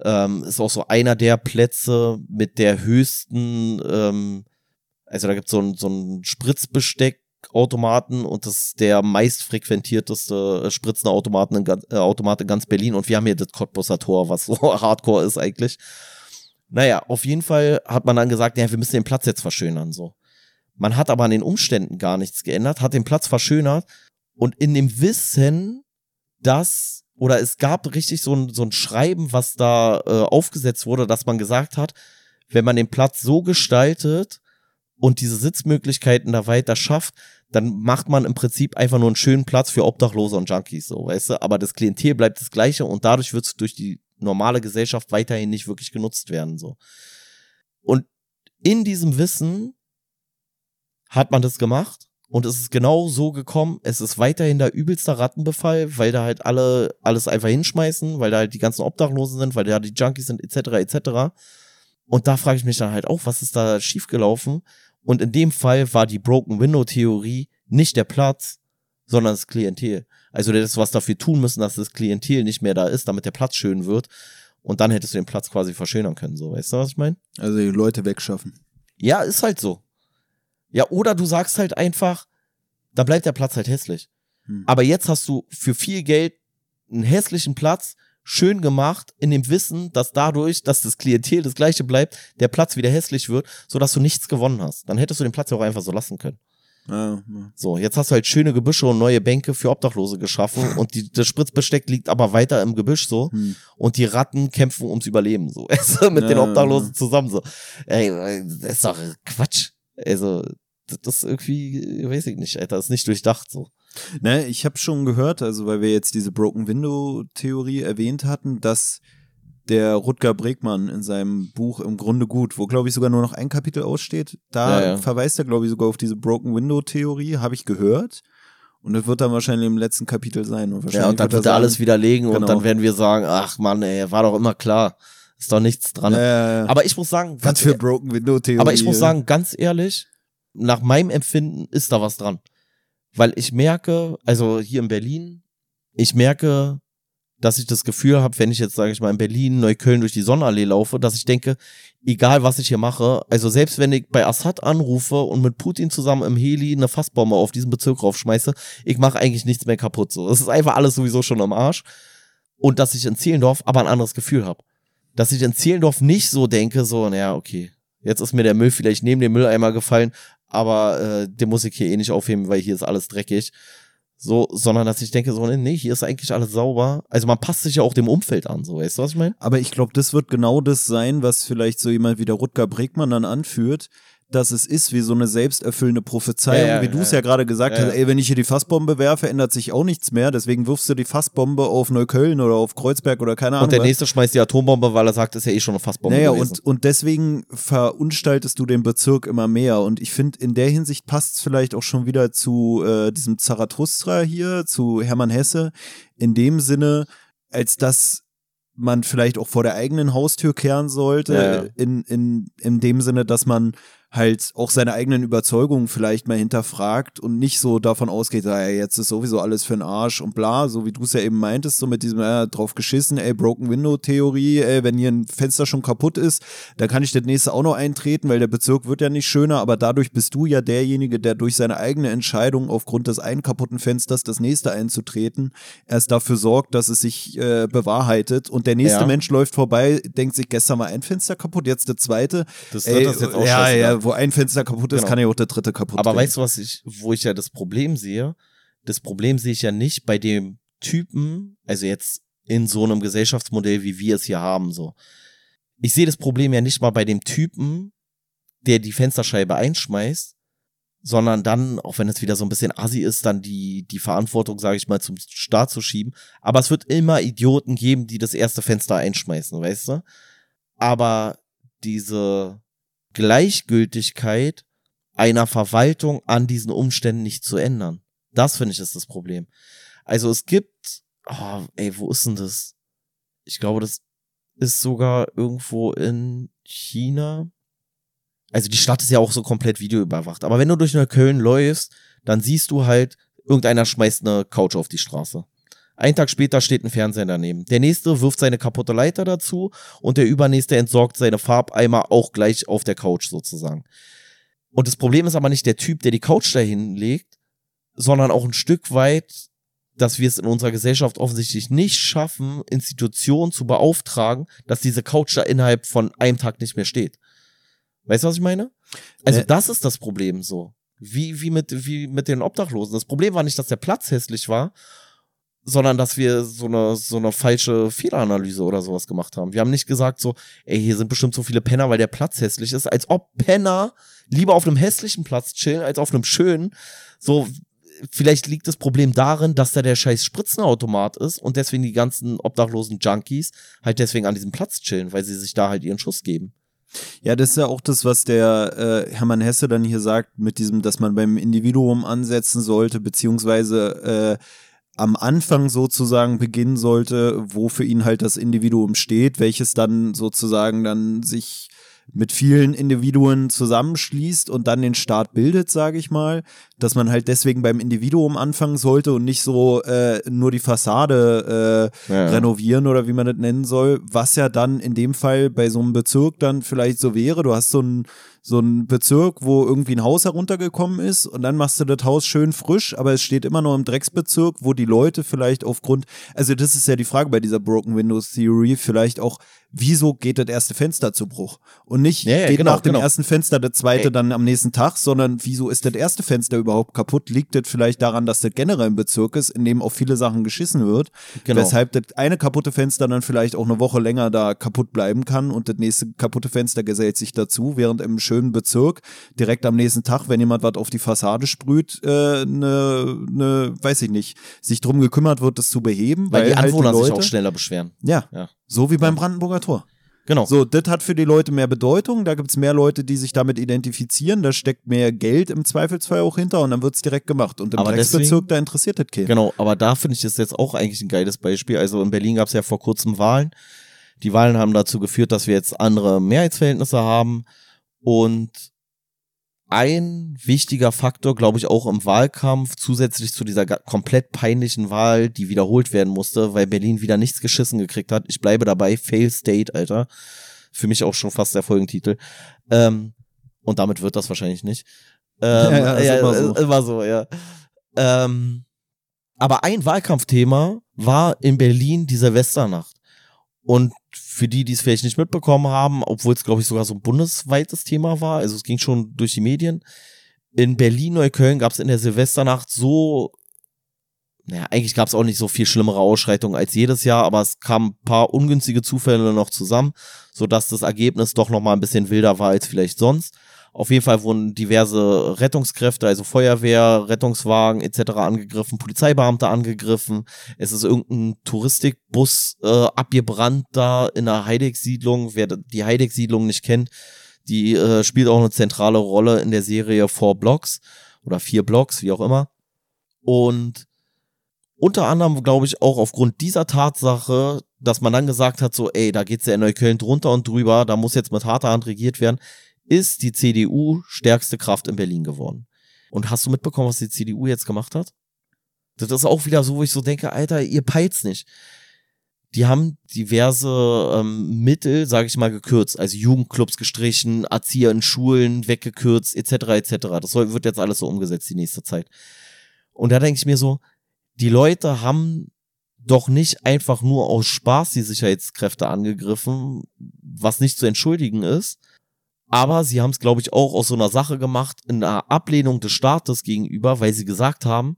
Ähm, ist auch so einer der Plätze mit der höchsten, ähm, also da gibt so es so ein Spritzbesteck, Automaten und das ist der meist frequentierteste äh, Spritzenautomaten in, äh, Automat in ganz Berlin und wir haben hier das Cottbusser Tor, was so hardcore ist eigentlich. Naja, auf jeden Fall hat man dann gesagt, ja, wir müssen den Platz jetzt verschönern, so. Man hat aber an den Umständen gar nichts geändert, hat den Platz verschönert und in dem Wissen, dass, oder es gab richtig so ein, so ein Schreiben, was da äh, aufgesetzt wurde, dass man gesagt hat, wenn man den Platz so gestaltet und diese Sitzmöglichkeiten da weiter schafft, dann macht man im Prinzip einfach nur einen schönen Platz für Obdachlose und Junkies, so, weißt du, aber das Klientel bleibt das gleiche und dadurch wird es durch die normale Gesellschaft weiterhin nicht wirklich genutzt werden, so. Und in diesem Wissen hat man das gemacht und es ist genau so gekommen. Es ist weiterhin der übelste Rattenbefall, weil da halt alle alles einfach hinschmeißen, weil da halt die ganzen Obdachlosen sind, weil da die Junkies sind, etc., etc. Und da frage ich mich dann halt auch, was ist da schiefgelaufen? Und in dem Fall war die Broken Window Theorie nicht der Platz, sondern das Klientel. Also das, was dafür tun müssen, dass das Klientel nicht mehr da ist, damit der Platz schön wird. Und dann hättest du den Platz quasi verschönern können, so. Weißt du, was ich meine? Also die Leute wegschaffen. Ja, ist halt so. Ja, oder du sagst halt einfach, da bleibt der Platz halt hässlich. Hm. Aber jetzt hast du für viel Geld einen hässlichen Platz schön gemacht, in dem Wissen, dass dadurch, dass das Klientel das gleiche bleibt, der Platz wieder hässlich wird, sodass du nichts gewonnen hast. Dann hättest du den Platz auch einfach so lassen können. Ja, ja. So, jetzt hast du halt schöne Gebüsche und neue Bänke für Obdachlose geschaffen und die, das Spritzbesteck liegt aber weiter im Gebüsch so hm. und die Ratten kämpfen ums Überleben so, also mit ja, den Obdachlosen zusammen so. Ey, das ist doch Quatsch. Also, das ist irgendwie, weiß ich nicht, Alter, das ist nicht durchdacht so. Ne, ich habe schon gehört, also weil wir jetzt diese Broken Window Theorie erwähnt hatten, dass der Rutger Bregmann in seinem Buch im Grunde gut, wo glaube ich sogar nur noch ein Kapitel aussteht, da ja, ja. verweist er glaube ich sogar auf diese Broken Window Theorie, habe ich gehört. Und das wird dann wahrscheinlich im letzten Kapitel sein. Und ja, und dann wird er alles widerlegen genau. und dann werden wir sagen, ach Mann, ey, war doch immer klar. Ist doch nichts dran. Ja, aber ich muss sagen, ganz für Broken Window Theorie. Aber ich muss sagen, ganz ehrlich, nach meinem Empfinden ist da was dran. Weil ich merke, also hier in Berlin, ich merke, dass ich das Gefühl habe, wenn ich jetzt, sage ich mal, in Berlin, Neukölln durch die Sonnenallee laufe, dass ich denke, egal was ich hier mache, also selbst wenn ich bei Assad anrufe und mit Putin zusammen im Heli eine Fassbombe auf diesen Bezirk raufschmeiße, ich mache eigentlich nichts mehr kaputt. So, es ist einfach alles sowieso schon am Arsch. Und dass ich in Zehlendorf aber ein anderes Gefühl habe. Dass ich in Zehlendorf nicht so denke, so, naja, okay, jetzt ist mir der Müll vielleicht neben dem Mülleimer gefallen, aber äh, den muss ich hier eh nicht aufheben, weil hier ist alles dreckig. So, sondern dass ich denke, so, nee, hier ist eigentlich alles sauber. Also man passt sich ja auch dem Umfeld an, so, weißt du, was ich meine? Aber ich glaube, das wird genau das sein, was vielleicht so jemand wie der Rutger Bregmann dann anführt, dass es ist wie so eine selbsterfüllende Prophezeiung, Ja, ja, wie du es ja, ja, gerade gesagt hast, ey, wenn ich hier die Fassbombe werfe, ändert sich auch nichts mehr, deswegen wirfst du die Fassbombe auf Neukölln oder auf Kreuzberg oder keine Ahnung. Und der nächste schmeißt die Atombombe, weil er sagt, ist ja eh schon eine Fassbombe Naja, gewesen. und, und deswegen verunstaltest du den Bezirk immer mehr. Und ich finde, in der Hinsicht passt es vielleicht auch schon wieder zu äh, diesem Zarathustra hier, zu Hermann Hesse, in dem Sinne, als dass man vielleicht auch vor der eigenen Haustür kehren sollte, in, in, in dem Sinne, dass man halt auch seine eigenen Überzeugungen vielleicht mal hinterfragt und nicht so davon ausgeht, ah, ey, jetzt ist sowieso alles für den Arsch und bla, so wie du es ja eben meintest, so mit diesem, äh, drauf geschissen, ey, Broken Window Theorie, ey, wenn hier ein Fenster schon kaputt ist, dann kann ich das nächste auch noch eintreten, weil der Bezirk wird ja nicht schöner, aber dadurch bist du ja derjenige, der durch seine eigene Entscheidung aufgrund des einen kaputten Fensters das nächste einzutreten, erst dafür sorgt, dass es sich äh, bewahrheitet und der nächste Ja. Mensch läuft vorbei, denkt sich, gestern war ein Fenster kaputt, jetzt der zweite. Das Ey, dritte ist jetzt auch ja, ja, wo ein Fenster kaputt ist, Genau. kann ja auch der dritte kaputt Aber gehen. weißt du, was ich, wo ich ja das Problem sehe? Das Problem sehe ich ja nicht bei dem Typen, also jetzt in so einem Gesellschaftsmodell, wie wir es hier haben, so. Ich sehe das Problem ja nicht mal bei dem Typen, der die Fensterscheibe einschmeißt, sondern dann, auch wenn es wieder so ein bisschen assi ist, dann die, die Verantwortung, sage ich mal, zum Staat zu schieben. Aber es wird immer Idioten geben, die das erste Fenster einschmeißen, weißt du? Aber diese Gleichgültigkeit einer Verwaltung an diesen Umständen nicht zu ändern. Das finde ich ist das Problem. Also es gibt, oh, ey, wo ist denn das? Ich glaube, das ist sogar irgendwo in China. Also die Stadt ist ja auch so komplett videoüberwacht. Aber wenn du durch Neukölln läufst, dann siehst du halt, irgendeiner schmeißt eine Couch auf die Straße. Einen Tag später steht ein Fernseher daneben. Der nächste wirft seine kaputte Leiter dazu und der übernächste entsorgt seine Farbeimer auch gleich auf der Couch sozusagen. Und das Problem ist aber nicht der Typ, der die Couch dahin legt, sondern auch ein Stück weit, dass wir es in unserer Gesellschaft offensichtlich nicht schaffen, Institutionen zu beauftragen, dass diese Couch da innerhalb von einem Tag nicht mehr steht. Weißt du, was ich meine? Also Nee. das ist das Problem so. Wie, wie, mit, wie mit den Obdachlosen. Das Problem war nicht, dass der Platz hässlich war, sondern dass wir so eine, so eine falsche Fehleranalyse oder sowas gemacht haben. Wir haben nicht gesagt so, ey, hier sind bestimmt so viele Penner, weil der Platz hässlich ist, als ob Penner lieber auf einem hässlichen Platz chillen, als auf einem schönen. So, vielleicht liegt das Problem darin, dass da der scheiß Spritzenautomat ist und deswegen die ganzen obdachlosen Junkies halt deswegen an diesem Platz chillen, weil sie sich da halt ihren Schuss geben. Ja, das ist ja auch das, was der äh, Hermann Hesse dann hier sagt, mit diesem, dass man beim Individuum ansetzen sollte, beziehungsweise äh, am Anfang sozusagen beginnen sollte, wo für ihn halt das Individuum steht, welches dann sozusagen dann sich mit vielen Individuen zusammenschließt und dann den Staat bildet, sage ich mal, dass man halt deswegen beim Individuum anfangen sollte und nicht so äh, nur die Fassade äh, Ja. renovieren oder wie man das nennen soll, was ja dann in dem Fall bei so einem Bezirk dann vielleicht so wäre. Du hast so einen so einen Bezirk, wo irgendwie ein Haus heruntergekommen ist und dann machst du das Haus schön frisch, aber es steht immer noch im Drecksbezirk, wo die Leute vielleicht aufgrund, also das ist ja die Frage bei dieser Broken Windows Theory, vielleicht auch, wieso geht das erste Fenster zu Bruch? Und nicht Ja, ja, geht genau, nach dem genau. ersten Fenster das zweite Ey. dann am nächsten Tag, sondern wieso ist das erste Fenster überhaupt kaputt? Liegt das vielleicht daran, dass das generell ein Bezirk ist, in dem auf viele Sachen geschissen wird? Genau. Weshalb das eine kaputte Fenster dann vielleicht auch eine Woche länger da kaputt bleiben kann und das nächste kaputte Fenster gesellt sich dazu, während im schönen Bezirk direkt am nächsten Tag, wenn jemand was auf die Fassade sprüht, äh, ne, ne, weiß ich nicht, sich drum gekümmert wird, das zu beheben, Weil, weil, die halt Anwohner die Leute, sich auch schneller beschweren. ja, Ja. so wie beim Brandenburger Tor. Genau. So, das hat für die Leute mehr Bedeutung, da gibt's mehr Leute, die sich damit identifizieren, da steckt mehr Geld im Zweifelsfall auch hinter und dann wird's direkt gemacht. Und im Aber Drecksbezirk, deswegen- da interessiert das keinen. Genau, aber da finde ich das jetzt auch eigentlich ein geiles Beispiel. Also in Berlin gab es ja vor kurzem Wahlen. Die Wahlen haben dazu geführt, dass wir jetzt andere Mehrheitsverhältnisse haben. Und ein wichtiger Faktor, glaube ich, auch im Wahlkampf, zusätzlich zu dieser komplett peinlichen Wahl, die wiederholt werden musste, weil Berlin wieder nichts geschissen gekriegt hat. Ich bleibe dabei, Fail State, Alter. Für mich auch schon fast der Folgentitel. Ähm, und damit wird das wahrscheinlich nicht. Ähm, Ja, ja, ist immer so. immer so, ja. Ähm, aber ein Wahlkampfthema war in Berlin die Silvesternacht. Und für die, die es vielleicht nicht mitbekommen haben, obwohl es, glaube ich, sogar so ein bundesweites Thema war, also es ging schon durch die Medien, in Berlin-Neukölln gab es in der Silvesternacht so, naja, eigentlich gab es auch nicht so viel schlimmere Ausschreitungen als jedes Jahr, aber es kamen ein paar ungünstige Zufälle noch zusammen, sodass das Ergebnis doch noch mal ein bisschen wilder war als vielleicht sonst. Auf jeden Fall wurden diverse Rettungskräfte, also Feuerwehr, Rettungswagen etc. angegriffen, Polizeibeamte angegriffen. Es ist irgendein Touristikbus äh, abgebrannt da in der Heideck-Siedlung. Wer die Heideck-Siedlung nicht kennt, die äh, spielt auch eine zentrale Rolle in der Serie Four Blocks oder vier Blocks, wie auch immer. Und unter anderem, glaube ich, auch aufgrund dieser Tatsache, dass man dann gesagt hat, so, ey, da geht's ja in Neukölln drunter und drüber, da muss jetzt mit harter Hand regiert werden, ist die CDU stärkste Kraft in Berlin geworden. Und hast du mitbekommen, was die CDU jetzt gemacht hat? Das ist auch wieder so, wo ich so denke, Alter, ihr peilt's nicht. Die haben diverse ähm, Mittel, sage ich mal, gekürzt, also Jugendclubs gestrichen, Erzieher in Schulen weggekürzt, etc. etc. Das wird jetzt alles so umgesetzt die nächste Zeit. Und da denke ich mir so, die Leute haben doch nicht einfach nur aus Spaß die Sicherheitskräfte angegriffen, was nicht zu entschuldigen ist. Aber sie haben es, glaube ich, auch aus so einer Sache gemacht, in einer Ablehnung des Staates gegenüber, weil sie gesagt haben,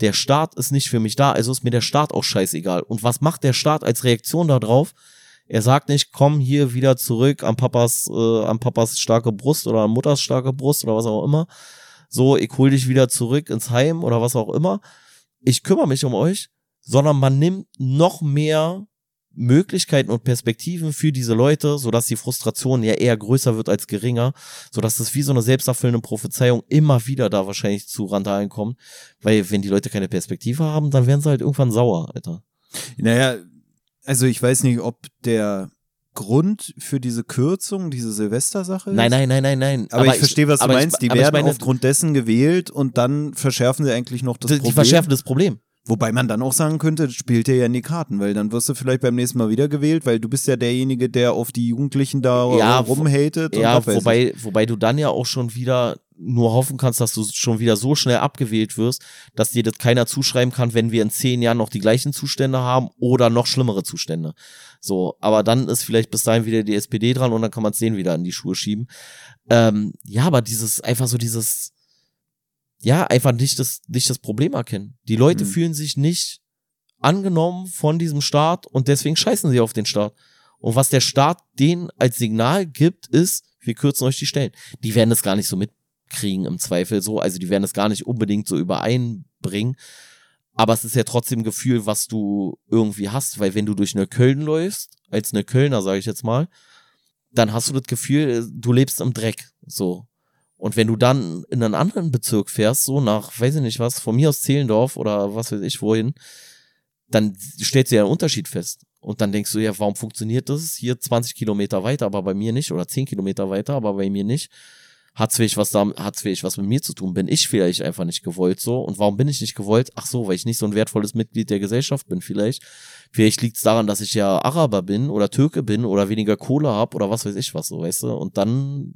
der Staat ist nicht für mich da, also ist mir der Staat auch scheißegal. Und was macht der Staat als Reaktion darauf? Er sagt nicht, komm hier wieder zurück an Papas, äh, an Papas starke Brust oder an Mutters starke Brust oder was auch immer. So, ich hol dich wieder zurück ins Heim oder was auch immer. Ich kümmere mich um euch, sondern man nimmt noch mehr Möglichkeiten und Perspektiven für diese Leute, sodass die Frustration ja eher größer wird als geringer, sodass es wie so eine selbsterfüllende Prophezeiung immer wieder da wahrscheinlich zu Randalen kommt, weil wenn die Leute keine Perspektive haben, dann werden sie halt irgendwann sauer, Alter. Naja, also ich weiß nicht, ob der Grund für diese Kürzung, diese Silvestersache Nein, nein, nein, nein, nein. Aber, aber ich verstehe, was du meinst. Ich, die werden meine, aufgrund dessen gewählt und dann verschärfen sie eigentlich noch das die, Problem. Die verschärfen das Problem. Wobei man dann auch sagen könnte, spielt dir ja in die Karten, weil dann wirst du vielleicht beim nächsten Mal wieder gewählt, weil du bist ja derjenige, der auf die Jugendlichen da ja, rumhatet. Ja, wobei, wobei du dann ja auch schon wieder nur hoffen kannst, dass du schon wieder so schnell abgewählt wirst, dass dir das keiner zuschreiben kann, wenn wir in zehn Jahren noch die gleichen Zustände haben oder noch schlimmere Zustände. So, aber dann ist vielleicht bis dahin wieder die SPD dran und dann kann man es denen wieder in die Schuhe schieben. Ähm, ja, aber dieses, einfach so dieses, ja, einfach nicht das, nicht das Problem erkennen. Die Leute mhm. fühlen sich nicht angenommen von diesem Staat und deswegen scheißen sie auf den Staat. Und was der Staat denen als Signal gibt, ist, wir kürzen euch die Stellen. Die werden es gar nicht so mitkriegen im Zweifel so, also die werden es gar nicht unbedingt so übereinbringen. Aber es ist ja trotzdem ein Gefühl, was du irgendwie hast, weil wenn du durch Neukölln läufst, als Neuköllner, sage ich jetzt mal, dann hast du das Gefühl, du lebst im Dreck, so. Und wenn du dann in einen anderen Bezirk fährst, so nach, weiß ich nicht was, von mir aus Zehlendorf oder was weiß ich wohin, dann stellst du ja einen Unterschied fest. Und dann denkst du, ja, warum funktioniert das hier 20 Kilometer weiter, aber bei mir nicht, oder 10 Kilometer weiter, aber bei mir nicht? Hat's vielleicht was da, hat's vielleicht was mit mir zu tun? Bin ich vielleicht einfach nicht gewollt so? Und warum bin ich nicht gewollt? Ach so, weil ich nicht so ein wertvolles Mitglied der Gesellschaft bin vielleicht. Vielleicht liegt's daran, dass ich ja Araber bin oder Türke bin oder weniger Kohle hab oder was weiß ich was so, weißt du? Und dann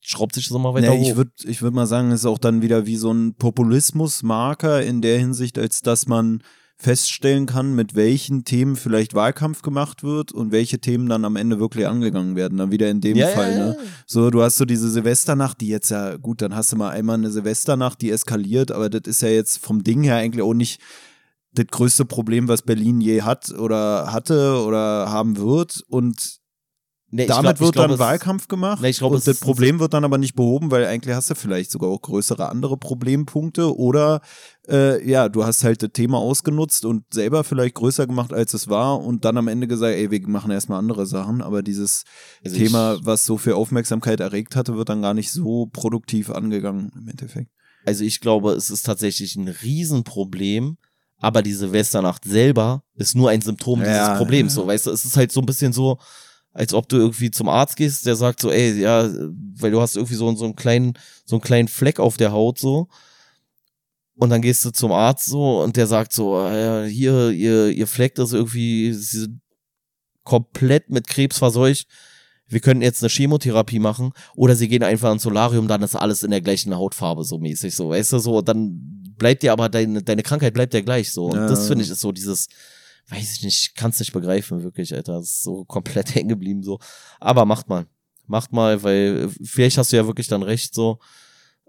schraubt sich das immer weiter nee, hoch. Ich würde ich würd mal sagen, es ist auch dann wieder wie so ein Populismusmarker in der Hinsicht, als dass man feststellen kann, mit welchen Themen vielleicht Wahlkampf gemacht wird und welche Themen dann am Ende wirklich angegangen werden. Dann wieder in dem ja, Fall, ja, ja. ne? So, du hast so diese Silvesternacht, die jetzt ja, gut, dann hast du mal einmal eine Silvesternacht, die eskaliert, aber das ist ja jetzt vom Ding her eigentlich auch nicht das größte Problem, was Berlin je hat oder hatte oder haben wird. Und Nee, Damit glaub, wird glaub, dann Wahlkampf gemacht nee, glaub, und das Problem wird dann aber nicht behoben, weil eigentlich hast du vielleicht sogar auch größere andere Problempunkte oder äh, ja, du hast halt das Thema ausgenutzt und selber vielleicht größer gemacht, als es war und dann am Ende gesagt, ey, wir machen erstmal andere Sachen, aber dieses also Thema, was so viel Aufmerksamkeit erregt hatte, wird dann gar nicht so produktiv angegangen im Endeffekt. Also ich glaube, es ist tatsächlich ein Riesenproblem, aber die Silvesternacht selber ist nur ein Symptom ja, dieses Problems, so, weißt du, es ist halt so ein bisschen so, als ob du irgendwie zum Arzt gehst, der sagt so, ey, ja, weil du hast irgendwie so, so einen kleinen, so einen kleinen Fleck auf der Haut so. Und dann gehst du zum Arzt so und der sagt so, ja, hier, ihr, ihr Fleck ist irgendwie komplett mit Krebs verseucht. Wir können jetzt eine Chemotherapie machen oder sie gehen einfach ins Solarium, dann ist alles in der gleichen Hautfarbe so mäßig so, weißt du so, dann bleibt dir aber deine deine Krankheit bleibt ja gleich so und ja. das finde ich ist so dieses weiß ich nicht, kann es nicht begreifen, wirklich, Alter. Das ist so komplett hängen geblieben, so. Aber macht mal. Macht mal, weil vielleicht hast du ja wirklich dann recht, so.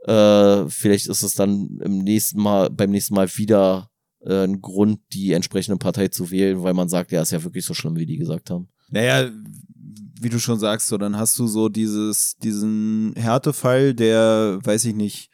Äh, vielleicht ist es dann im nächsten Mal, beim nächsten Mal wieder äh, ein Grund, die entsprechende Partei zu wählen, weil man sagt, ja, ist ja wirklich so schlimm, wie die gesagt haben. Naja, wie du schon sagst, so, dann hast du so dieses, diesen Härtefall, der, weiß ich nicht,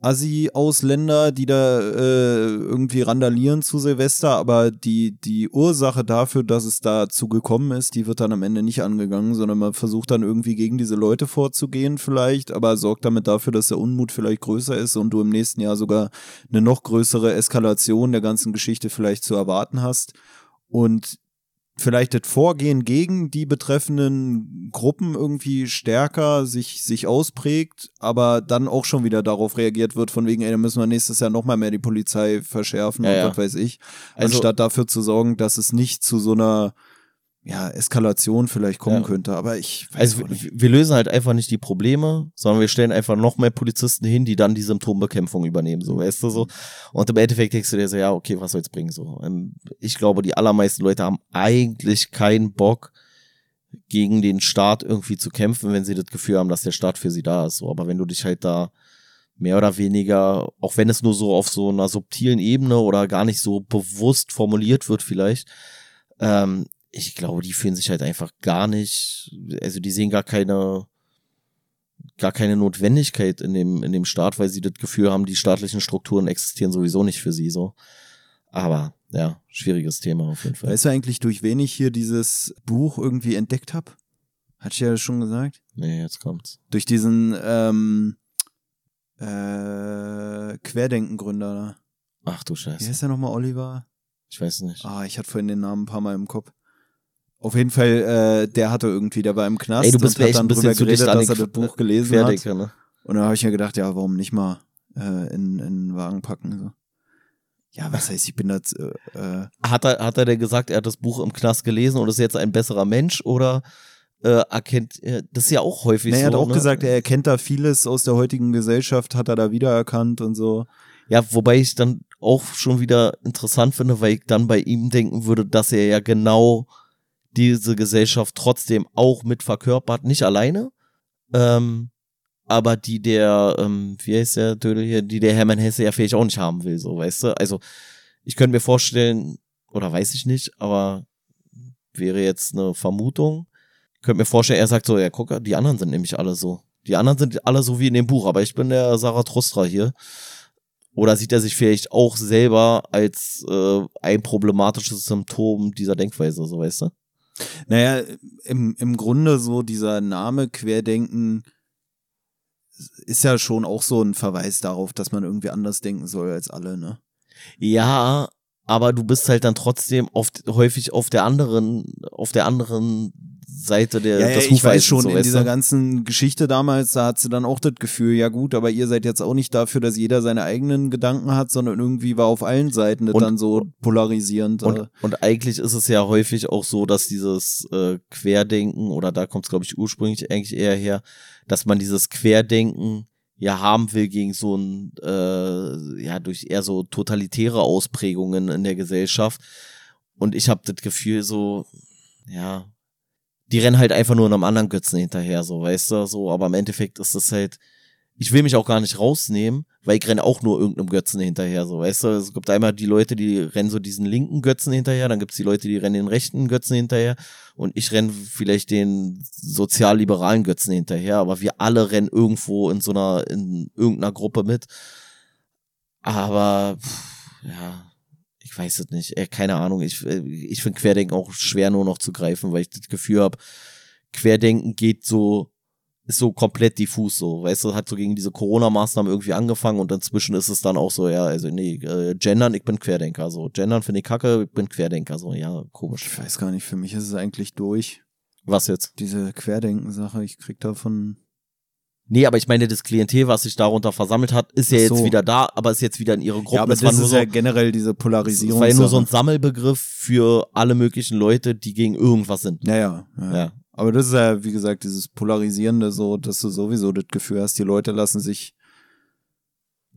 Assi-Ausländer, die da äh, irgendwie randalieren zu Silvester, aber die, die Ursache dafür, dass es dazu gekommen ist, die wird dann am Ende nicht angegangen, sondern man versucht dann irgendwie gegen diese Leute vorzugehen vielleicht, aber sorgt damit dafür, dass der Unmut vielleicht größer ist und du im nächsten Jahr sogar eine noch größere Eskalation der ganzen Geschichte vielleicht zu erwarten hast. Und vielleicht das Vorgehen gegen die betreffenden Gruppen irgendwie stärker sich, sich ausprägt, aber dann auch schon wieder darauf reagiert wird, von wegen, ey, dann müssen wir nächstes Jahr nochmal mehr die Polizei verschärfen ja, und ja. was weiß ich. Also, anstatt dafür zu sorgen, dass es nicht zu so einer ja, Eskalation vielleicht kommen ja. könnte, aber ich weiß also nicht. wir lösen halt einfach nicht die Probleme, sondern wir stellen einfach noch mehr Polizisten hin, die dann die Symptombekämpfung übernehmen, so, weißt du, so. Und im Endeffekt denkst du dir so, ja, okay, was soll's bringen, so. Ähm, ich glaube, die allermeisten Leute haben eigentlich keinen Bock, gegen den Staat irgendwie zu kämpfen, wenn sie das Gefühl haben, dass der Staat für sie da ist, so. Aber wenn du dich halt da mehr oder weniger, auch wenn es nur so auf so einer subtilen Ebene oder gar nicht so bewusst formuliert wird vielleicht, ähm, ich glaube, die fühlen sich halt einfach gar nicht, also die sehen gar keine, gar keine Notwendigkeit in dem, in dem Staat, weil sie das Gefühl haben, die staatlichen Strukturen existieren sowieso nicht für sie so. Aber ja, schwieriges Thema auf jeden Fall. Weißt du eigentlich, durch wen ich hier dieses Buch irgendwie entdeckt habe? Hat ich ja schon gesagt? Nee, jetzt kommt's. Durch diesen ähm, äh, Querdenkengründer. Ach du Scheiße. Wie heißt der nochmal, Oliver? Ich weiß nicht. Ah, ich hatte vorhin den Namen ein paar Mal im Kopf. Auf jeden Fall, äh, der hatte irgendwie, der war im Knast Ey, du bist und hat dann drüber geredet, dass er das Buch gelesen hat. Ne? Und dann habe ich mir gedacht, ja, warum nicht mal äh, in, in den Wagen packen? So. Ja, was heißt, ich bin da. Äh, äh, hat, er, hat er denn gesagt, er hat das Buch im Knast gelesen und ist jetzt ein besserer Mensch oder äh, erkennt, das ist ja auch häufig nee, so. Er hat auch ne? gesagt, er erkennt da vieles aus der heutigen Gesellschaft, hat er da wiedererkannt und so. Ja, wobei ich dann auch schon wieder interessant finde, weil ich dann bei ihm denken würde, dass er ja genau diese Gesellschaft trotzdem auch mit verkörpert, nicht alleine, ähm, aber die der, ähm, wie heißt der Dödel hier, die der Hermann Hesse ja vielleicht auch nicht haben will, so, weißt du? Also, ich könnte mir vorstellen, oder weiß ich nicht, aber wäre jetzt eine Vermutung, könnte mir vorstellen, er sagt so, ja, guck, die anderen sind nämlich alle so. Die anderen sind alle so wie in dem Buch, aber ich bin der Zarathustra hier. Oder sieht er sich vielleicht auch selber als äh, ein problematisches Symptom dieser Denkweise, so weißt du? Naja, im, im Grunde so dieser Name Querdenken ist ja schon auch so ein Verweis darauf, dass man irgendwie anders denken soll als alle, ne? Ja, aber du bist halt dann trotzdem oft häufig auf der anderen, auf der anderen Seite der, ja, ja, Ich weiß schon, so, in dieser ganzen Geschichte damals, da hat sie dann auch das Gefühl, ja gut, aber ihr seid jetzt auch nicht dafür, dass jeder seine eigenen Gedanken hat, sondern irgendwie war auf allen Seiten das und, dann so polarisierend. Und, äh. und eigentlich ist es ja häufig auch so, dass dieses äh, Querdenken, oder da kommt es, glaube ich, ursprünglich eigentlich eher her, dass man dieses Querdenken ja haben will gegen so ein, äh, ja, durch eher so totalitäre Ausprägungen in der Gesellschaft. Und ich habe das Gefühl, so, ja, die rennen halt einfach nur einem anderen Götzen hinterher, so, weißt du, so, aber im Endeffekt ist das halt, ich will mich auch gar nicht rausnehmen, weil ich renne auch nur irgendeinem Götzen hinterher, so, weißt du, es gibt einmal die Leute, die rennen so diesen linken Götzen hinterher, dann gibt's die Leute, die rennen den rechten Götzen hinterher und ich renne vielleicht den sozialliberalen Götzen hinterher, aber wir alle rennen irgendwo in so einer, in irgendeiner Gruppe mit, aber, pff, ja, ich weiß es nicht, äh, keine Ahnung. Ich, äh, ich finde Querdenken auch schwer nur noch zu greifen, weil ich das Gefühl habe, Querdenken geht so, ist so komplett diffus so. Weißt du, hat so gegen diese Corona-Maßnahmen irgendwie angefangen und inzwischen ist es dann auch so, ja, also nee, äh, gendern, ich bin Querdenker. So, gendern finde ich kacke, ich bin Querdenker. So, ja, komisch. Ich weiß gar nicht, für mich ist es eigentlich durch. Was jetzt? Diese Querdenken-Sache, ich krieg davon Nee, aber ich meine, das Klientel, was sich darunter versammelt hat, ist ja so. jetzt wieder da, aber ist jetzt wieder in ihre Gruppe. Ja, aber das, das ist so, ja generell diese Polarisierung. Das war ja nur so ein Sammelbegriff für alle möglichen Leute, die gegen irgendwas sind. Ja, ja, ja. ja. Aber das ist ja, wie gesagt, dieses Polarisierende so, dass du sowieso das Gefühl hast, die Leute lassen sich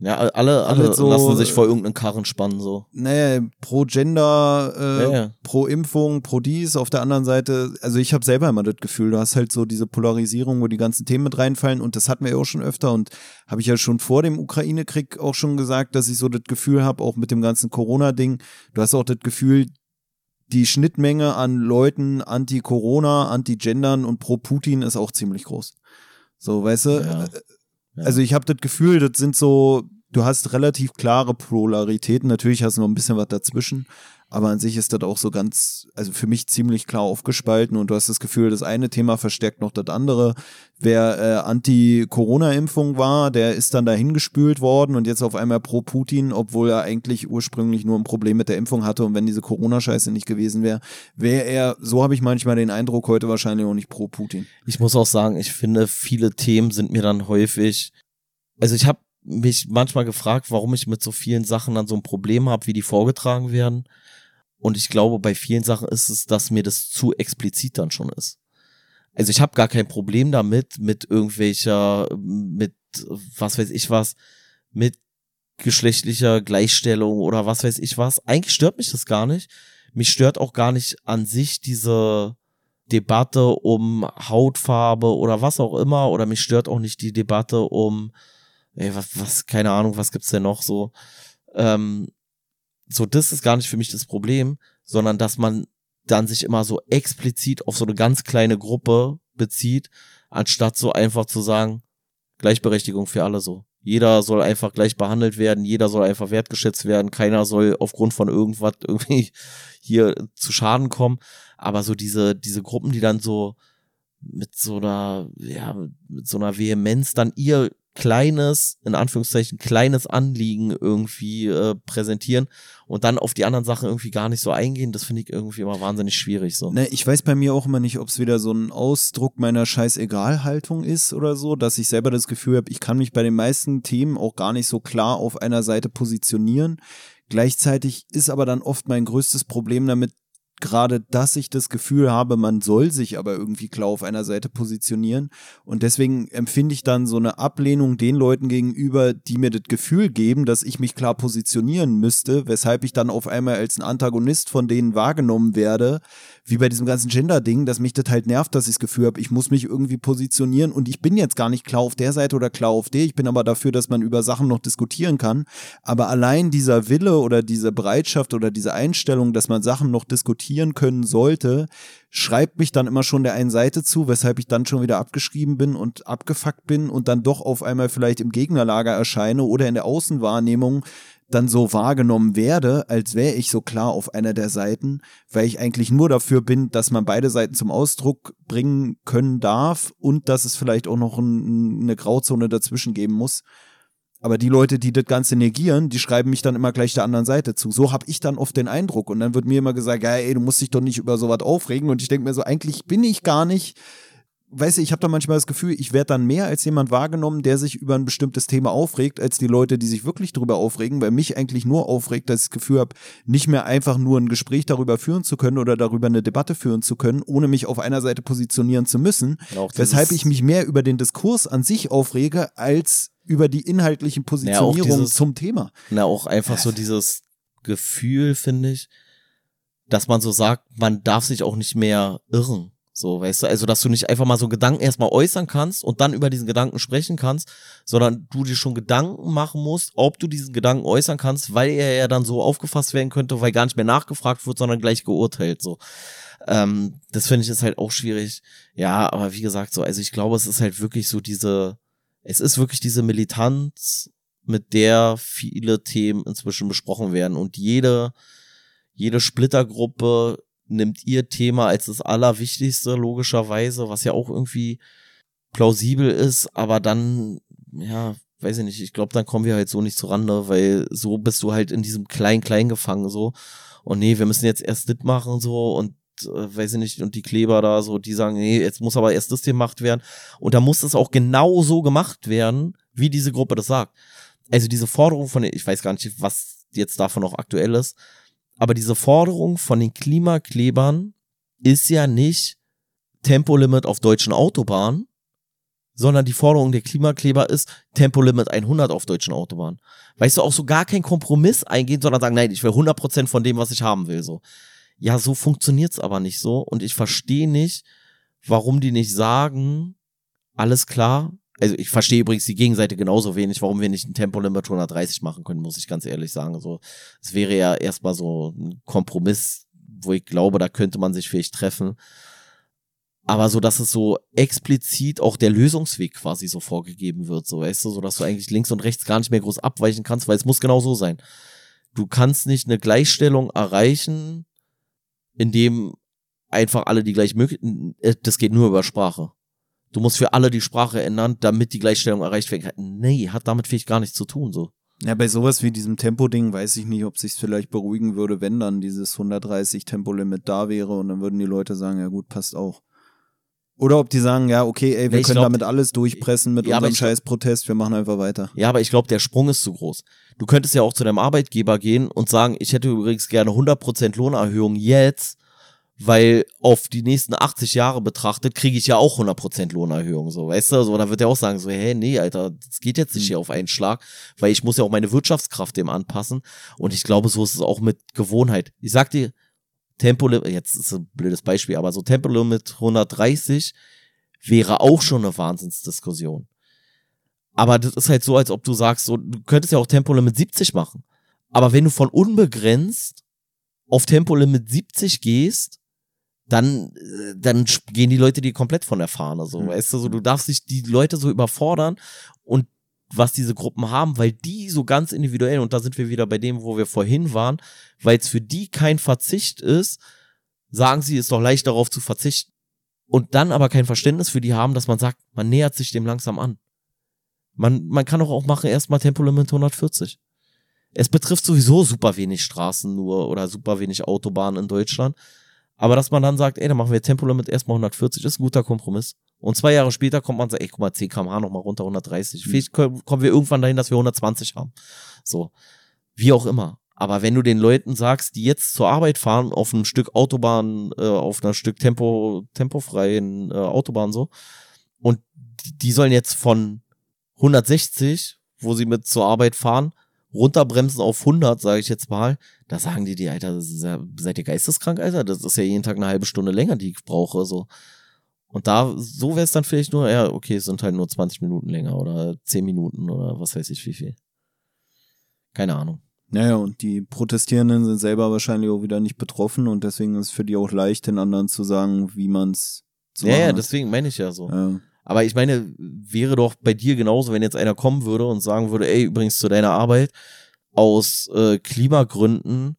ja, alle, alle so, lassen sich vor irgendeinen Karren spannen, so. Naja, pro Gender, äh, ja, ja. pro Impfung, pro dies, auf der anderen Seite, also ich habe selber immer das Gefühl, du hast halt so diese Polarisierung, wo die ganzen Themen mit reinfallen und das hatten wir ja auch schon öfter und habe ich ja schon vor dem Ukraine-Krieg auch schon gesagt, dass ich so das Gefühl habe, auch mit dem ganzen Corona-Ding, du hast auch das Gefühl, die Schnittmenge an Leuten anti-Corona, anti-Gendern und pro Putin ist auch ziemlich groß. So, weißt du? Ja. Ja. Also ich habe das Gefühl, das sind so, du hast relativ klare Polaritäten. Natürlich hast du noch ein bisschen was dazwischen. Aber an sich ist das auch so ganz, also für mich ziemlich klar aufgespalten und du hast das Gefühl, das eine Thema verstärkt noch das andere. Wer äh, Anti-Corona-Impfung war, der ist dann dahin gespült worden und jetzt auf einmal pro Putin, obwohl er eigentlich ursprünglich nur ein Problem mit der Impfung hatte und wenn diese Corona-Scheiße nicht gewesen wäre, wäre er, so habe ich manchmal den Eindruck, heute wahrscheinlich auch nicht pro Putin. Ich muss auch sagen, ich finde, viele Themen sind mir dann häufig, also ich habe mich manchmal gefragt, warum ich mit so vielen Sachen dann so ein Problem habe, wie die vorgetragen werden. Und ich glaube, bei vielen Sachen ist es, dass mir das zu explizit dann schon ist. Also ich habe gar kein Problem damit, mit irgendwelcher, mit was weiß ich was, mit geschlechtlicher Gleichstellung oder was weiß ich was. Eigentlich stört mich das gar nicht. Mich stört auch gar nicht an sich diese Debatte um Hautfarbe oder was auch immer. Oder mich stört auch nicht die Debatte um, ey, was, was keine Ahnung, was gibt's denn noch so. Ähm, so, das ist gar nicht für mich das Problem, sondern dass man dann sich immer so explizit auf so eine ganz kleine Gruppe bezieht, anstatt so einfach zu sagen, Gleichberechtigung für alle so. Jeder soll einfach gleich behandelt werden, jeder soll einfach wertgeschätzt werden, keiner soll aufgrund von irgendwas irgendwie hier zu Schaden kommen. Aber so diese, diese Gruppen, die dann so mit so einer, ja, mit so einer Vehemenz dann ihr kleines, in Anführungszeichen, kleines Anliegen irgendwie äh, präsentieren und dann auf die anderen Sachen irgendwie gar nicht so eingehen, das finde ich irgendwie immer wahnsinnig schwierig so. Ne, ich weiß bei mir auch immer nicht, ob es wieder so ein Ausdruck meiner Scheißegal-Haltung ist oder so, dass ich selber das Gefühl habe, ich kann mich bei den meisten Themen auch gar nicht so klar auf einer Seite positionieren. Gleichzeitig ist aber dann oft mein größtes Problem damit, gerade, dass ich das Gefühl habe, man soll sich aber irgendwie klar auf einer Seite positionieren. Und deswegen empfinde ich dann so eine Ablehnung den Leuten gegenüber, die mir das Gefühl geben, dass ich mich klar positionieren müsste, weshalb ich dann auf einmal als ein Antagonist von denen wahrgenommen werde, wie bei diesem ganzen Gender-Ding, dass mich das halt nervt, dass ich das Gefühl habe, ich muss mich irgendwie positionieren und ich bin jetzt gar nicht klar auf der Seite oder klar auf der. Ich bin aber dafür, dass man über Sachen noch diskutieren kann. Aber allein dieser Wille oder diese Bereitschaft oder diese Einstellung, dass man Sachen noch diskutieren können sollte, schreibt mich dann immer schon der einen Seite zu, weshalb ich dann schon wieder abgeschrieben bin und abgefuckt bin und dann doch auf einmal vielleicht im Gegnerlager erscheine oder in der Außenwahrnehmung dann so wahrgenommen werde, als wäre ich so klar auf einer der Seiten, weil ich eigentlich nur dafür bin, dass man beide Seiten zum Ausdruck bringen können darf und dass es vielleicht auch noch ein, eine Grauzone dazwischen geben muss. Aber die Leute, die das Ganze negieren, die schreiben mich dann immer gleich der anderen Seite zu. So habe ich dann oft den Eindruck. Und dann wird mir immer gesagt, ja, ey, du musst dich doch nicht über sowas aufregen. Und ich denke mir so, eigentlich bin ich gar nicht weißt du, ich habe da manchmal das Gefühl, ich werde dann mehr als jemand wahrgenommen, der sich über ein bestimmtes Thema aufregt, als die Leute, die sich wirklich darüber aufregen, weil mich eigentlich nur aufregt, dass ich das Gefühl habe, nicht mehr einfach nur ein Gespräch darüber führen zu können oder darüber eine Debatte führen zu können, ohne mich auf einer Seite positionieren zu müssen, weshalb ich mich mehr über den Diskurs an sich aufrege, als über die inhaltlichen Positionierungen ja, zum Thema. Na, auch einfach so dieses Gefühl, finde ich, dass man so sagt, man darf sich auch nicht mehr irren. So, weißt du, also dass du nicht einfach mal so Gedanken erstmal äußern kannst und dann über diesen Gedanken sprechen kannst, sondern du dir schon Gedanken machen musst, ob du diesen Gedanken äußern kannst, weil er ja dann so aufgefasst werden könnte, weil gar nicht mehr nachgefragt wird, sondern gleich geurteilt. So. Ähm, das finde ich ist halt auch schwierig. Ja, aber wie gesagt, so, also ich glaube, es ist halt wirklich so diese, es ist wirklich diese Militanz, mit der viele Themen inzwischen besprochen werden und jede, jede Splittergruppe nimmt ihr Thema als das Allerwichtigste, logischerweise, was ja auch irgendwie plausibel ist, aber dann, ja, weiß ich nicht, ich glaube, dann kommen wir halt so nicht zurande, weil so bist du halt in diesem Klein-Klein gefangen, so. Und nee, wir müssen jetzt erst das machen, so, und äh, weiß ich nicht, und die Kleber da so, die sagen, nee, jetzt muss aber erst das gemacht werden. Und da muss es auch genau so gemacht werden, wie diese Gruppe das sagt. Also diese Forderung von, ich weiß gar nicht, was jetzt davon noch aktuell ist, aber diese Forderung von den Klimaklebern ist ja nicht Tempolimit auf deutschen Autobahnen, sondern die Forderung der Klimakleber ist Tempolimit 100 auf deutschen Autobahnen. Weißt du, auch so gar kein Kompromiss eingehen, sondern sagen, nein, ich will 100% von dem, was ich haben will, so. Ja, so funktioniert's aber nicht so und ich verstehe nicht, warum die nicht sagen, alles klar, also ich verstehe übrigens die Gegenseite genauso wenig, warum wir nicht ein Tempolimit 130 machen können, muss ich ganz ehrlich sagen. So, es wäre ja erstmal so ein Kompromiss, wo ich glaube, da könnte man sich vielleicht treffen. Aber so, dass es so explizit auch der Lösungsweg quasi so vorgegeben wird, so weißt du, so dass du eigentlich links und rechts gar nicht mehr groß abweichen kannst, weil es muss genau so sein. Du kannst nicht eine Gleichstellung erreichen, indem einfach alle die gleich möglich, äh, das geht nur über Sprache. Du musst für alle die Sprache ändern, damit die Gleichstellung erreicht werden kann. Nee, hat damit vielleicht gar nichts zu tun, so. Ja, bei sowas wie diesem Tempo-Ding weiß ich nicht, ob sich vielleicht beruhigen würde, wenn dann dieses 130 Tempolimit da wäre und dann würden die Leute sagen, ja gut, passt auch. Oder ob die sagen, ja, okay, ey, wir ich können glaub, damit alles durchpressen mit ja, unserem scheiß Protest, wir machen einfach weiter. Ja, aber ich glaube, der Sprung ist zu groß. Du könntest ja auch zu deinem Arbeitgeber gehen und sagen, ich hätte übrigens gerne 100% Lohnerhöhung jetzt, weil auf die nächsten 80 Jahre betrachtet kriege ich ja auch 100% Lohnerhöhung, so, weißt du? So, da wird er auch sagen, so, hey, nee, Alter, das geht jetzt nicht mhm. hier auf einen Schlag, weil ich muss ja auch meine Wirtschaftskraft dem anpassen und ich glaube, so ist es auch mit Gewohnheit. Ich sag dir, Tempolimit, jetzt ist ein blödes Beispiel, aber so Tempolimit 130 wäre auch schon eine Wahnsinnsdiskussion. Aber das ist halt so, als ob du sagst, so, du könntest ja auch Tempolimit 70 machen. Aber wenn du von unbegrenzt auf Tempolimit 70 gehst, dann, äh, dann gehen die Leute dir komplett von der Fahne, so, mhm. weißt du, so, du darfst dich die Leute so überfordern und was diese Gruppen haben, weil die so ganz individuell, und da sind wir wieder bei dem, wo wir vorhin waren, weil es für die kein Verzicht ist, sagen sie, ist doch leicht darauf zu verzichten. Und dann aber kein Verständnis für die haben, dass man sagt, man nähert sich dem langsam an. Man, man kann doch auch machen, erstmal Tempolimit 140. Es betrifft sowieso super wenig Straßen nur oder super wenig Autobahnen in Deutschland. Aber dass man dann sagt, ey, dann machen wir Tempolimit erstmal 140, ist ein guter Kompromiss. Und zwei Jahre später kommt man und sagt, ey, guck mal, 10 kmh nochmal runter, 130. Mhm. Vielleicht kommen wir irgendwann dahin, dass wir 120 haben. So. Wie auch immer. Aber wenn du den Leuten sagst, die jetzt zur Arbeit fahren, auf einem Stück Autobahn, äh, auf einer Stück Tempo, tempofreien äh, Autobahn so, und die sollen jetzt von 160, wo sie mit zur Arbeit fahren, runterbremsen auf 100, sage ich jetzt mal, da sagen die die, Alter, ja, seid ihr geisteskrank, Alter? Das ist ja jeden Tag eine halbe Stunde länger, die ich brauche, so. Und da, so wäre es dann vielleicht nur, ja, okay, es sind halt nur 20 Minuten länger oder 10 Minuten oder was weiß ich wie viel. Keine Ahnung. Naja, und die Protestierenden sind selber wahrscheinlich auch wieder nicht betroffen und deswegen ist es für die auch leicht, den anderen zu sagen, wie man es zu Ja, ja, deswegen meine ich ja so. Ja. Aber ich meine, wäre doch bei dir genauso, wenn jetzt einer kommen würde und sagen würde, ey, übrigens zu deiner Arbeit, aus äh, Klimagründen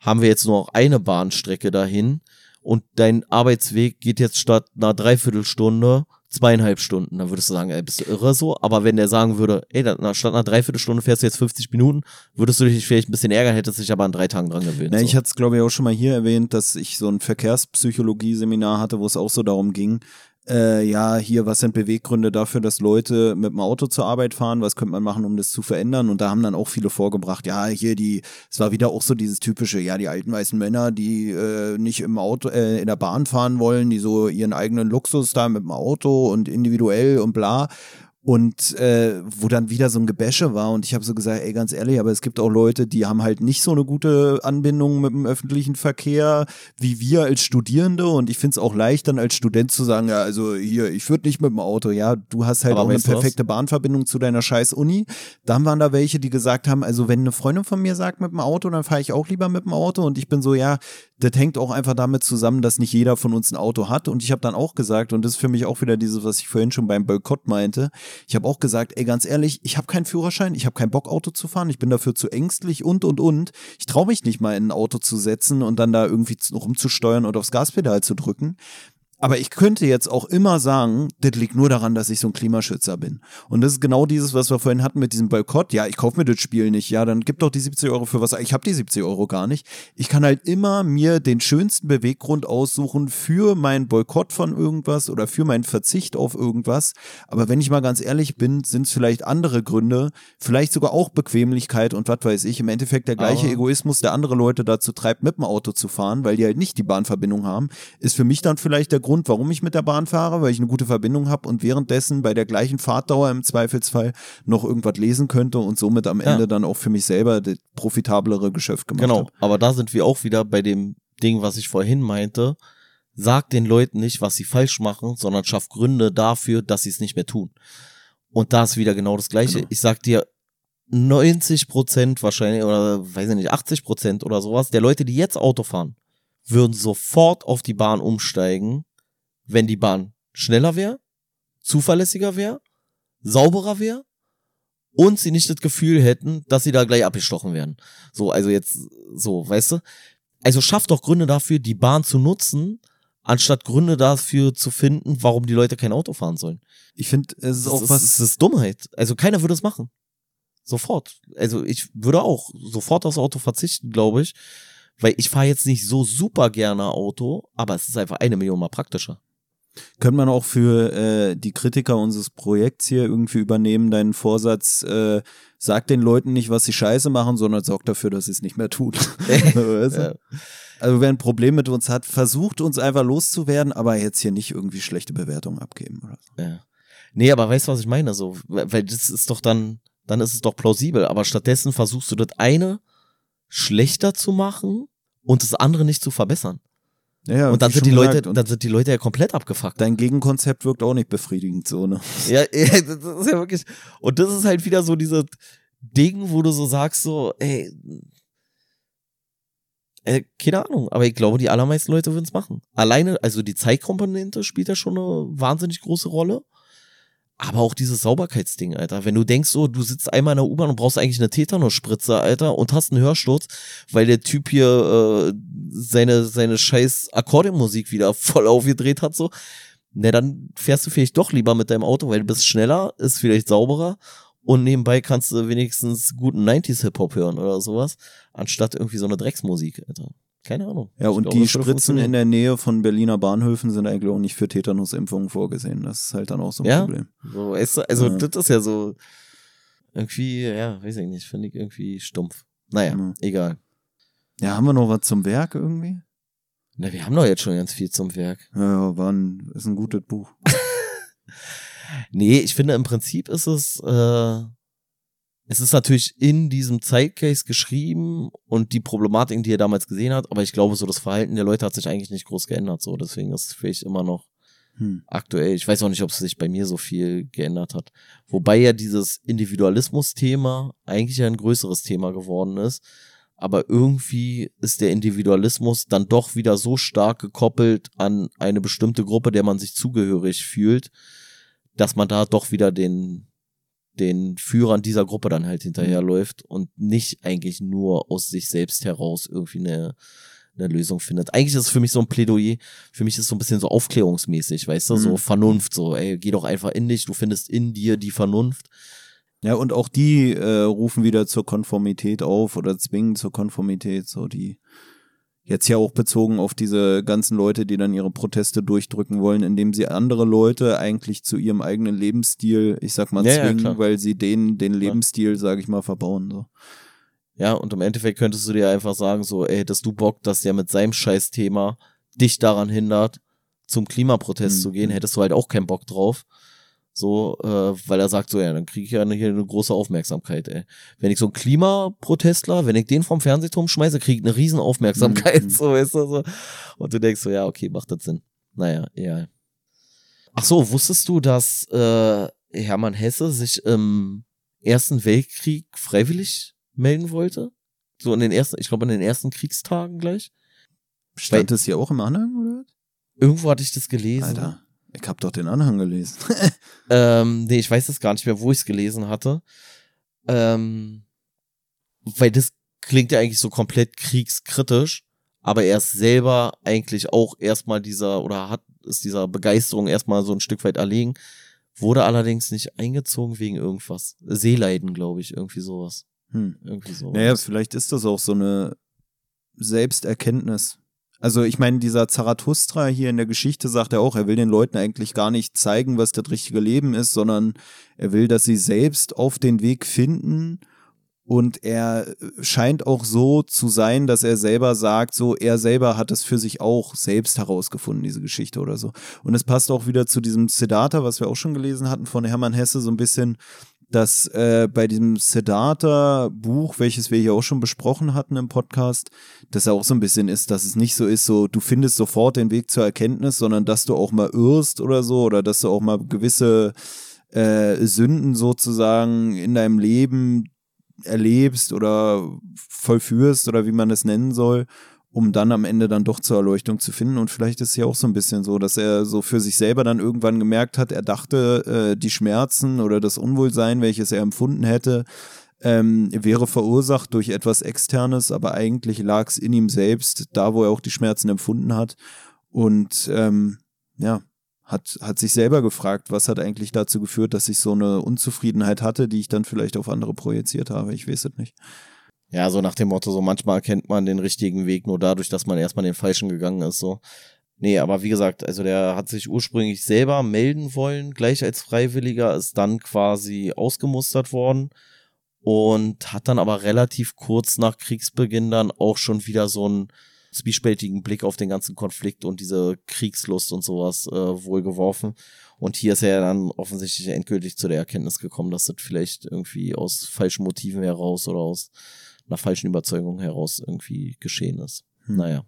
haben wir jetzt nur noch eine Bahnstrecke dahin und dein Arbeitsweg geht jetzt statt einer Dreiviertelstunde zweieinhalb Stunden. Dann würdest du sagen, ey, bist du irre so? Aber wenn der sagen würde, ey, statt einer Dreiviertelstunde fährst du jetzt 50 Minuten, würdest du dich vielleicht ein bisschen ärgern, hättest dich aber an drei Tagen dran gewöhnt. Na, so. Ich hatte es, glaube ich, auch schon mal hier erwähnt, dass ich so ein Verkehrspsychologie-Seminar hatte, wo es auch so darum ging, äh, ja, hier, was sind Beweggründe dafür, dass Leute mit dem Auto zur Arbeit fahren? Was könnte man machen, um das zu verändern? Und da haben dann auch viele vorgebracht, ja, hier die, es war wieder auch so dieses typische, ja, die alten weißen Männer, die äh, nicht im Auto, äh, in der Bahn fahren wollen, die so ihren eigenen Luxus da mit dem Auto und individuell und bla und äh, wo dann wieder so ein Gebäsche war und ich habe so gesagt, ey, ganz ehrlich, aber es gibt auch Leute, die haben halt nicht so eine gute Anbindung mit dem öffentlichen Verkehr wie wir als Studierende und ich finde es auch leicht dann als Student zu sagen, ja, also hier, ich würde nicht mit dem Auto, ja, du hast halt aber auch eine perfekte was? Bahnverbindung zu deiner scheiß Uni. Dann waren da welche, die gesagt haben, also wenn eine Freundin von mir sagt mit dem Auto, dann fahre ich auch lieber mit dem Auto und ich bin so, ja, das hängt auch einfach damit zusammen, dass nicht jeder von uns ein Auto hat. Und ich habe dann auch gesagt, und das ist für mich auch wieder dieses, was ich vorhin schon beim Boykott meinte, ich habe auch gesagt, ey, ganz ehrlich, ich habe keinen Führerschein, ich habe keinen Bock, Auto zu fahren, ich bin dafür zu ängstlich und, und, und. Ich traue mich nicht mal in ein Auto zu setzen und dann da irgendwie rumzusteuern oder aufs Gaspedal zu drücken. Aber ich könnte jetzt auch immer sagen, das liegt nur daran, dass ich so ein Klimaschützer bin. Und das ist genau dieses, was wir vorhin hatten mit diesem Boykott. Ja, ich kaufe mir das Spiel nicht. Ja, dann gib doch die 70 Euro für was. Ich habe die 70 Euro gar nicht. Ich kann halt immer mir den schönsten Beweggrund aussuchen für meinen Boykott von irgendwas oder für meinen Verzicht auf irgendwas. Aber wenn ich mal ganz ehrlich bin, sind es vielleicht andere Gründe, vielleicht sogar auch Bequemlichkeit und was weiß ich. Im Endeffekt der gleiche Aber Egoismus, der andere Leute dazu treibt, mit dem Auto zu fahren, weil die halt nicht die Bahnverbindung haben, ist für mich dann vielleicht der Grund, warum ich mit der Bahn fahre, weil ich eine gute Verbindung habe und währenddessen bei der gleichen Fahrtdauer im Zweifelsfall noch irgendwas lesen könnte und somit am Ende ja. dann auch für mich selber das profitablere Geschäft gemacht Genau, hab. aber da sind wir auch wieder bei dem Ding, was ich vorhin meinte. Sag den Leuten nicht, was sie falsch machen, sondern schaff Gründe dafür, dass sie es nicht mehr tun. Und da ist wieder genau das Gleiche. Genau. Ich sag dir, 90 Prozent wahrscheinlich, oder weiß ich nicht, 80 Prozent oder sowas, der Leute, die jetzt Auto fahren, würden sofort auf die Bahn umsteigen, wenn die Bahn schneller wäre, zuverlässiger wäre, sauberer wäre und sie nicht das Gefühl hätten, dass sie da gleich abgestochen werden. So, also jetzt so, weißt du? Also schafft doch Gründe dafür, die Bahn zu nutzen, anstatt Gründe dafür zu finden, warum die Leute kein Auto fahren sollen. Ich finde, es ist Das auch ist, was. Das ist Dummheit. Also keiner würde es machen. Sofort. Also ich würde auch sofort aufs Auto verzichten, glaube ich. Weil ich fahre jetzt nicht so super gerne Auto, aber es ist einfach eine Million mal praktischer. Könnte man auch für äh, die Kritiker unseres Projekts hier irgendwie übernehmen, deinen Vorsatz, äh, sag den Leuten nicht, was sie scheiße machen, sondern sorg dafür, dass sie es nicht mehr tun. Weißt du? Ja. Also wer ein Problem mit uns hat, versucht uns einfach loszuwerden, aber jetzt hier nicht irgendwie schlechte Bewertungen abgeben. Oder so. Ja. Nee, aber weißt du, was ich meine? So, weil weil das ist doch dann, dann ist es doch plausibel. Aber stattdessen versuchst du das eine schlechter zu machen und das andere nicht zu verbessern. Ja, und dann sind die Leute, gesagt, und dann sind die Leute ja komplett abgefuckt. dein Gegenkonzept wirkt auch nicht befriedigend so, ne? Ja, ja, das ist ja wirklich. Und das ist halt wieder so dieses Ding, wo du so sagst, so, ey, äh, keine Ahnung, aber ich glaube, die allermeisten Leute würden es machen. Alleine, also die Zeitkomponente spielt ja schon eine wahnsinnig große Rolle. Aber auch dieses Sauberkeitsding, Alter. Wenn du denkst, so, du sitzt einmal in der U-Bahn und brauchst eigentlich eine Tetanusspritze, Alter, und hast einen Hörsturz, weil der Typ hier äh, seine, seine scheiß Akkordeonmusik wieder voll aufgedreht hat, so, na, dann fährst du vielleicht doch lieber mit deinem Auto, weil du bist schneller, ist vielleicht sauberer und nebenbei kannst du wenigstens guten 90s Hip-Hop hören oder sowas, anstatt irgendwie so eine Drecksmusik, Alter. Keine Ahnung. Ja, Ich und glaube, die Spritzen in der Nähe von Berliner Bahnhöfen sind eigentlich auch nicht für Tetanusimpfungen vorgesehen. Das ist halt dann auch so ein Ja? Problem. So, du, also Ja. das ist ja so irgendwie, ja, weiß ich nicht, finde ich irgendwie stumpf. Naja, Ja. egal. Ja, haben wir noch was zum Werk irgendwie? Na, wir haben doch jetzt schon ganz viel zum Werk. Ja, war ein, ist ein gutes Buch. Nee, ich finde im Prinzip ist es, äh, es ist natürlich in diesem Zeitgeist geschrieben und die Problematik, die er damals gesehen hat, aber ich glaube, so das Verhalten der Leute hat sich eigentlich nicht groß geändert, so. Deswegen ist es vielleicht immer noch Hm. aktuell. Ich weiß auch nicht, ob es sich bei mir so viel geändert hat. Wobei ja dieses Individualismus-Thema eigentlich ja ein größeres Thema geworden ist. Aber irgendwie ist der Individualismus dann doch wieder so stark gekoppelt an eine bestimmte Gruppe, der man sich zugehörig fühlt, dass man da doch wieder den, den Führern dieser Gruppe dann halt hinterherläuft und nicht eigentlich nur aus sich selbst heraus irgendwie eine, eine Lösung findet. Eigentlich ist es für mich so ein Plädoyer, für mich ist es so ein bisschen so aufklärungsmäßig, weißt du, so Mhm. Vernunft, so, ey, geh doch einfach in dich, du findest in dir die Vernunft. Ja, und auch die äh, rufen wieder zur Konformität auf oder zwingen zur Konformität, so die jetzt ja auch bezogen auf diese ganzen Leute, die dann ihre Proteste durchdrücken wollen, indem sie andere Leute eigentlich zu ihrem eigenen Lebensstil, ich sag mal, Ja, ja, zwingen, klar. weil sie denen den Lebensstil, sag ich mal, verbauen. So. Ja, und im Endeffekt könntest du dir einfach sagen, so, ey, hättest du Bock, dass der mit seinem Scheiß-Thema dich daran hindert, zum Klimaprotest Mhm. zu gehen, hättest du halt auch keinen Bock drauf. So, äh, weil er sagt so, ja, dann kriege ich ja hier eine große Aufmerksamkeit, ey. Wenn ich so einen Klimaprotestler, wenn ich den vom Fernsehturm schmeiße, kriege ich eine riesen Aufmerksamkeit, Mhm. so, weißt du, so. Und du denkst so, ja, okay, macht das Sinn. Naja, egal. Ach so, wusstest du, dass äh, Hermann Hesse sich im Ersten Weltkrieg freiwillig melden wollte? So in den ersten, ich glaube in den ersten Kriegstagen gleich. Stand es hier auch im Anhang, oder? Irgendwo hatte ich das gelesen. Alter, ich hab doch den Anhang gelesen. Ähm, nee, ich weiß es gar nicht mehr, wo ich es gelesen hatte. Ähm, weil das klingt ja eigentlich so komplett kriegskritisch, aber er ist selber eigentlich auch erstmal dieser oder hat ist dieser Begeisterung erstmal so ein Stück weit erlegen, wurde allerdings nicht eingezogen wegen irgendwas. Seeleiden, glaube ich, irgendwie sowas. hm. Irgendwie so. Naja, vielleicht ist das auch so eine Selbsterkenntnis. Also ich meine, dieser Zarathustra hier in der Geschichte sagt er auch, er will den Leuten eigentlich gar nicht zeigen, was das richtige Leben ist, sondern er will, dass sie selbst auf den Weg finden. Und er scheint auch so zu sein, dass er selber sagt, so er selber hat es für sich auch selbst herausgefunden, diese Geschichte oder so. Und es passt auch wieder zu diesem Siddhartha, was wir auch schon gelesen hatten von Hermann Hesse, so ein bisschen, dass äh, bei diesem Siddhartha-Buch, welches wir hier auch schon besprochen hatten im Podcast, dass er auch so ein bisschen ist, dass es nicht so ist, so du findest sofort den Weg zur Erkenntnis, sondern dass du auch mal irrst oder so oder dass du auch mal gewisse äh, Sünden sozusagen in deinem Leben erlebst oder vollführst oder wie man es nennen soll. Um dann am Ende dann doch zur Erleuchtung zu finden. Und vielleicht ist es ja auch so ein bisschen so, dass er so für sich selber dann irgendwann gemerkt hat, er dachte, äh, die Schmerzen oder das Unwohlsein, welches er empfunden hätte, ähm, wäre verursacht durch etwas Externes, aber eigentlich lag es in ihm selbst, da wo er auch die Schmerzen empfunden hat. Und ähm, ja, hat, hat sich selber gefragt, was hat eigentlich dazu geführt, dass ich so eine Unzufriedenheit hatte, die ich dann vielleicht auf andere projiziert habe. Ich weiß es nicht. Ja, so nach dem Motto, so manchmal erkennt man den richtigen Weg nur dadurch, dass man erstmal den falschen gegangen ist, so. Nee, aber wie gesagt, also der hat sich ursprünglich selber melden wollen, gleich als Freiwilliger, ist dann quasi ausgemustert worden und hat dann aber relativ kurz nach Kriegsbeginn dann auch schon wieder so einen zwiespältigen Blick auf den ganzen Konflikt und diese Kriegslust und sowas äh, wohl geworfen. Und hier ist er dann offensichtlich endgültig zu der Erkenntnis gekommen, dass das vielleicht irgendwie aus falschen Motiven heraus oder aus einer falschen Überzeugung heraus irgendwie geschehen ist. Hm. Naja.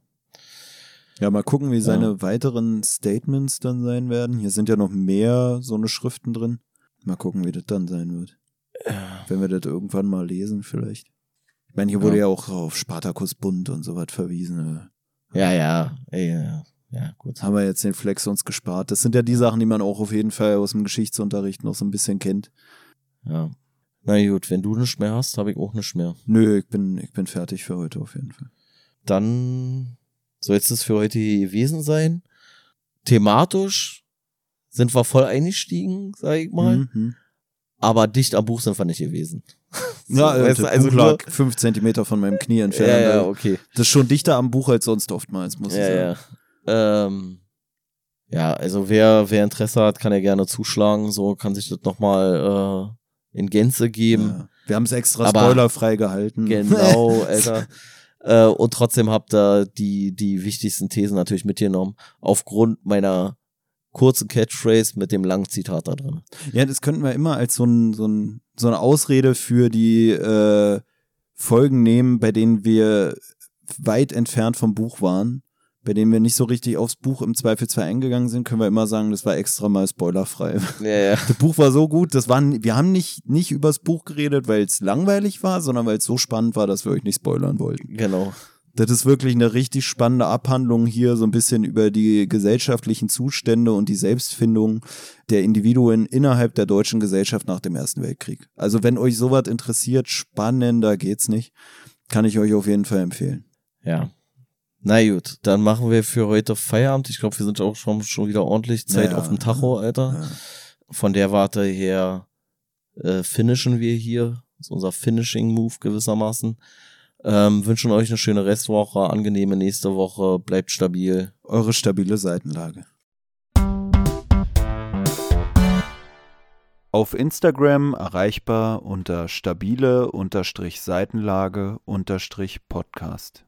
Ja, mal gucken, wie seine ja. weiteren Statements dann sein werden. Hier sind ja noch mehr so eine Schriften drin. Mal gucken, wie das dann sein wird. Ja. Wenn wir das irgendwann mal lesen, vielleicht. Ich meine, hier wurde ja, ja auch auf Spartakus Bund und so was verwiesen. Ja, ja, ja, ja, gut. Haben wir jetzt den Flex uns gespart. Das sind ja die Sachen, die man auch auf jeden Fall aus dem Geschichtsunterricht noch so ein bisschen kennt. Ja. Na gut, wenn du nichts mehr hast, habe ich auch nichts mehr. Nö, ich bin, ich bin fertig für heute auf jeden Fall. Dann soll es für heute gewesen sein. Thematisch sind wir voll eingestiegen, sag ich mal. Mhm. Aber dicht am Buch sind wir nicht gewesen. so, ja, weißt, also Buch lag fünf Zentimeter von meinem Knie entfernt. Ja, ja, okay. Das ist schon dichter am Buch als sonst oftmals, muss ja, ich sagen. Ja. Ähm, ja, also wer, wer Interesse hat, kann ja gerne zuschlagen. So kann sich das nochmal äh, in Gänze geben. Ja. Wir haben es extra spoilerfrei gehalten. Genau, Alter. äh, und trotzdem habt ihr die, die wichtigsten Thesen natürlich mitgenommen. Aufgrund meiner kurzen Catchphrase mit dem langen Zitat da drin. Ja, das könnten wir immer als so, ein, so, ein, so eine Ausrede für die äh, Folgen nehmen, bei denen wir weit entfernt vom Buch waren bei denen wir nicht so richtig aufs Buch im Zweifelsfall eingegangen sind, können wir immer sagen, das war extra mal spoilerfrei. Ja, ja. Das Buch war so gut, das waren, wir haben nicht, nicht übers Buch geredet, weil es langweilig war, sondern weil es so spannend war, dass wir euch nicht spoilern wollten. Genau. Das ist wirklich eine richtig spannende Abhandlung hier, so ein bisschen über die gesellschaftlichen Zustände und die Selbstfindung der Individuen innerhalb der deutschen Gesellschaft nach dem Ersten Weltkrieg. Also wenn euch sowas interessiert, spannender geht's nicht. Kann ich euch auf jeden Fall empfehlen. Ja, na gut, dann machen wir für heute Feierabend. Ich glaube, wir sind auch schon, schon wieder ordentlich Zeit ja, auf dem Tacho, Alter. Ja. Von der Warte her äh, finishen wir hier. Das ist unser Finishing-Move gewissermaßen. Ähm, wünschen euch eine schöne Restwoche, angenehme nächste Woche, bleibt stabil. Eure stabile Seitenlage. Auf Instagram erreichbar unter stabile Seitenlage Podcast.